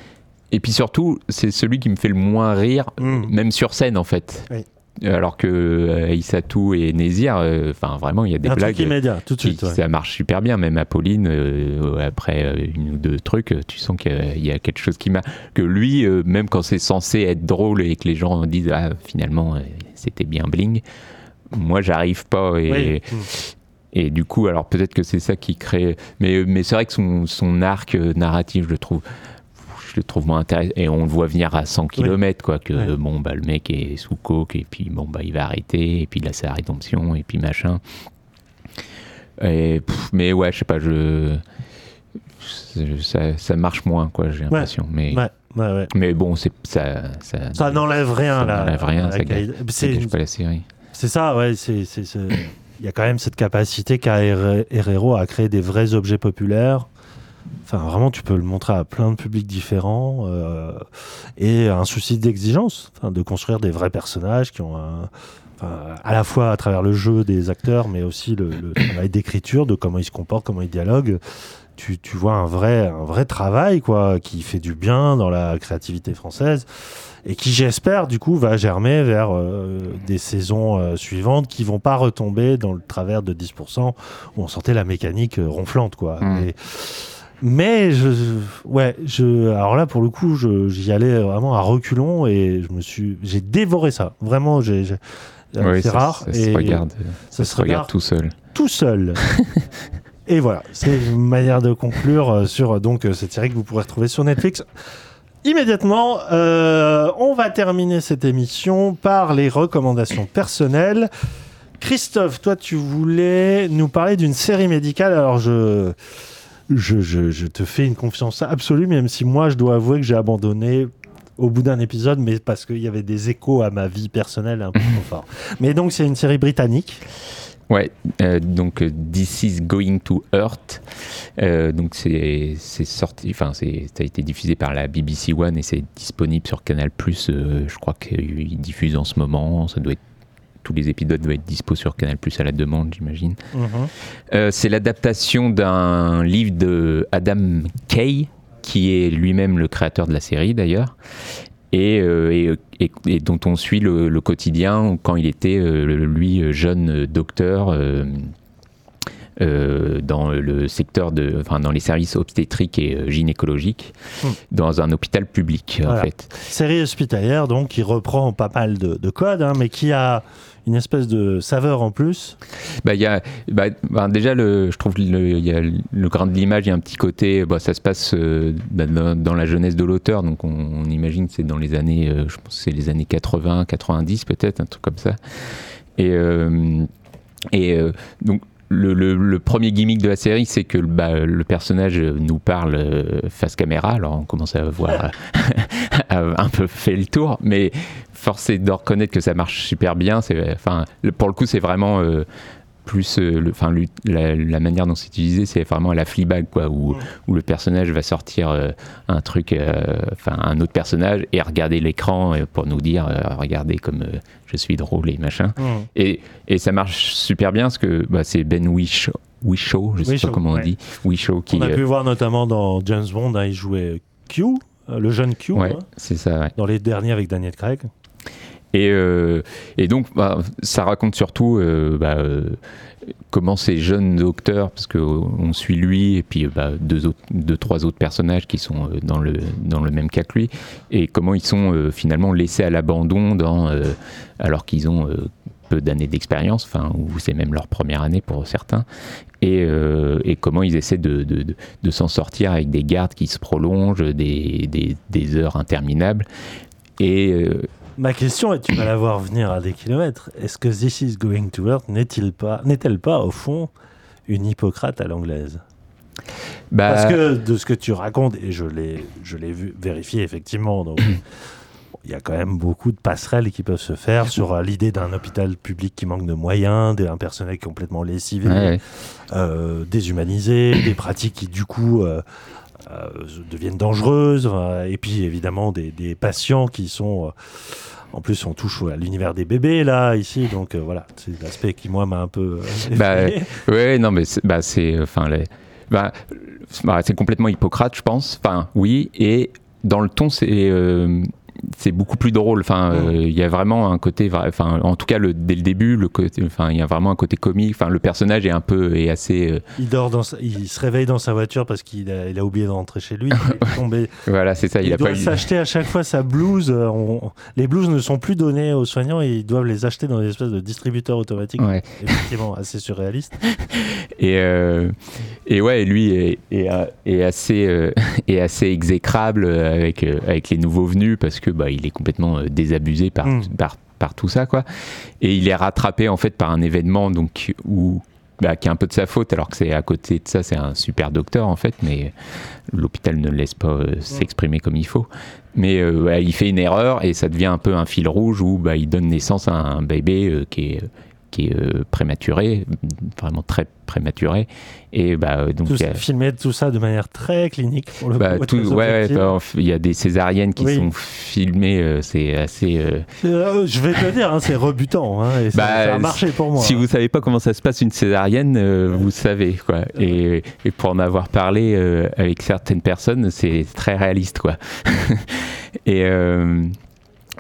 Et puis surtout, c'est celui qui me fait le moins rire, même sur scène, en fait. Oui. Alors que euh, Issatou et Nézir, euh, enfin vraiment, il y a des Un truc blagues. immédiat, tout de qui- suite, ouais. Ça marche super bien, même Apolline, euh, après euh, une ou deux trucs, euh, tu sens qu'il y a- il y a quelque chose qui m'a. Que lui, euh, même quand c'est censé être drôle et que les gens disent Ah, finalement, euh, c'était bien bling, moi, j'arrive pas. Et, Oui. et du coup, alors peut-être que c'est ça qui crée. Mais, mais c'est vrai que son, son arc euh, narratif, je le trouve. Je le trouve moins intéressant. Et on le voit venir à 100 km, quoi. Que Ouais. bon, bah, le mec est sous coke, et puis bon, bah, il va arrêter, et puis il a sa rédemption, et puis machin. Et, pff, mais ouais, je sais pas, je. Ça, ça marche moins, quoi, j'ai l'impression. Mais, Ouais, ouais, ouais. mais bon, c'est ça. Ça, Ça n'enlève rien, ça là. n'enlève rien, ça la gâche, C'est- pas la série. C'est ça, ouais. c'est c'est- c'est- Il y a quand même cette capacité qu'a Her- Herrero à créer des vrais objets populaires. Enfin, vraiment, tu peux le montrer à plein de publics différents. euh, et un souci d'exigence, enfin, de construire des vrais personnages qui ont un. enfin, à la fois à travers le jeu des acteurs, mais aussi le, le travail d'écriture, de comment ils se comportent, comment ils dialoguent. Tu, tu vois un vrai, un vrai travail quoi, qui fait du bien dans la créativité française et qui, j'espère, du coup, va germer vers euh, des saisons euh, suivantes qui vont pas retomber dans le travers de 10% où on sentait la mécanique euh, ronflante, quoi. Mm. Et- mais je, ouais, je, alors là, pour le coup, j'y allais vraiment à reculons et je me suis, j'ai dévoré ça. Vraiment, j'ai, euh, Oui, c'est rare. ça se regarde, ça se regarde tout seul. Tout seul. et voilà, c'est une manière de conclure euh, sur euh, donc cette série que vous pourrez retrouver sur Netflix. Immédiatement, euh, on va terminer cette émission par les recommandations personnelles. Christophe, toi, tu voulais nous parler d'une série médicale. Alors, je, je, je, je te fais une confiance absolue, même si moi, je dois avouer que j'ai abandonné au bout d'un épisode, mais parce qu'il y avait des échos à ma vie personnelle un peu trop forts. Mais donc, c'est une série britannique. Ouais, euh, donc euh, This is Going to Earth. Euh, donc c'est sorti, enfin ça a été diffusé par la BBC One et c'est disponible sur Canal Plus. je crois qu'il diffuse en ce moment. Ça doit être tous les épisodes doivent être dispo sur Canal Plus à la demande, j'imagine. Mhm. Euh, c'est l'adaptation d'un livre de Adam Kay, qui est lui-même le créateur de la série d'ailleurs, et, euh, et, et- et dont on suit le, le quotidien quand il était, euh, lui, euh, jeune docteur. Euh, dans le secteur de, enfin, dans les services obstétriques et euh, gynécologiques, Hmm. dans un hôpital public en Voilà. fait. Série hospitalière, donc, qui reprend pas mal de, de codes, hein, mais qui a une espèce de saveur en plus. Bah, y a, bah, bah, déjà, le, je trouve le, il y a le grain de l'image, il y a un petit côté, bah, ça se passe euh, dans, dans la jeunesse de l'auteur, donc on, on imagine que c'est dans les années, euh, je pense c'est les années 80, 90 peut-être, un truc comme ça. Et, euh, et donc, le, premier gimmick de la série, c'est que bah, le personnage nous parle euh, face caméra. Alors, on commence à voir a un peu fait le tour, mais force est de reconnaître que ça marche super bien. Enfin, pour le coup, c'est vraiment euh, plus, euh, le, la, la manière dont c'est utilisé, c'est vraiment à la Fleabag, quoi, où, où le personnage va sortir euh, un truc, euh, enfin, un autre personnage et regarder l'écran pour nous dire, euh, regardez comme je suis drôle et machin. Et, et ça marche super bien parce que bah, c'est Ben Wishaw, Wishaw, je sais pas comment on ouais. dit, qui On a pu voir notamment dans James Bond, hein, il jouait Q, le jeune Q, ouais, hein, c'est ça, ouais. dans les derniers avec Daniel Craig. Et, euh, et donc, bah, ça raconte surtout euh, bah, euh, comment ces jeunes docteurs, parce qu'on suit lui et puis bah, deux, autres, deux, trois autres personnages qui sont dans, le, dans le même cas que lui, et comment ils sont finalement laissés à l'abandon alors qu'ils ont peu d'années d'expérience, enfin, ou c'est même leur première année pour certains, et, comment ils essaient de, de, s'en sortir avec des gardes qui se prolongent, des, des, des heures interminables. Et Ma question, et tu vas la voir venir à des kilomètres, est-ce que This is Going to Hurt n'est-il pas, n'est-elle pas, au fond, une Hippocrate à l'anglaise? Bah, Parce que de ce que tu racontes, et je l'ai, je l'ai vu vérifié effectivement, donc il y a quand même beaucoup de passerelles qui peuvent se faire sur euh, l'idée d'un hôpital public qui manque de moyens, d'un personnel complètement lessivé, Ouais, ouais. euh, déshumanisé, des pratiques qui du coup euh, deviennent dangereuses, enfin, et puis évidemment des, des patients qui sont... euh, en plus, on touche à l'univers des bébés, là, ici, donc euh, voilà, c'est l'aspect qui, moi, m'a un peu... euh, bah, ouais, non, mais c'est, bah, c'est, enfin, les- bah, bah, c'est complètement Hippocrate, je pense. Enfin, oui, et dans le ton, c'est, euh, c'est beaucoup plus drôle. Enfin, euh, il y a vraiment un côté, enfin, en tout cas, le, dès le début, le côté, enfin, il y a vraiment un côté comique. Enfin, le personnage est un peu, est assez, euh, Il dort dans sa- il se réveille dans sa voiture parce qu'il a, il a oublié de rentrer chez lui. Il est tombé. voilà, c'est ça. Il, Il, a doit eu. s'acheter à chaque fois sa blouse. euh, on- Les blouses ne sont plus données aux soignants et ils doivent les acheter dans des espèces de distributeurs automatiques. Ouais. Effectivement, assez surréaliste. Et, euh, et ouais, lui est, est, est assez, est assez exécrable avec, avec les nouveaux venus parce que bah, il est complètement euh, désabusé par, Mm. par, par tout ça. Quoi. Et il est rattrapé en fait par un événement donc, où, bah, qui est un peu de sa faute, alors que c'est à côté de ça, c'est un super docteur en fait, mais l'hôpital ne le laisse pas euh, s'exprimer comme il faut. Mais euh, ouais, il fait une erreur et ça devient un peu un fil rouge où bah, il donne naissance à un bébé euh, qui est, qui est euh, prématuré, vraiment très prématuré. Et bah, euh, donc Tout a- filmer tout ça de manière très clinique. Pour le bah, coup, tout- ouais, bah, il y a des césariennes qui Oui. sont filmées, euh, c'est assez. euh, je vais te dire, hein, c'est rebutant. hein, et ça, Bah, ça a marché pour moi. Si vous savez pas comment ça se passe une césarienne, vous savez quoi. Et, et pour en avoir parlé avec certaines personnes, c'est très réaliste quoi. et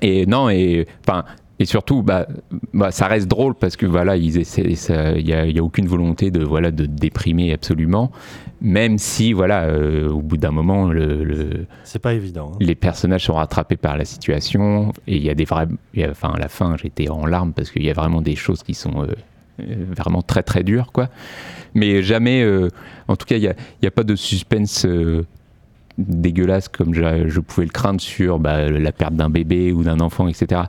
et non et enfin et surtout bah, bah ça reste drôle parce que voilà il y a, y a aucune volonté de voilà de déprimer absolument même si voilà euh, au bout d'un moment le, le- C'est pas évident. hein. les personnages sont rattrapés par la situation et il y a des vrais a- enfin à la fin j'étais en larmes parce qu'il y a vraiment des choses qui sont euh, euh, vraiment très très dures quoi mais jamais euh, en tout cas il n'y a, a pas de suspense dégueulasse comme je, je pouvais le craindre sur bah, la perte d'un bébé ou d'un enfant etc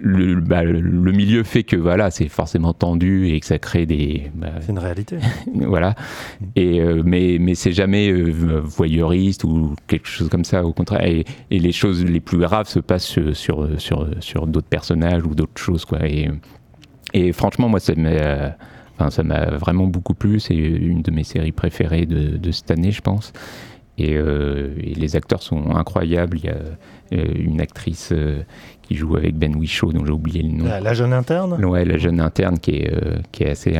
le, bah, le- milieu fait que voilà c'est forcément tendu et que ça crée des bah, C'est une réalité. voilà. Et euh, mais mais c'est jamais euh, voyeuriste ou quelque chose comme ça. Au contraire, et, et les choses les plus graves se passent sur sur sur, sur d'autres personnages ou d'autres choses quoi. Et et franchement, moi, ça m'a enfin, ça m'a vraiment beaucoup plu. C'est une de mes séries préférées de, de cette année, je pense. Et, euh, et les acteurs sont incroyables. Il y a euh, une actrice euh, qui joue avec Ben Whishaw, dont j'ai oublié le nom. La, la jeune interne? Ouais, la jeune interne qui est, qui est assez,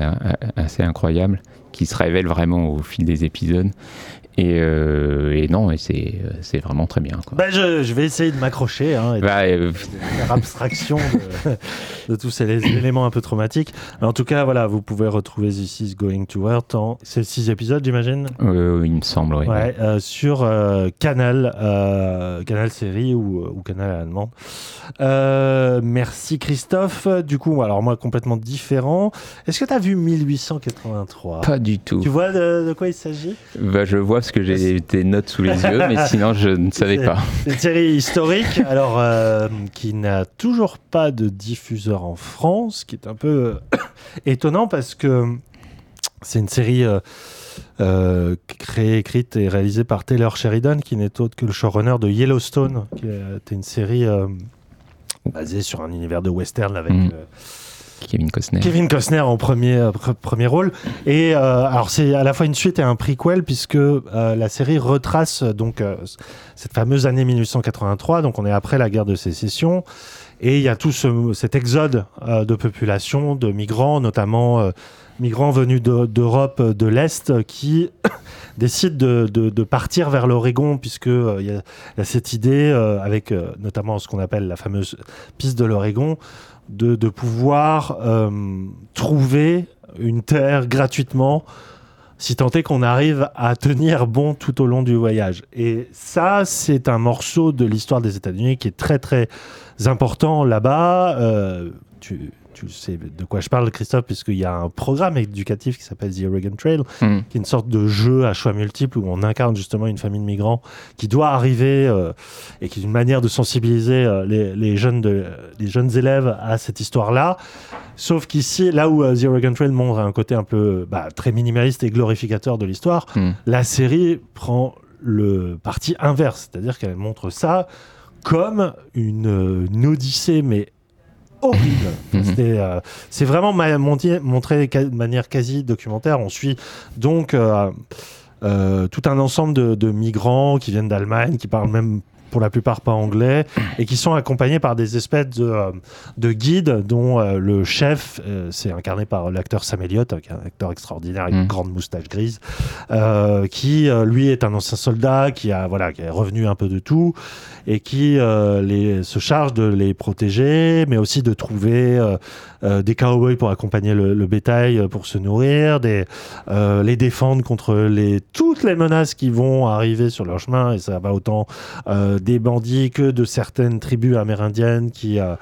assez incroyable, qui se révèle vraiment au fil des épisodes. Et, euh, et non, et c'est c'est vraiment très bien. Quoi. Bah, je, je vais essayer de m'accrocher hein, et de euh, faire abstraction de, de tous ces éléments un peu traumatiques. En tout cas, voilà, vous pouvez retrouver This is Going to Hurt en. C'est six épisodes, j'imagine? Euh, il me semble, oui. Ouais, sur Canal, Canal Série ou, ou Canal à la demande. Merci Christophe. Du coup, alors moi, complètement différent. Est-ce que tu as vu 1883 Pas du tout. Tu vois de, de quoi il s'agit? Bah, je vois parce que j'ai des notes sous les yeux, mais sinon je ne savais pas. C'est une série historique, alors euh, qui n'a toujours pas de diffuseur en France, qui est un peu euh, étonnant parce que c'est une série euh, euh, créée, écrite et réalisée par Taylor Sheridan, qui n'est autre que le showrunner de Yellowstone, qui était une série basée sur un univers de western avec Mhm. Kevin Costner. Kevin Costner en premier, euh, pr- premier rôle. Et euh, alors, c'est à la fois une suite et un prequel, puisque euh, la série retrace donc cette fameuse année 1883. Donc, on est après la guerre de sécession. Et il y a tout ce- cet exode de population, de migrants, notamment migrants venus de- d'Europe de l'Est, qui décident de, partir vers l'Oregon, puisque il y, a- cette idée, avec notamment ce qu'on appelle la fameuse piste de l'Oregon, de, pouvoir euh, trouver une terre gratuitement, si tant est qu'on arrive à tenir bon tout au long du voyage. Et ça, c'est un morceau de l'histoire des États-Unis qui est très très important là-bas. Euh, tu, tu sais de quoi je parle, Christophe, puisqu'il y a un programme éducatif qui s'appelle The Oregon Trail, Mm. qui est une sorte de jeu à choix multiples où on incarne justement une famille de migrants qui doit arriver euh, et qui est une manière de sensibiliser euh, les, les jeunes de, les jeunes élèves à cette histoire-là. Sauf qu'ici, là où euh, The Oregon Trail montre un côté un peu bah, très minimaliste et glorificateur de l'histoire, Mm. la série prend le parti inverse, c'est-à-dire qu'elle montre ça comme une, une odyssée, mais horrible. Mhm. Euh, c'est vraiment montré de manière quasi documentaire. On suit donc euh, euh, tout un ensemble de, de migrants qui viennent d'Allemagne, qui parlent même pour la plupart pas anglais, et qui sont accompagnés par des espèces de, euh, de guides dont euh, le chef, euh, c'est incarné par l'acteur Sam Elliott, qui est un acteur extraordinaire avec Mm. une grande moustache grise, qui lui est un ancien soldat qui a voilà qui est revenu un peu de tout et qui les, se charge de les protéger, mais aussi de trouver des cowboys pour accompagner le, le bétail euh, pour se nourrir, des, euh, les défendre contre les, toutes les menaces qui vont arriver sur leur chemin, et ça va autant euh, des bandits que de certaines tribus amérindiennes qui, euh,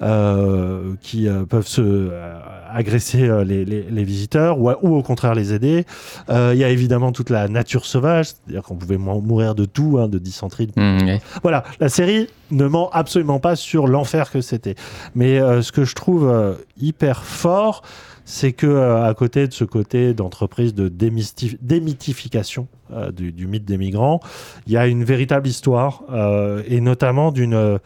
euh, qui euh, peuvent se euh, agresser euh, les, les- les visiteurs ou, ou au contraire les aider. Euh, Il y a évidemment toute la nature sauvage, c'est-à-dire qu'on pouvait mou- mourir de tout, hein, de dysenterie, Mm, ouais. voilà, la série ne ment absolument pas sur l'enfer que c'était. Mais euh, ce que je trouve euh, hyper fort, c'est que euh, à côté de ce côté d'entreprise de démythification du, mythe des migrants, il y a une véritable histoire, et notamment d'une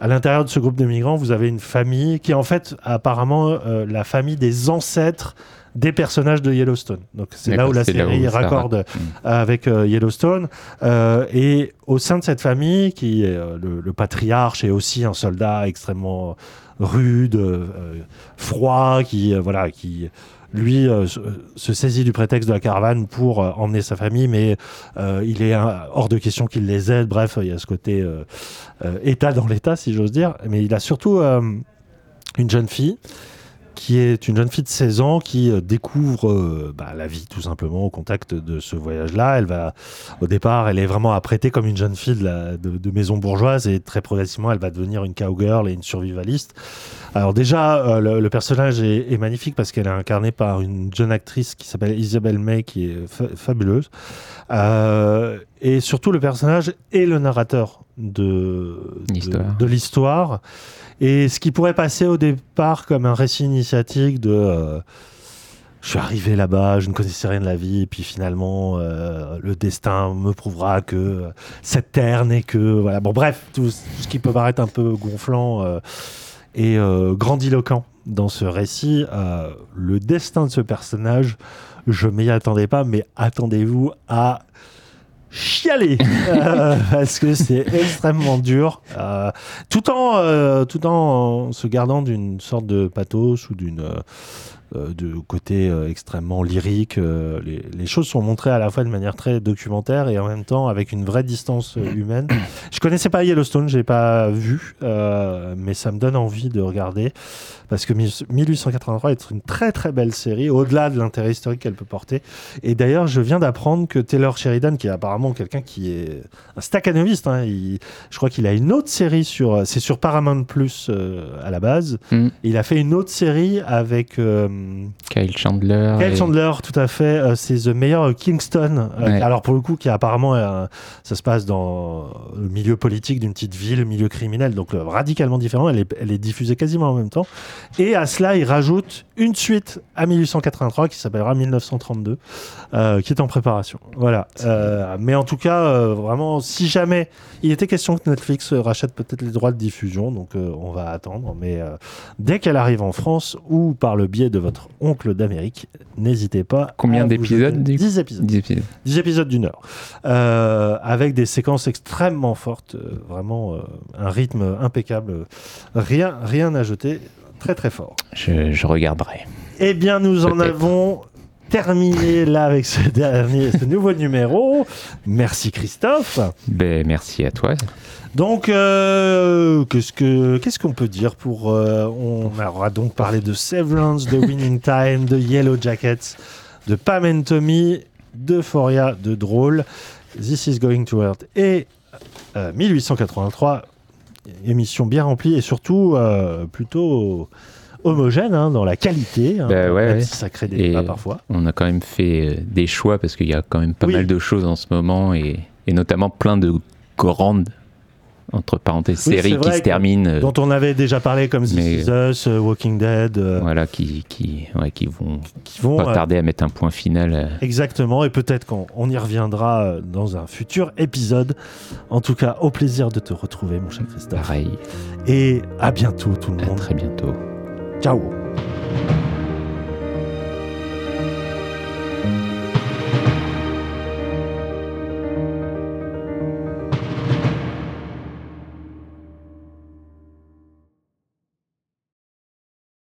à l'intérieur de ce groupe de migrants, vous avez une famille qui est en fait apparemment la famille des ancêtres des personnages de Yellowstone. Donc c'est là où la où série ça raccorde rac- avec euh, Yellowstone. Euh, et au sein de cette famille, qui est euh, le, le patriarche est aussi un soldat extrêmement rude, euh, euh, froid, qui euh, voilà, qui lui euh, se, saisit du prétexte de la caravane pour euh, emmener sa famille, mais euh, il est euh, hors de question qu'il les aide. Bref, il y a ce côté euh, euh, état dans l'état, si j'ose dire. Mais il a surtout euh, une jeune fille qui est une jeune fille de 16 ans qui euh, découvre euh, bah, la vie tout simplement au contact de ce voyage-là. Elle va, au départ, elle est vraiment apprêtée comme une jeune fille de, la- de- de maison bourgeoise et très progressivement, elle va devenir une cowgirl et une survivaliste. Alors déjà, euh, le, le personnage est, est magnifique parce qu'elle est incarnée par une jeune actrice qui s'appelle Isabelle May, qui est fa- fabuleuse. Euh, et surtout, le personnage est le narrateur de- L'histoire. Et ce qui pourrait passer au départ comme un récit initiatique de euh, je suis arrivé là-bas, je ne connaissais rien de la vie, et puis finalement euh, le destin me prouvera que euh, cette terre n'est que voilà. Bon bref, tout ce qui peut paraître un peu gonflant et grandiloquent dans ce récit, le destin de ce personnage, je m'y attendais pas, mais attendez-vous à chialer euh, parce que c'est extrêmement dur euh, tout en euh, tout en se gardant d'une sorte de pathos ou d'une euh, de côté extrêmement lyrique. les, les choses sont montrées à la fois de manière très documentaire et en même temps avec une vraie distance humaine. Je connaissais pas Yellowstone, j'ai pas vu, mais ça me donne envie de regarder parce que 1883 est une très très belle série, au-delà de l'intérêt historique qu'elle peut porter. Et d'ailleurs, je viens d'apprendre que Taylor Sheridan, qui est apparemment quelqu'un qui est un staccanoviste, hein, il- je crois qu'il a une autre série sur, c'est sur Paramount Plus euh, à la base. Mm. Il a fait une autre série avec euh, Kyle Chandler. Kyle et- Chandler, tout à fait. euh, c'est The of Kingston. Ouais. Alors pour le coup, qui apparemment, ça se passe dans le milieu politique d'une petite ville, milieu criminel, donc radicalement différent. Elle est, elle est diffusée quasiment en même temps. Et à cela, il rajoute une suite à 1883 qui s'appellera 1932, euh, qui est en préparation. Voilà. Euh, mais en tout cas, euh, vraiment, si jamais il était question que Netflix rachète peut-être les droits de diffusion, donc on va attendre. Mais dès qu'elle arrive en France ou par le biais de votre oncle d'Amérique, n'hésitez pas. Combien d'épisodes, jeter- du coup 10 épisodes. 10 épisodes. 10 épisodes d'une heure. Avec des séquences extrêmement fortes, vraiment un rythme impeccable. Rien, rien à jeter. Très très fort. Je, je regarderai. Eh bien, nous en avons terminé là avec ce dernier, ce nouveau numéro. Merci Christophe. Ben, merci à toi. Donc, euh, qu'est-ce que qu'est-ce qu'on peut dire pour euh, On aura donc parlé de Severance, de Winning Time, de Yellow Jackets, de Pam and Tommy, de Foria, de Drôle, This is Going to Hurt et euh, 1883. Émission bien remplie et surtout euh, plutôt homogène hein, dans la qualité, hein, Ben ouais, même ouais. si ça crée des débats parfois. On a quand même fait euh, des choix parce qu'il y a quand même pas Oui. mal de choses en ce moment et, et notamment plein de grandes, entre parenthèses, Oui, séries qui se terminent. euh, Dont on avait déjà parlé comme This mais- Is Us, euh, Walking Dead. euh, Voilà, qui, qui, ouais, qui vont, qui vont, pas tarder à mettre un point final. Exactement, et peut-être qu'on on y reviendra dans un futur épisode. En tout cas, au plaisir de te retrouver, mon cher Christophe. pareil. Et à bientôt, tout le À monde. très bientôt. Ciao